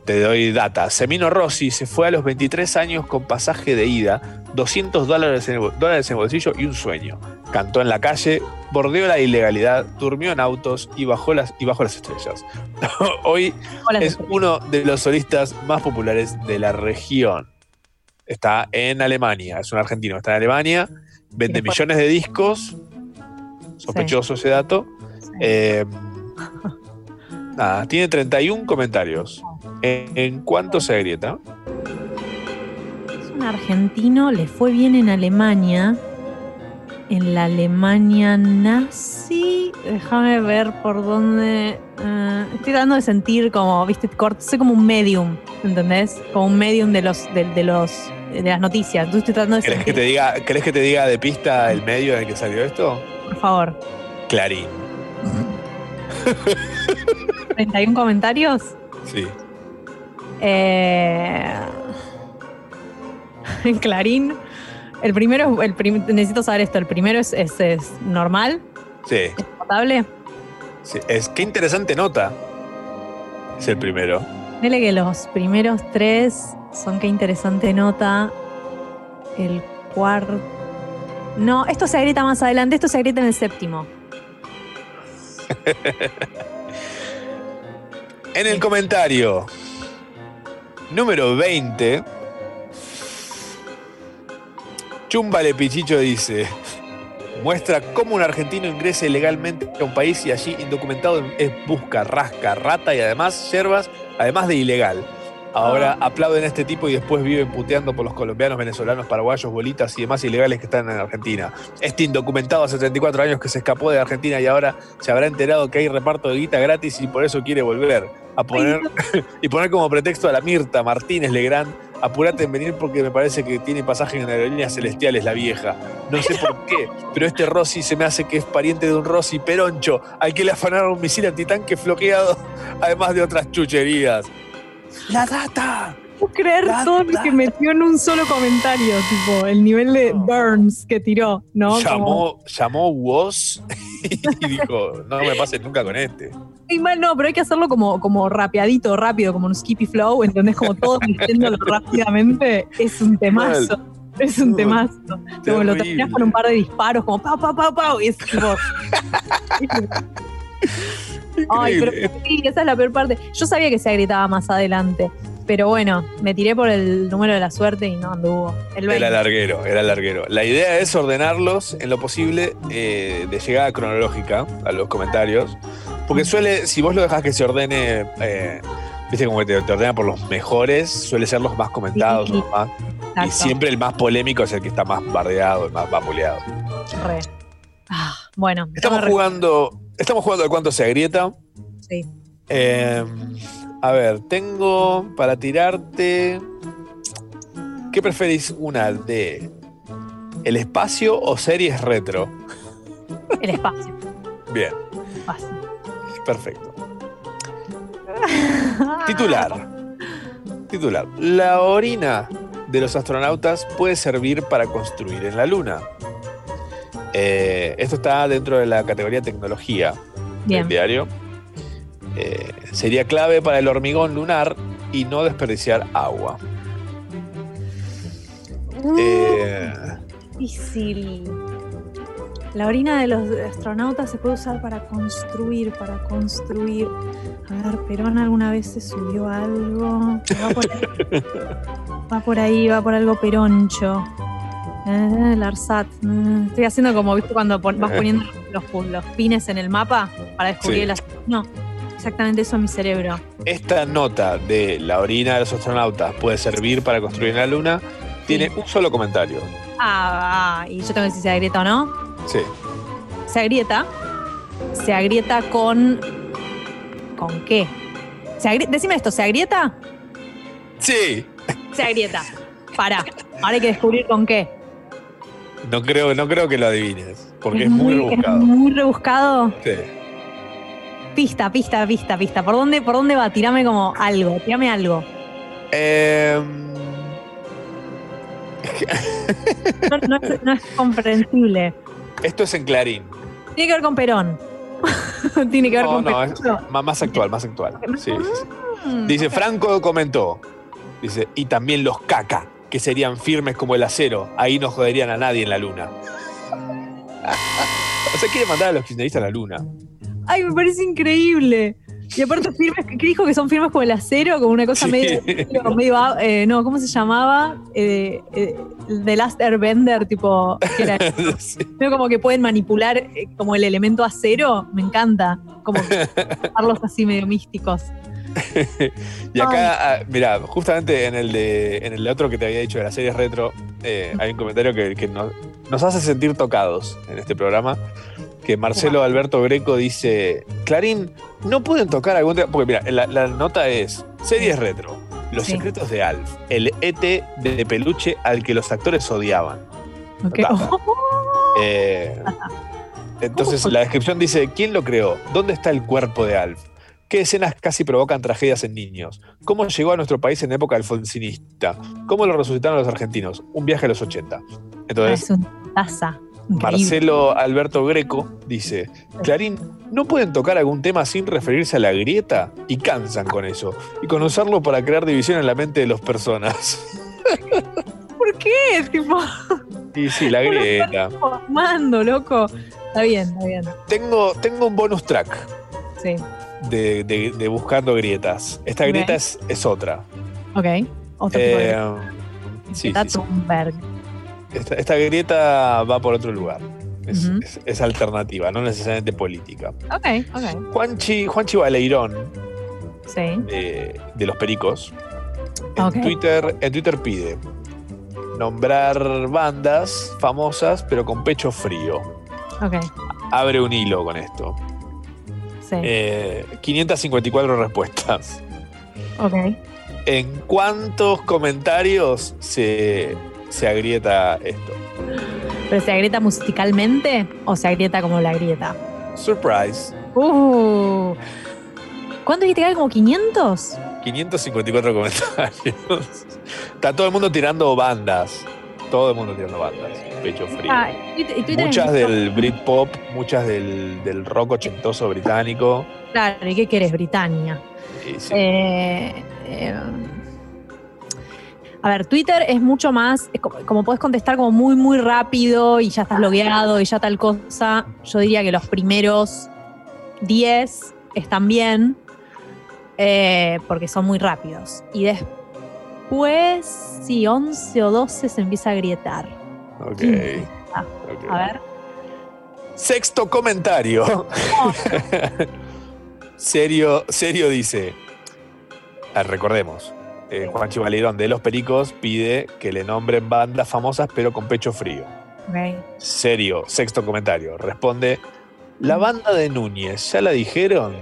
te doy data. Semino Rossi se fue a los 23 años con pasaje de ida, 200 dólares en, dólares en bolsillo y un sueño. Cantó en la calle, bordeó la ilegalidad, durmió en autos y bajó las, y bajó las estrellas. Hoy es uno de los solistas más populares de la región. Está en Alemania, es un argentino, está en Alemania, vende millones de discos, sospechoso ese dato. Eh, nada, tiene 31 comentarios. ¿En, en cuánto se agrieta? Es un argentino, le fue bien en Alemania. En la Alemania nazi. Déjame ver por dónde. eh, estoy tratando de sentir como, viste, cort- soy como un medium, ¿entendés? Como un medium de los, de, de los de las noticias. Entonces estoy tratando de ¿Crees que sentir, te diga, ¿crees que te diga de pista el medio en el que salió esto? por favor. Clarín. 31 comentarios. Sí. Eh, Clarín. El primero, el prim- necesito saber esto. El primero es, es- es normal, Sí. potable. sí. Es, qué interesante nota. Es el primero. Dile que los primeros tres son qué interesante nota. El cuarto. No, esto se agrieta más adelante, esto se agrieta en el séptimo. En el comentario número 20, Chumbale Pichicho dice: Muestra cómo un argentino ingresa ilegalmente a un país y allí indocumentado es busca, rasca, rata y además yerbas, además de ilegal. Ahora aplauden a este tipo y después viven puteando por los colombianos, venezolanos, paraguayos, bolitas y demás ilegales que están en Argentina. Este indocumentado hace 34 años que se escapó de Argentina y ahora se habrá enterado que hay reparto de guita gratis y por eso quiere volver a poner y poner como pretexto a la Mirta Martínez Legrand. Apurate en venir porque me parece que tiene pasaje en aerolíneas celestiales la vieja. No sé por qué, pero este Rossi se me hace que es pariente de un Rossi peroncho al que le afanaron un misil antitanque floqueado, además de otras chucherías. ¡La data! Puedo creer todo lo que metió en un solo comentario, tipo, el nivel de Burns que tiró, ¿no? Como- Llamó, llamó Woz y dijo, no me pases nunca con este. Y mal no, pero hay que hacerlo como, como rapeadito, rápido, como un skippy flow, ¿entendés? Como todo diciéndolo rápidamente, es un temazo. Es un temazo. Como lo terminás con un par de disparos, como pau, pau, pau, pau, y es tipo. Ay, pero sí, esa es la peor parte. Yo sabía que se gritaba más adelante, pero bueno, me tiré por el número de la suerte y no anduvo. El 20. Era larguero, era larguero. La idea es ordenarlos en lo posible eh, de llegada cronológica a los comentarios. Porque suele, si vos lo dejás que se ordene, eh, viste como que te, te ordena por los mejores, suele ser los más comentados, Sí. los más. Y siempre el más polémico es el que está más bardeado, el más vapuleado. Re. Ah, bueno, Estamos jugando, estamos jugando de cuánto se agrieta. Sí. Eh, a ver, tengo para tirarte. ¿Qué preferís? ¿Una de el espacio o series retro? El espacio. Bien, espacio. perfecto. Titular. Titular. La orina de los astronautas puede servir para construir en la Luna. Eh, esto está dentro de la categoría tecnología Bien. del diario. Eh, sería clave para el hormigón lunar y no desperdiciar agua. Eh, Difícil. La orina de los astronautas se puede usar para construir, para construir. A ver, Perón alguna vez se subió a algo. Va por ahí, va por, ahí, va por algo peroncho. Eh, el ARSAT. Eh, Estoy haciendo como, ¿viste? Cuando pon- vas poniendo los, pines en el mapa para descubrir Sí. el astro- No, exactamente eso en mi cerebro. esta nota de la orina de los astronautas puede servir para construir la Luna tiene un solo comentario. Ah, ah, y yo tengo que decir si se agrieta o no. Sí. Se agrieta. Se agrieta con. ¿Con qué? Se agri- Decime esto, ¿se agrieta? Sí. Se agrieta. Pará. Ahora hay que descubrir con qué. No creo, no creo que lo adivines, porque es muy, rebuscado. muy rebuscado. Sí. Pista, pista, pista, pista. ¿Por dónde, por dónde va? Tirame como algo, tirame algo. Eh, No, no es, no es comprensible. esto es en Clarín. Tiene que ver con Perón. Tiene que ver No, con Perón. es más actual, más actual. Sí. Mm. Dice, Franco comentó, dice, y también los caca, que serían firmes como el acero, ahí no joderían a nadie en la luna. o sea, quiere mandar a los kirchneristas a la luna. Ay, me parece increíble. Y aparte firmes, ¿qué dijo que son firmes como el acero? Como una cosa Sí. medio, medio, eh, no, ¿cómo se llamaba? Eh, eh, The Last Airbender, tipo, que era como que pueden manipular eh, como el elemento acero, me encanta, como darlos así medio místicos. Y acá, ah, mira, justamente en el, de, en el otro que te había dicho de las series retro, eh, hay un comentario que, que nos, nos hace sentir tocados en este programa. Que Marcelo Alberto Greco dice: Clarín, no pueden tocar algún tema. Porque mira, la, la nota es: series retro, Los Sí. secretos de Alf, el ET de peluche al que los actores odiaban. Eh, entonces la descripción dice, ¿quién lo creó? ¿Dónde está el cuerpo de Alf? ¿Qué escenas casi provocan tragedias en niños? ¿Cómo llegó a nuestro país en época alfonsinista? ¿Cómo lo resucitaron los argentinos? Un viaje a los 80. Entonces, es una taza. Increíble. Marcelo Alberto Greco dice, Clarín, ¿no pueden tocar algún tema sin referirse a la grieta? Y cansan con eso. Y con usarlo para crear división en la mente de las personas. ¿Por qué? Tipo, Y sí, la grieta. formando, loco. Está bien, está bien. Tengo, tengo un bonus track. Sí. de, de- de buscando grietas. Esta grieta es, es otra. Ok. Otro tipo de- Eh, sí, sí, sí. Esta, esta grieta va por otro lugar. Es, Ujú. es- es alternativa, no necesariamente política. Ok, ok. Juanchi, Juanchi Baleirón, Sí. de, de Los Pericos, en. Twitter, en Twitter pide nombrar bandas famosas, pero con pecho frío. Ok. Abre un hilo con esto. Sí. Eh, 554 respuestas. Ok. ¿En cuántos comentarios se, se agrieta esto? ¿Pero se agrieta musicalmente o se agrieta como la grieta? Surprise. Uh. ¿Cuánto dijiste que hay? ¿Como 500? 554 comentarios. Está todo el mundo tirando bandas. Todo el mundo tirando bandas. Pecho frío. Ah, y y muchas del Britpop, muchas del, del rock ochentoso británico. Claro, ¿y qué querés? Britannia. Y sí. Eh, eh, a ver, Twitter es mucho más, es como, como puedes contestar como muy, muy rápido y ya estás logueado y ya tal cosa. Yo diría que los primeros 10 están bien eh, porque son muy rápidos. Y después, sí, 11 o 12 se empieza a grietar. Ok. Ah, ok. A ver. Sexto comentario. serio, serio dice. Ah, recordemos. Eh, Juanchi Valerón de Los Pericos pide que le nombren bandas famosas pero con pecho frío. Serio, sexto comentario. Responde, ¿la banda de Núñez ya la dijeron?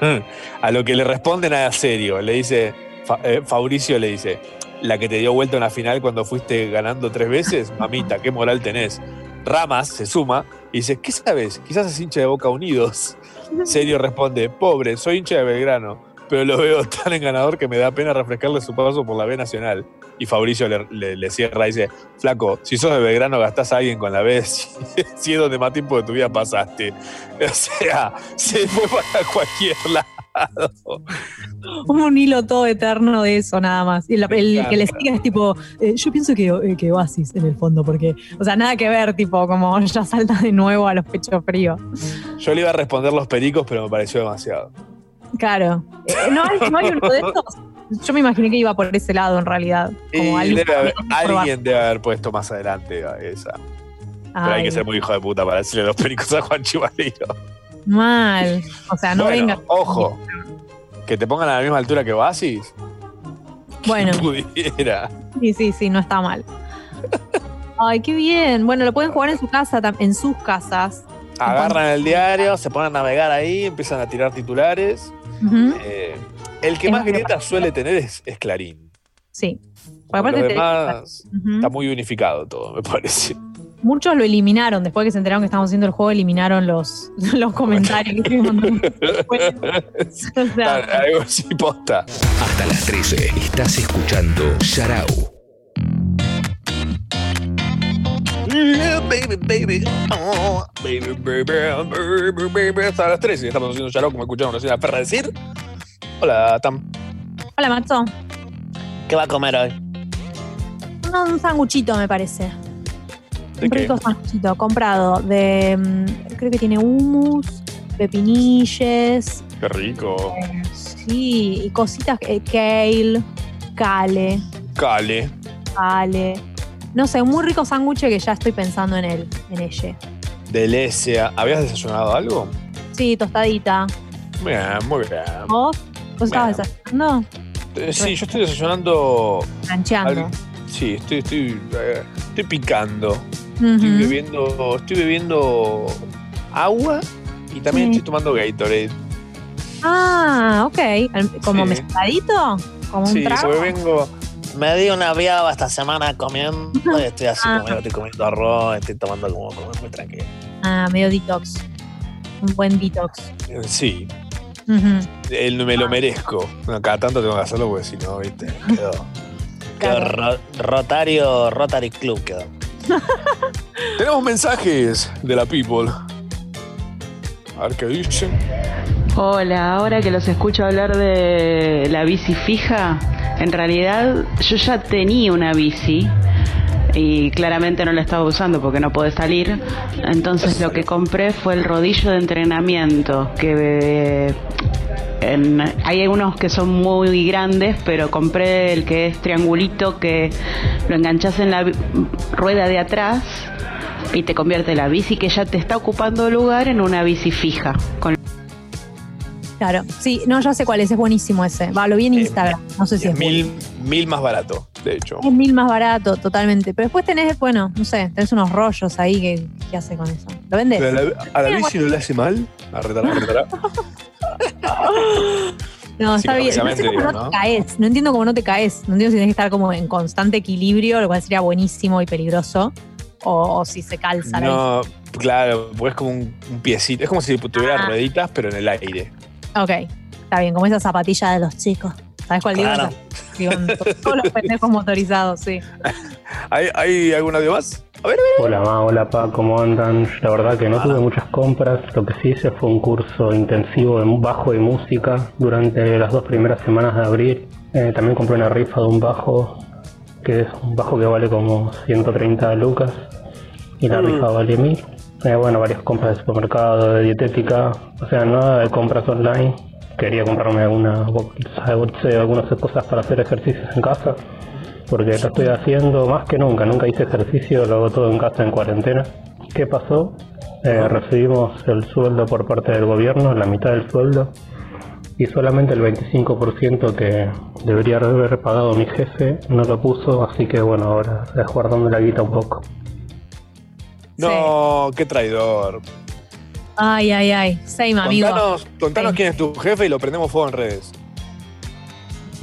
A lo que le responden a serio, le dice, Fa- eh, Fabricio le dice, la que te dio vuelta en la final cuando fuiste ganando tres veces, mamita, qué moral tenés. Ramas se suma y dice, ¿qué sabes? Quizás es hincha de Boca Unidos. Serio responde, pobre, soy hincha de Belgrano, pero lo veo tan enganador que me da pena refrescarle su paso por la B Nacional. Y Fabricio le, le- le cierra y dice, flaco, si sos de Belgrano gastás a alguien con la B, si, si es donde más tiempo de tu vida pasaste. O sea, se fue para cualquier lado. Un hilo todo eterno de eso, nada más. Y el, el que le sigue es tipo, eh, yo pienso que, eh, que Oasis en el fondo, porque, o sea, nada que ver, tipo, como ya salta de nuevo a los pechos fríos. Yo le iba a responder los pericos, pero me pareció demasiado. Claro. Eh, ¿no, hay, no hay uno de estos? Yo me imaginé que iba por ese lado en realidad. Como alguien debe haber- alguien debe puesto más adelante esa. Pero hay Ay, que ser muy hijo de puta para decirle los pericos a Juan Chivalero. Mal. O sea, no Bueno, venga. Ojo, que te pongan a la misma altura que Oasis. Bueno, Pudiera. sí, sí, sí, no está mal. Ay, qué bien. Bueno, lo pueden jugar en su casa, en sus casas. Agarran el diario, se ponen a navegar ahí, empiezan a tirar titulares. Eh, el que Es más grietas suele tener es, es Clarín. Sí. Aparte demás está muy unificado todo, me parece. Muchos lo eliminaron, después que se enteraron que estábamos haciendo el juego, eliminaron los, los comentarios. que. O sea, Algo así posta. Hasta las 13 estás escuchando Sharau. Baby, baby. Oh, baby, baby, baby, baby. Hasta las 13 estamos haciendo Yarao, como escucharon recién a Perra decir. Hola, Tam. Hola, Macho. ¿Qué va a comer hoy? Un, un sanguchito, me parece. ¿De un qué? rico sanguchito comprado de. mm, Creo que tiene hummus, pepinilles, Qué rico. sí, y cositas, eh, kale, kale, Cale. kale. No sé, un muy rico sándwich que ya estoy pensando en él, en ella. Delecia. ¿Habías desayunado algo? Sí, tostadita. Bien, muy bien. ¿Vos? ¿Vos estabas Bueno. desayunando? Eh, Sí, yo estoy desayunando. Rancheando. al- Sí, estoy, estoy, eh, estoy picando. Estoy bebiendo. Estoy bebiendo agua y también Sí. estoy tomando Gatorade. Ah, ok. ¿Como Sí. mezcladito? ¿Como un Sí, trago? porque vengo. Me di una viaba esta semana comiendo y estoy así Ah. comiendo, estoy comiendo arroz, estoy tomando como, como muy tranquilo. Ah, medio detox. Un buen detox. eh, Sí, el- me lo merezco. Bueno, cada tanto tengo que hacerlo porque si no, viste, quedó. Quedó ro- Rotario, Rotary Club quedó. Tenemos mensajes de la people. A ver qué dicen. Hola, ahora que los escucho hablar de la bici fija, en realidad yo ya tenía una bici y claramente no la estaba usando porque no pude salir. Entonces lo que compré fue el rodillo de entrenamiento, que eh, en- hay algunos que son muy grandes, pero compré el que es triangulito que lo enganchas en la rueda de atrás y te convierte la bici que ya te está ocupando lugar en una bici fija. Con Claro. Sí, no, ya sé cuál es. Es buenísimo ese. Va, lo vi en Instagram. No sé si es bueno. Mil, mil más barato, de hecho. Es mil más barato, totalmente. Pero después tenés, bueno, no sé, tenés unos rollos ahí que, ¿qué hace con eso? ¿Lo vendes? Pero a la, a la bici no le hace mal. Arretará, arretará. No, está bien. No sé cómo no, te caes. No entiendo cómo no te caes. No entiendo si tienes que estar como en constante equilibrio, lo cual sería buenísimo y peligroso. O, o si se calza la No, claro, porque es como un, un piecito. Es como si tuviera Ah. rueditas, pero en el aire. Ok, está bien, como esa zapatilla de los chicos. ¿Sabes cuál Claro. digo? Todos los pendejos motorizados, sí. ¿Hay, ¿Hay algún audio más? Hola Ma, hola Pa, ¿cómo andan? La verdad que no tuve muchas compras, lo que sí hice fue un curso intensivo de bajo y música durante las dos primeras semanas de abril. Eh, también compré una rifa de un bajo, que es un bajo que vale como 130 lucas y la Mm. rifa vale 1000. Eh, bueno, varias compras de supermercado, de dietética, o sea, nada de compras online. Quería comprarme alguna bolsa, bolsa de algunas cosas para hacer ejercicios en casa porque lo estoy haciendo más que nunca, nunca hice ejercicio, lo hago todo en casa en cuarentena. ¿Qué pasó? Eh, recibimos el sueldo por parte del gobierno, la mitad del sueldo, y solamente el 25% que debería haber pagado mi jefe no lo puso, así que bueno, ahora es guardando la guita un poco. No, qué traidor. Ay, ay, ay. Same, amigo. Contanos, contanos quién es tu jefe y lo prendemos fuego en redes.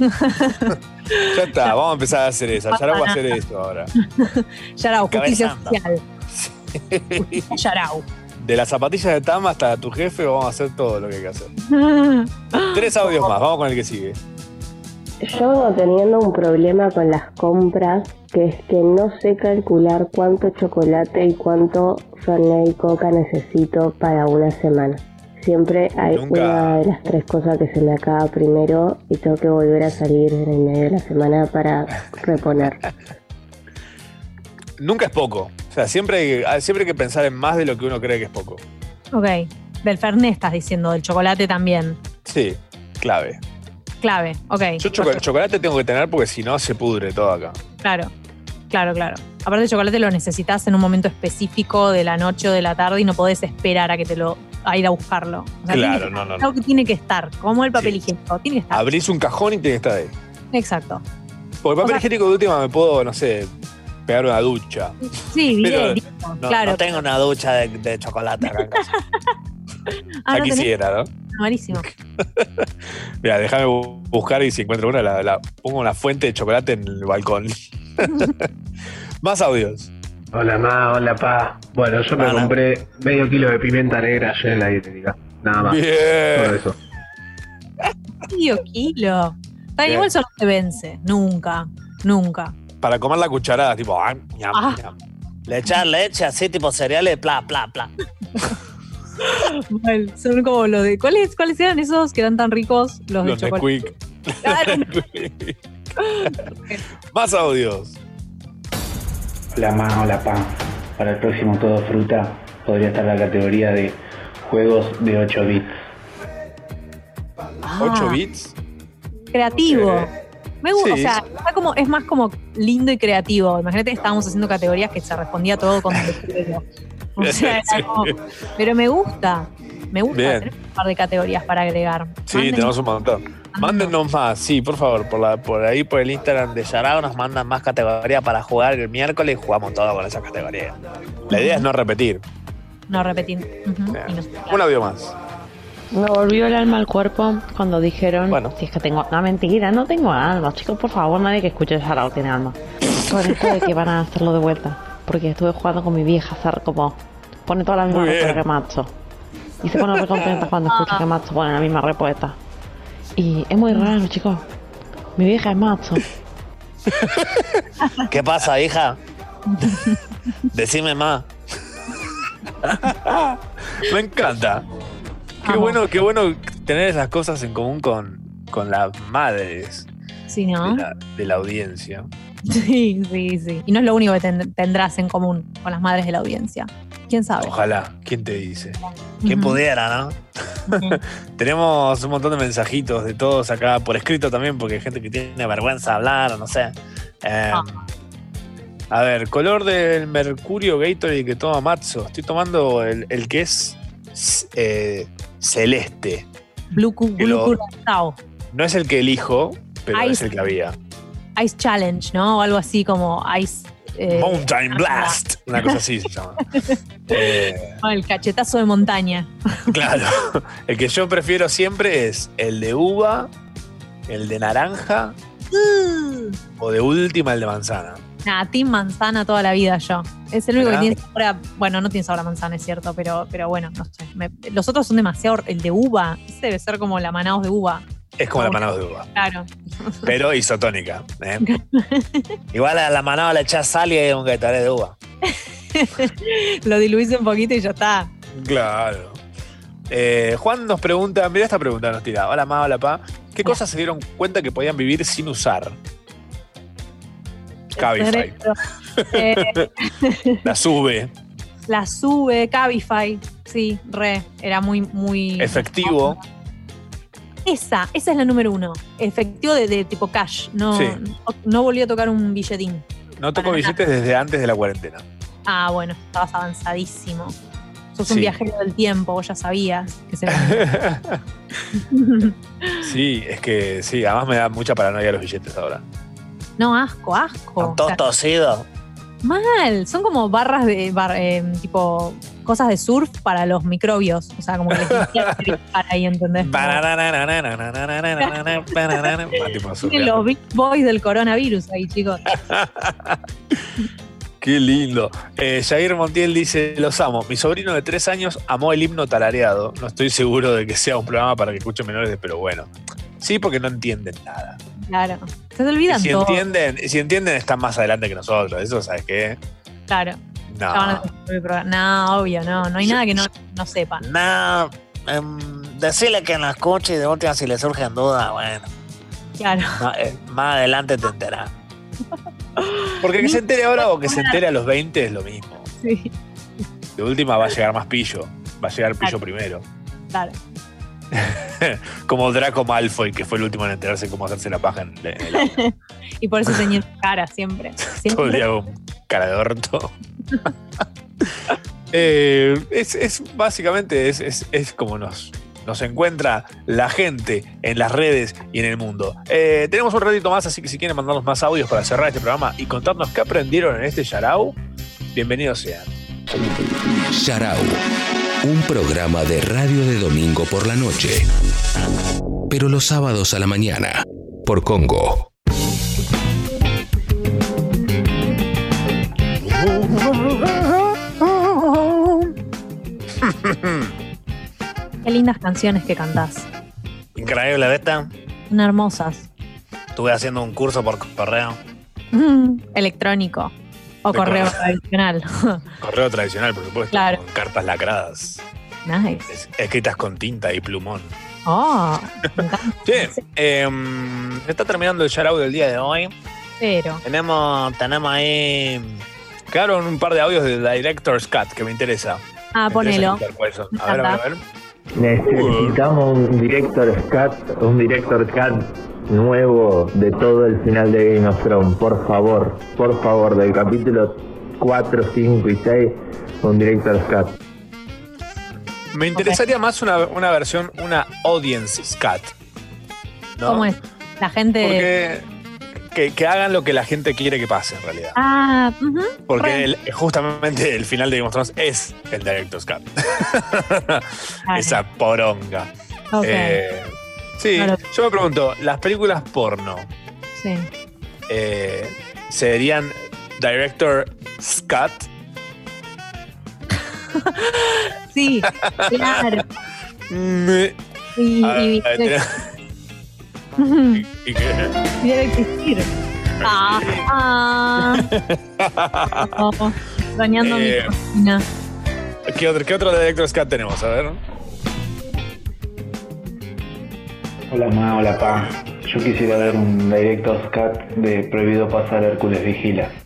ya está, vamos a empezar a hacer eso. Ya va a hacer eso ahora. Yarau, justicia social. Justicia Yarau. De las zapatillas de Tama hasta tu jefe, vamos a hacer todo lo que hay que hacer. Tres audios más, vamos con el que sigue. Yo vengo teniendo un problema con las compras, que es que no sé calcular cuánto chocolate y cuánto Fernet y Coca necesito para una semana. Siempre hay Nunca. una de las tres cosas que se me acaba primero y tengo que volver a salir en el medio de la semana para reponer. Nunca es poco. O sea, siempre hay, siempre hay que pensar en más de lo que uno cree que es poco. Ok. Del Fernet estás diciendo, del chocolate también. Sí, clave. Clave, ok. Yo chocolate, chocolate tengo que tener porque si no se pudre todo acá. Claro, claro, claro. Aparte, el chocolate lo necesitas en un momento específico de la noche o de la tarde y no podés esperar a que te lo a ir a buscarlo. O sea, Claro, tiene que- no, no. Algo que tiene que estar, como el papel higiénico, tiene que estar. Abrís un cajón y tiene que estar ahí. Exacto. Porque el papel O sea- higiénico de última me puedo, no sé, pegar una ducha. Sí, bien, No, claro. no tengo una ducha de, de chocolate acá en casa. Ah, ya ¿no ¿no? Malísimo. Mira, déjame bu- buscar y si encuentro una, la, la- pongo una fuente de chocolate en el balcón. Más audios. Hola ma, hola pa. Bueno, yo me compré medio kilo de pimienta negra ayer en la dietética. Nada más. Bien. Solo eso. Medio kilo. Está Bien. igual eso no se vence. Nunca. Nunca. Para comer la cucharada, tipo, ah, ñam, Ah. ñam. Le echar leche así, tipo cereales, pla, pla, pla. Mal. Son como los de. ¿Cuáles, ¿Cuáles eran esos que eran tan ricos? Los, Los de chocolate. Claro. Más audios. Hola ma, hola pa. Para el próximo Todo Fruta podría estar la categoría de juegos de 8 bits. 8 Ah, bits. Creativo. Me gusta, Sí. o sea, está como, es más como lindo y creativo. Imagínate que estábamos haciendo categorías que se respondía todo con. O sea, era Sí. como- pero me gusta. Me gusta Bien. tener un par de categorías para agregar. Sí, tenemos un montón. Mándennos más, sí, por favor, por, la, por ahí, por el Instagram de Yarao nos mandan más categorías para jugar el miércoles y jugamos todo con esas categorías. La idea es no repetir. No repetir. Y no- Un audio más. Me volvió el alma al cuerpo cuando dijeron, si es que tengo, no mentira, no tengo alma, chicos, por favor, nadie que escuche Yarao tiene alma. Con esto de que van a hacerlo de vuelta, porque estuve jugando con mi vieja, hacer como, pone toda la misma Muy bien. respuesta que Macho. Y se pone re contenta cuando escucha que Macho pone la misma respuesta. Y es muy raro, chicos. Mi vieja es Macho. ¿Qué pasa, hija? Decime más. Me encanta. Qué bueno, qué bueno tener esas cosas en común con, con las madres Sí, ¿no? de la, de la audiencia. Sí, sí, sí. Y no es lo único que ten- tendrás en común con las madres de la audiencia. ¿Quién sabe? Ojalá, ¿quién te dice? ¿Quién Ujú. pudiera, no? Tenemos un montón de mensajitos de todos acá por escrito también, porque hay gente que tiene vergüenza de hablar no sé. Eh, A ver, color del mercurio Gatorade que toma Matzo. Estoy tomando el, el que es eh, celeste. Blue, Blue lo-. No es el que elijo, pero Ice. es el que había. Ice Challenge, ¿no? O algo así como Ice. eh, Mountain Blast. Una cosa así se llama. Eh, el cachetazo de montaña. claro. El que yo prefiero siempre es el de uva, el de naranja o de última el de manzana. Nada, Team Manzana toda la vida yo. Es el único ¿Verdad? que tiene sabor a- Bueno, no tiene sabor a manzana, es cierto, pero, pero bueno, no sé. Me- los otros son demasiado. El de uva, ese debe ser como la manaos de uva. Es como la manada de uva, Claro. pero isotónica. ¿eh? Igual a la manada le echás sal y hay un Gatorade de uva. Lo diluís un poquito y ya está. Claro. Eh, Juan nos pregunta, mira esta pregunta nos tira. Hola ma, hola pa. ¿Qué cosas se dieron cuenta que podían vivir sin usar? Cabify. Eh, La sube. la sube, Cabify. Sí, re. Era muy, muy. Efectivo. Esa, esa es la número uno. Efectivo de, de tipo cash. No, Sí. no, no volví a tocar un billetín. No toco billetes desde antes de la cuarentena. Ah, bueno, estabas avanzadísimo. Sos Sí. un viajero del tiempo, vos ya sabías que se Sí, es que sí, además me da mucha paranoia los billetes ahora. No, asco, asco. Todos O sea, tosidos. Mal. Son como barras de bar- eh, tipo cosas de surf para los microbios. O sea, como que les cara ahí, ¿entendés? Los big boys del coronavirus ahí, chicos. Qué lindo. Eh, Jair Montiel dice, los amo. Mi sobrino de tres años amó el himno tarareado. No estoy seguro de que sea un programa para que escuchen menores, pero bueno. Sí, porque no entienden nada. Claro. Se te Y olvidan si todo. entienden, si entienden, están más adelante que nosotros. Eso, ¿sabes qué? Claro. No. No, obvio, no. No hay nada que no, no sepan. No, em, decirle que no escuche y de última si le surgen dudas, bueno. Claro. Más, eh, más adelante te enterás. Porque que se entere ahora o que se entere a los 20 es lo mismo. Sí, De última va a llegar más pillo. Va a llegar pillo primero. claro. Como Draco Malfoy, que fue el último en enterarse cómo hacerse la paja en, en el auto. Y por eso tenía cara siempre. Todo el día con cara de orto. Eh, es, es básicamente es, es- es como nos, nos encuentra la gente en las redes y en el mundo. Eh, tenemos un ratito más, así que si quieren mandarnos más audios para cerrar este programa y contarnos qué aprendieron en este Yarao, bienvenidos sean. Sharau, un programa de radio de domingo por la noche, pero los sábados a la mañana, por Congo. Qué lindas canciones que cantás. Increíble, ¿viste? Son hermosas. Estuve haciendo un curso por correo. Electrónico. O correo correo. tradicional. Correo tradicional, por supuesto. Claro. Con cartas lacradas. nice. es- Escritas con tinta y plumón. Oh, Bien, em, está terminando el shoutout del día de hoy. pero. Tenemos, tenemos ahí. Quedaron un par de audios de Director's Cut que me interesa. Ah, Me ponelo. interesa. A ver, a ver, a ver. Necesitamos un director cut, un director cut nuevo de todo el final de Game of Thrones, por favor, por favor, del capítulo 4, 5 y 6, un director cut. Me interesaría más una, una versión, una audience cut. ¿no? ¿Cómo es? La gente. Porque que, que hagan lo que la gente quiere que pase en realidad. Ah. Porque el- justamente el final de Game of Thrones es el Director's Cut. Esa poronga. Ok. Eh, sí, Claro. yo me pregunto, las películas porno Sí. eh, serían Director Scott. Sí, claro. Y, Ah, y- ah, Ujú. y que- y debe existir. Ah, ah. Oh, extrañando Eh, mi cocina. ¿Qué otro, ¿Qué otro Director's Cut tenemos? A ver. Hola ma, hola pa. Yo quisiera ver un Director's Cut de Prohibido Pasar Hércules Vigila.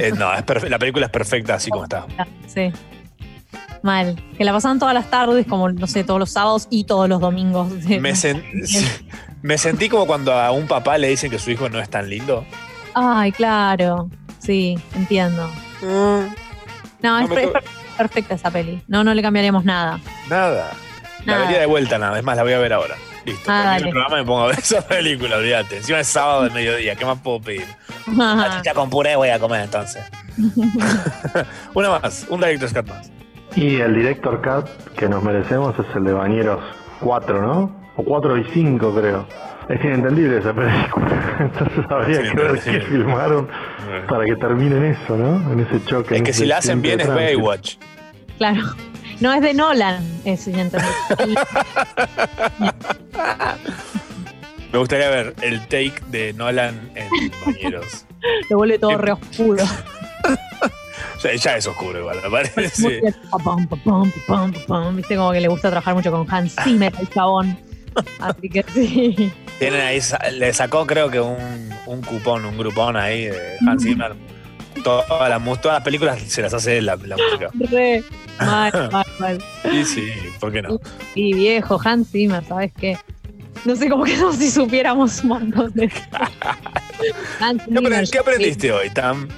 Eh, no, es perfe- la película es perfecta así como está. Sí. Mal. Que la pasaban todas las tardes, como, no sé, todos los sábados y todos los domingos. Me, sen- me sentí como cuando a un papá le dicen que su hijo no es tan lindo. Ay, claro. Sí, entiendo. No, es, No, me per- to- per- perfecta esa peli. No, no le cambiaríamos nada. Nada. La Nada. vería de vuelta nada, es más, la voy a ver ahora. Listo. Ah, el programa me pongo a ver esa película, olvídate. Encima es sábado de mediodía, ¿qué más puedo pedir? Ya con puré voy a comer entonces. Una más, un Director's Cut más. Y el Director Cut que nos merecemos es el de Bañeros 4, ¿no? O 4 y 5 creo. Es inentendible esa película. Entonces habría Sí, que ver sí. qué filmaron para que terminen eso, ¿no? En ese choque. Es que si la hacen bien es. Baywatch. Claro. No es de Nolan, es inentendible. Me gustaría ver el take de Nolan en Bañeros. Lo vuelve todo re oscuro. Ya, ya es oscuro igual, me parece. Viste como que le gusta trabajar mucho con Hans Zimmer, el chabón. Así que sí. Tienen ahí, le sacó creo que un, un cupón, un grupón ahí de Hans Zimmer. Todas las, mu- todas las películas se las hace él, la, la música. Re. Mal, mal, mal. Y sí, ¿por qué no? Sí, viejo, Hans Zimmer, ¿sabes qué? No sé, como que no si supiéramos un montón de Hans ¿Qué, aprendiste hoy, Tam?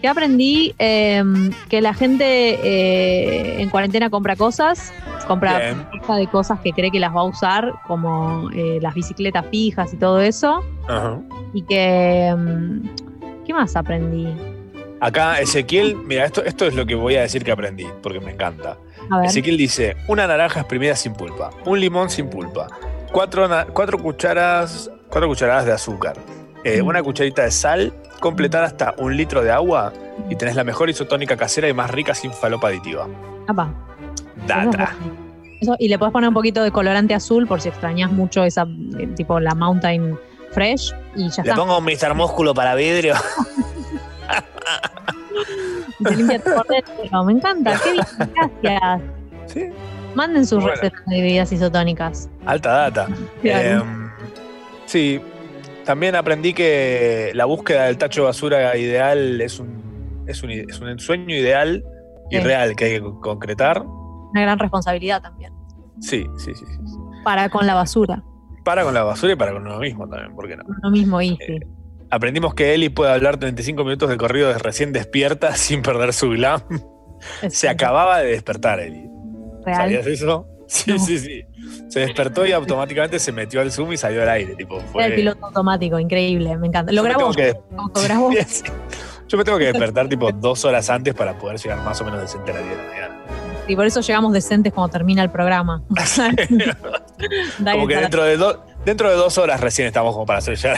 ¿Qué aprendí? Eh, que la gente eh, en cuarentena compra cosas, compra de cosas que cree que las va a usar, como eh, las bicicletas fijas y todo eso. Ajá. Y que. mm, ¿Qué más aprendí? Acá Ezequiel, mira, esto, esto es lo que voy a decir que aprendí, porque me encanta. Ezequiel dice, una naranja exprimida sin pulpa, un limón sin pulpa, cuatro, cuatro, cucharas, cuatro cucharadas de azúcar, eh, una cucharita de sal, completar hasta un litro de agua y tenés la mejor isotónica casera y más rica sin falopa aditiva. Apa. Data. Eso, y le puedes poner un poquito de colorante azul por si extrañas mucho esa, eh, tipo la Mountain Fresh y ya Le está. pongo un Mr. Músculo para vidrio. Y se limpia todo por dentro. Me encanta, qué bien, gracias. Manden sus Bueno. recetas de bebidas isotónicas. Alta data. Claro. Em, sí, también aprendí que la búsqueda del tacho de basura ideal es un, es un, es un sueño ideal y Sí. real que hay que concretar. Una gran responsabilidad también. Sí, sí, sí, sí. Para con la basura. Para con la basura y para con uno mismo también, ¿por qué no? Lo mismo, Easy. Aprendimos que Eli puede hablar 35 minutos de corrido de recién despierta sin perder su glam. Se acababa de despertar, Eli. Real. ¿Sabías eso? Sí, sí, sí. Se despertó y automáticamente se metió al Zoom y salió al aire. Tipo, Era el piloto automático, increíble, me encanta. Lo grabó. que-. Yo me tengo que despertar tipo dos horas antes para poder llegar más o menos decente a las 10 de la mañana. Y por eso llegamos decentes cuando termina el programa. Como que dentro de, do- dentro de dos horas recién estamos como para hacer ya.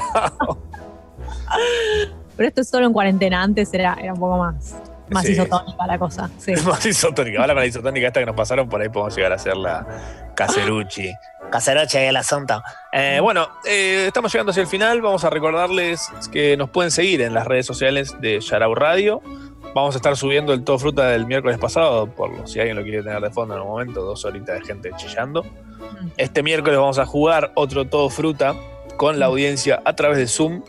Pero esto es solo en cuarentena, antes era, era un poco más. Más Sí. isotónica la cosa. Sí. Más isotónica. Ahora con la isotónica esta que nos pasaron, por ahí podemos llegar a hacer la Caserucci. Caseroche el asunto. Eh, bueno, eh, estamos llegando hacia el final. Vamos a recordarles que nos pueden seguir en las redes sociales de Yarau Radio. Vamos a estar subiendo el todo fruta del miércoles pasado, por lo- si alguien lo quiere tener de fondo en un momento, dos horitas de gente chillando. Este miércoles vamos a jugar otro todo fruta con la audiencia a través de Zoom.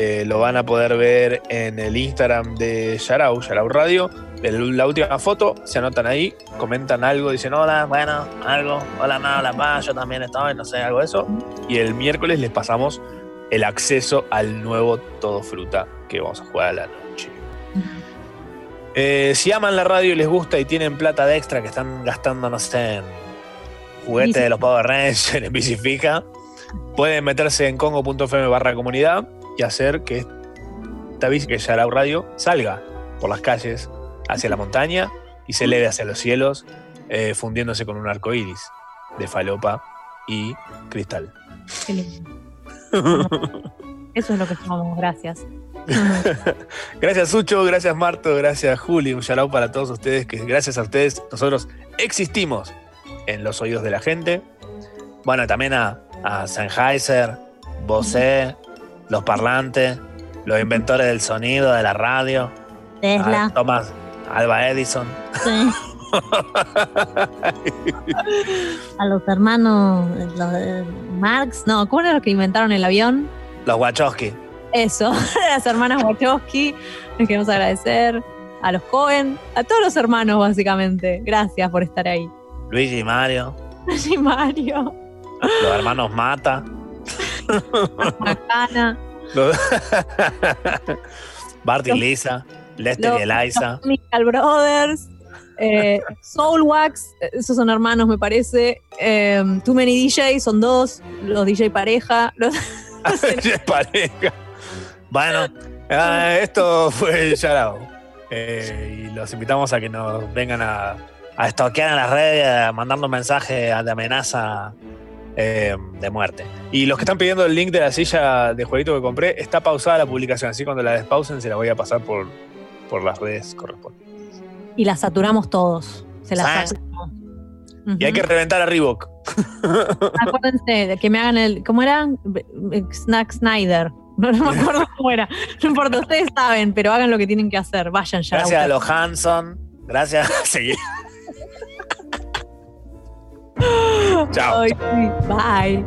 Eh, lo van a poder ver en el Instagram de Yarau, Yarau Radio. La última foto, se anotan ahí, comentan algo, dicen hola, Bueno, algo. Hola, ma, hola, pa, yo también estoy, no sé, algo de eso. y el miércoles les pasamos el acceso al nuevo Todo Fruta que vamos a jugar a la noche. Eh, si aman la radio y les gusta y tienen plata de extra que están gastando, no sé, en juguetes de los Power Rangers, en Bicifica, pueden meterse en congo.fm barra comunidad y hacer que esta bici que Yarau Radio salga por las calles hacia la montaña y se eleve hacia los cielos, eh, fundiéndose con un arco iris de falopa y cristal. Qué lindo. Eso es lo que somos, gracias. Gracias Sucho, gracias Marto, gracias Juli, un shout para todos ustedes, que gracias a ustedes nosotros existimos en los oídos de la gente. Bueno, también a, a Sennheiser, Bose, los parlantes, los inventores del sonido, de la radio, Tesla. a Thomas Alba Edison. Sí. A los hermanos los, eh, Marx, no, ¿cómo eran los que inventaron el avión? Los Wachowski. Eso, las hermanas Wachowski, les queremos agradecer, a los Cohen, a todos los hermanos básicamente. Gracias por estar ahí. Luigi y Mario, Sí, Mario, los hermanos Mata. Macana, y Los- Lisa, Lester los, y Eliza. Chemical Brothers, eh, Soulwax, esos son hermanos me parece. Eh, Too Many DJ son dos, los DJ pareja. Los, Ya pareja. Bueno, ah, esto fue Yarao. Eh, y los invitamos a que nos vengan a, A estoquear en las redes, a mandando mensajes de amenaza eh, de muerte. Y los que están pidiendo el link de la silla de jueguito que compré, está pausada la publicación, así cuando la despausen se la voy a pasar por, por las redes correspondientes. y las saturamos todos. Se las ¿Sabes? saturamos. Y hay que reventar a Reebok. Acuérdense de que me hagan el. ¿Cómo era? Snack Snyder. No, no me acuerdo cómo era. No importa, ustedes saben, pero hagan lo que tienen que hacer. Vayan ya. Gracias a los Hanson. Gracias. Sí. Chao. Bye.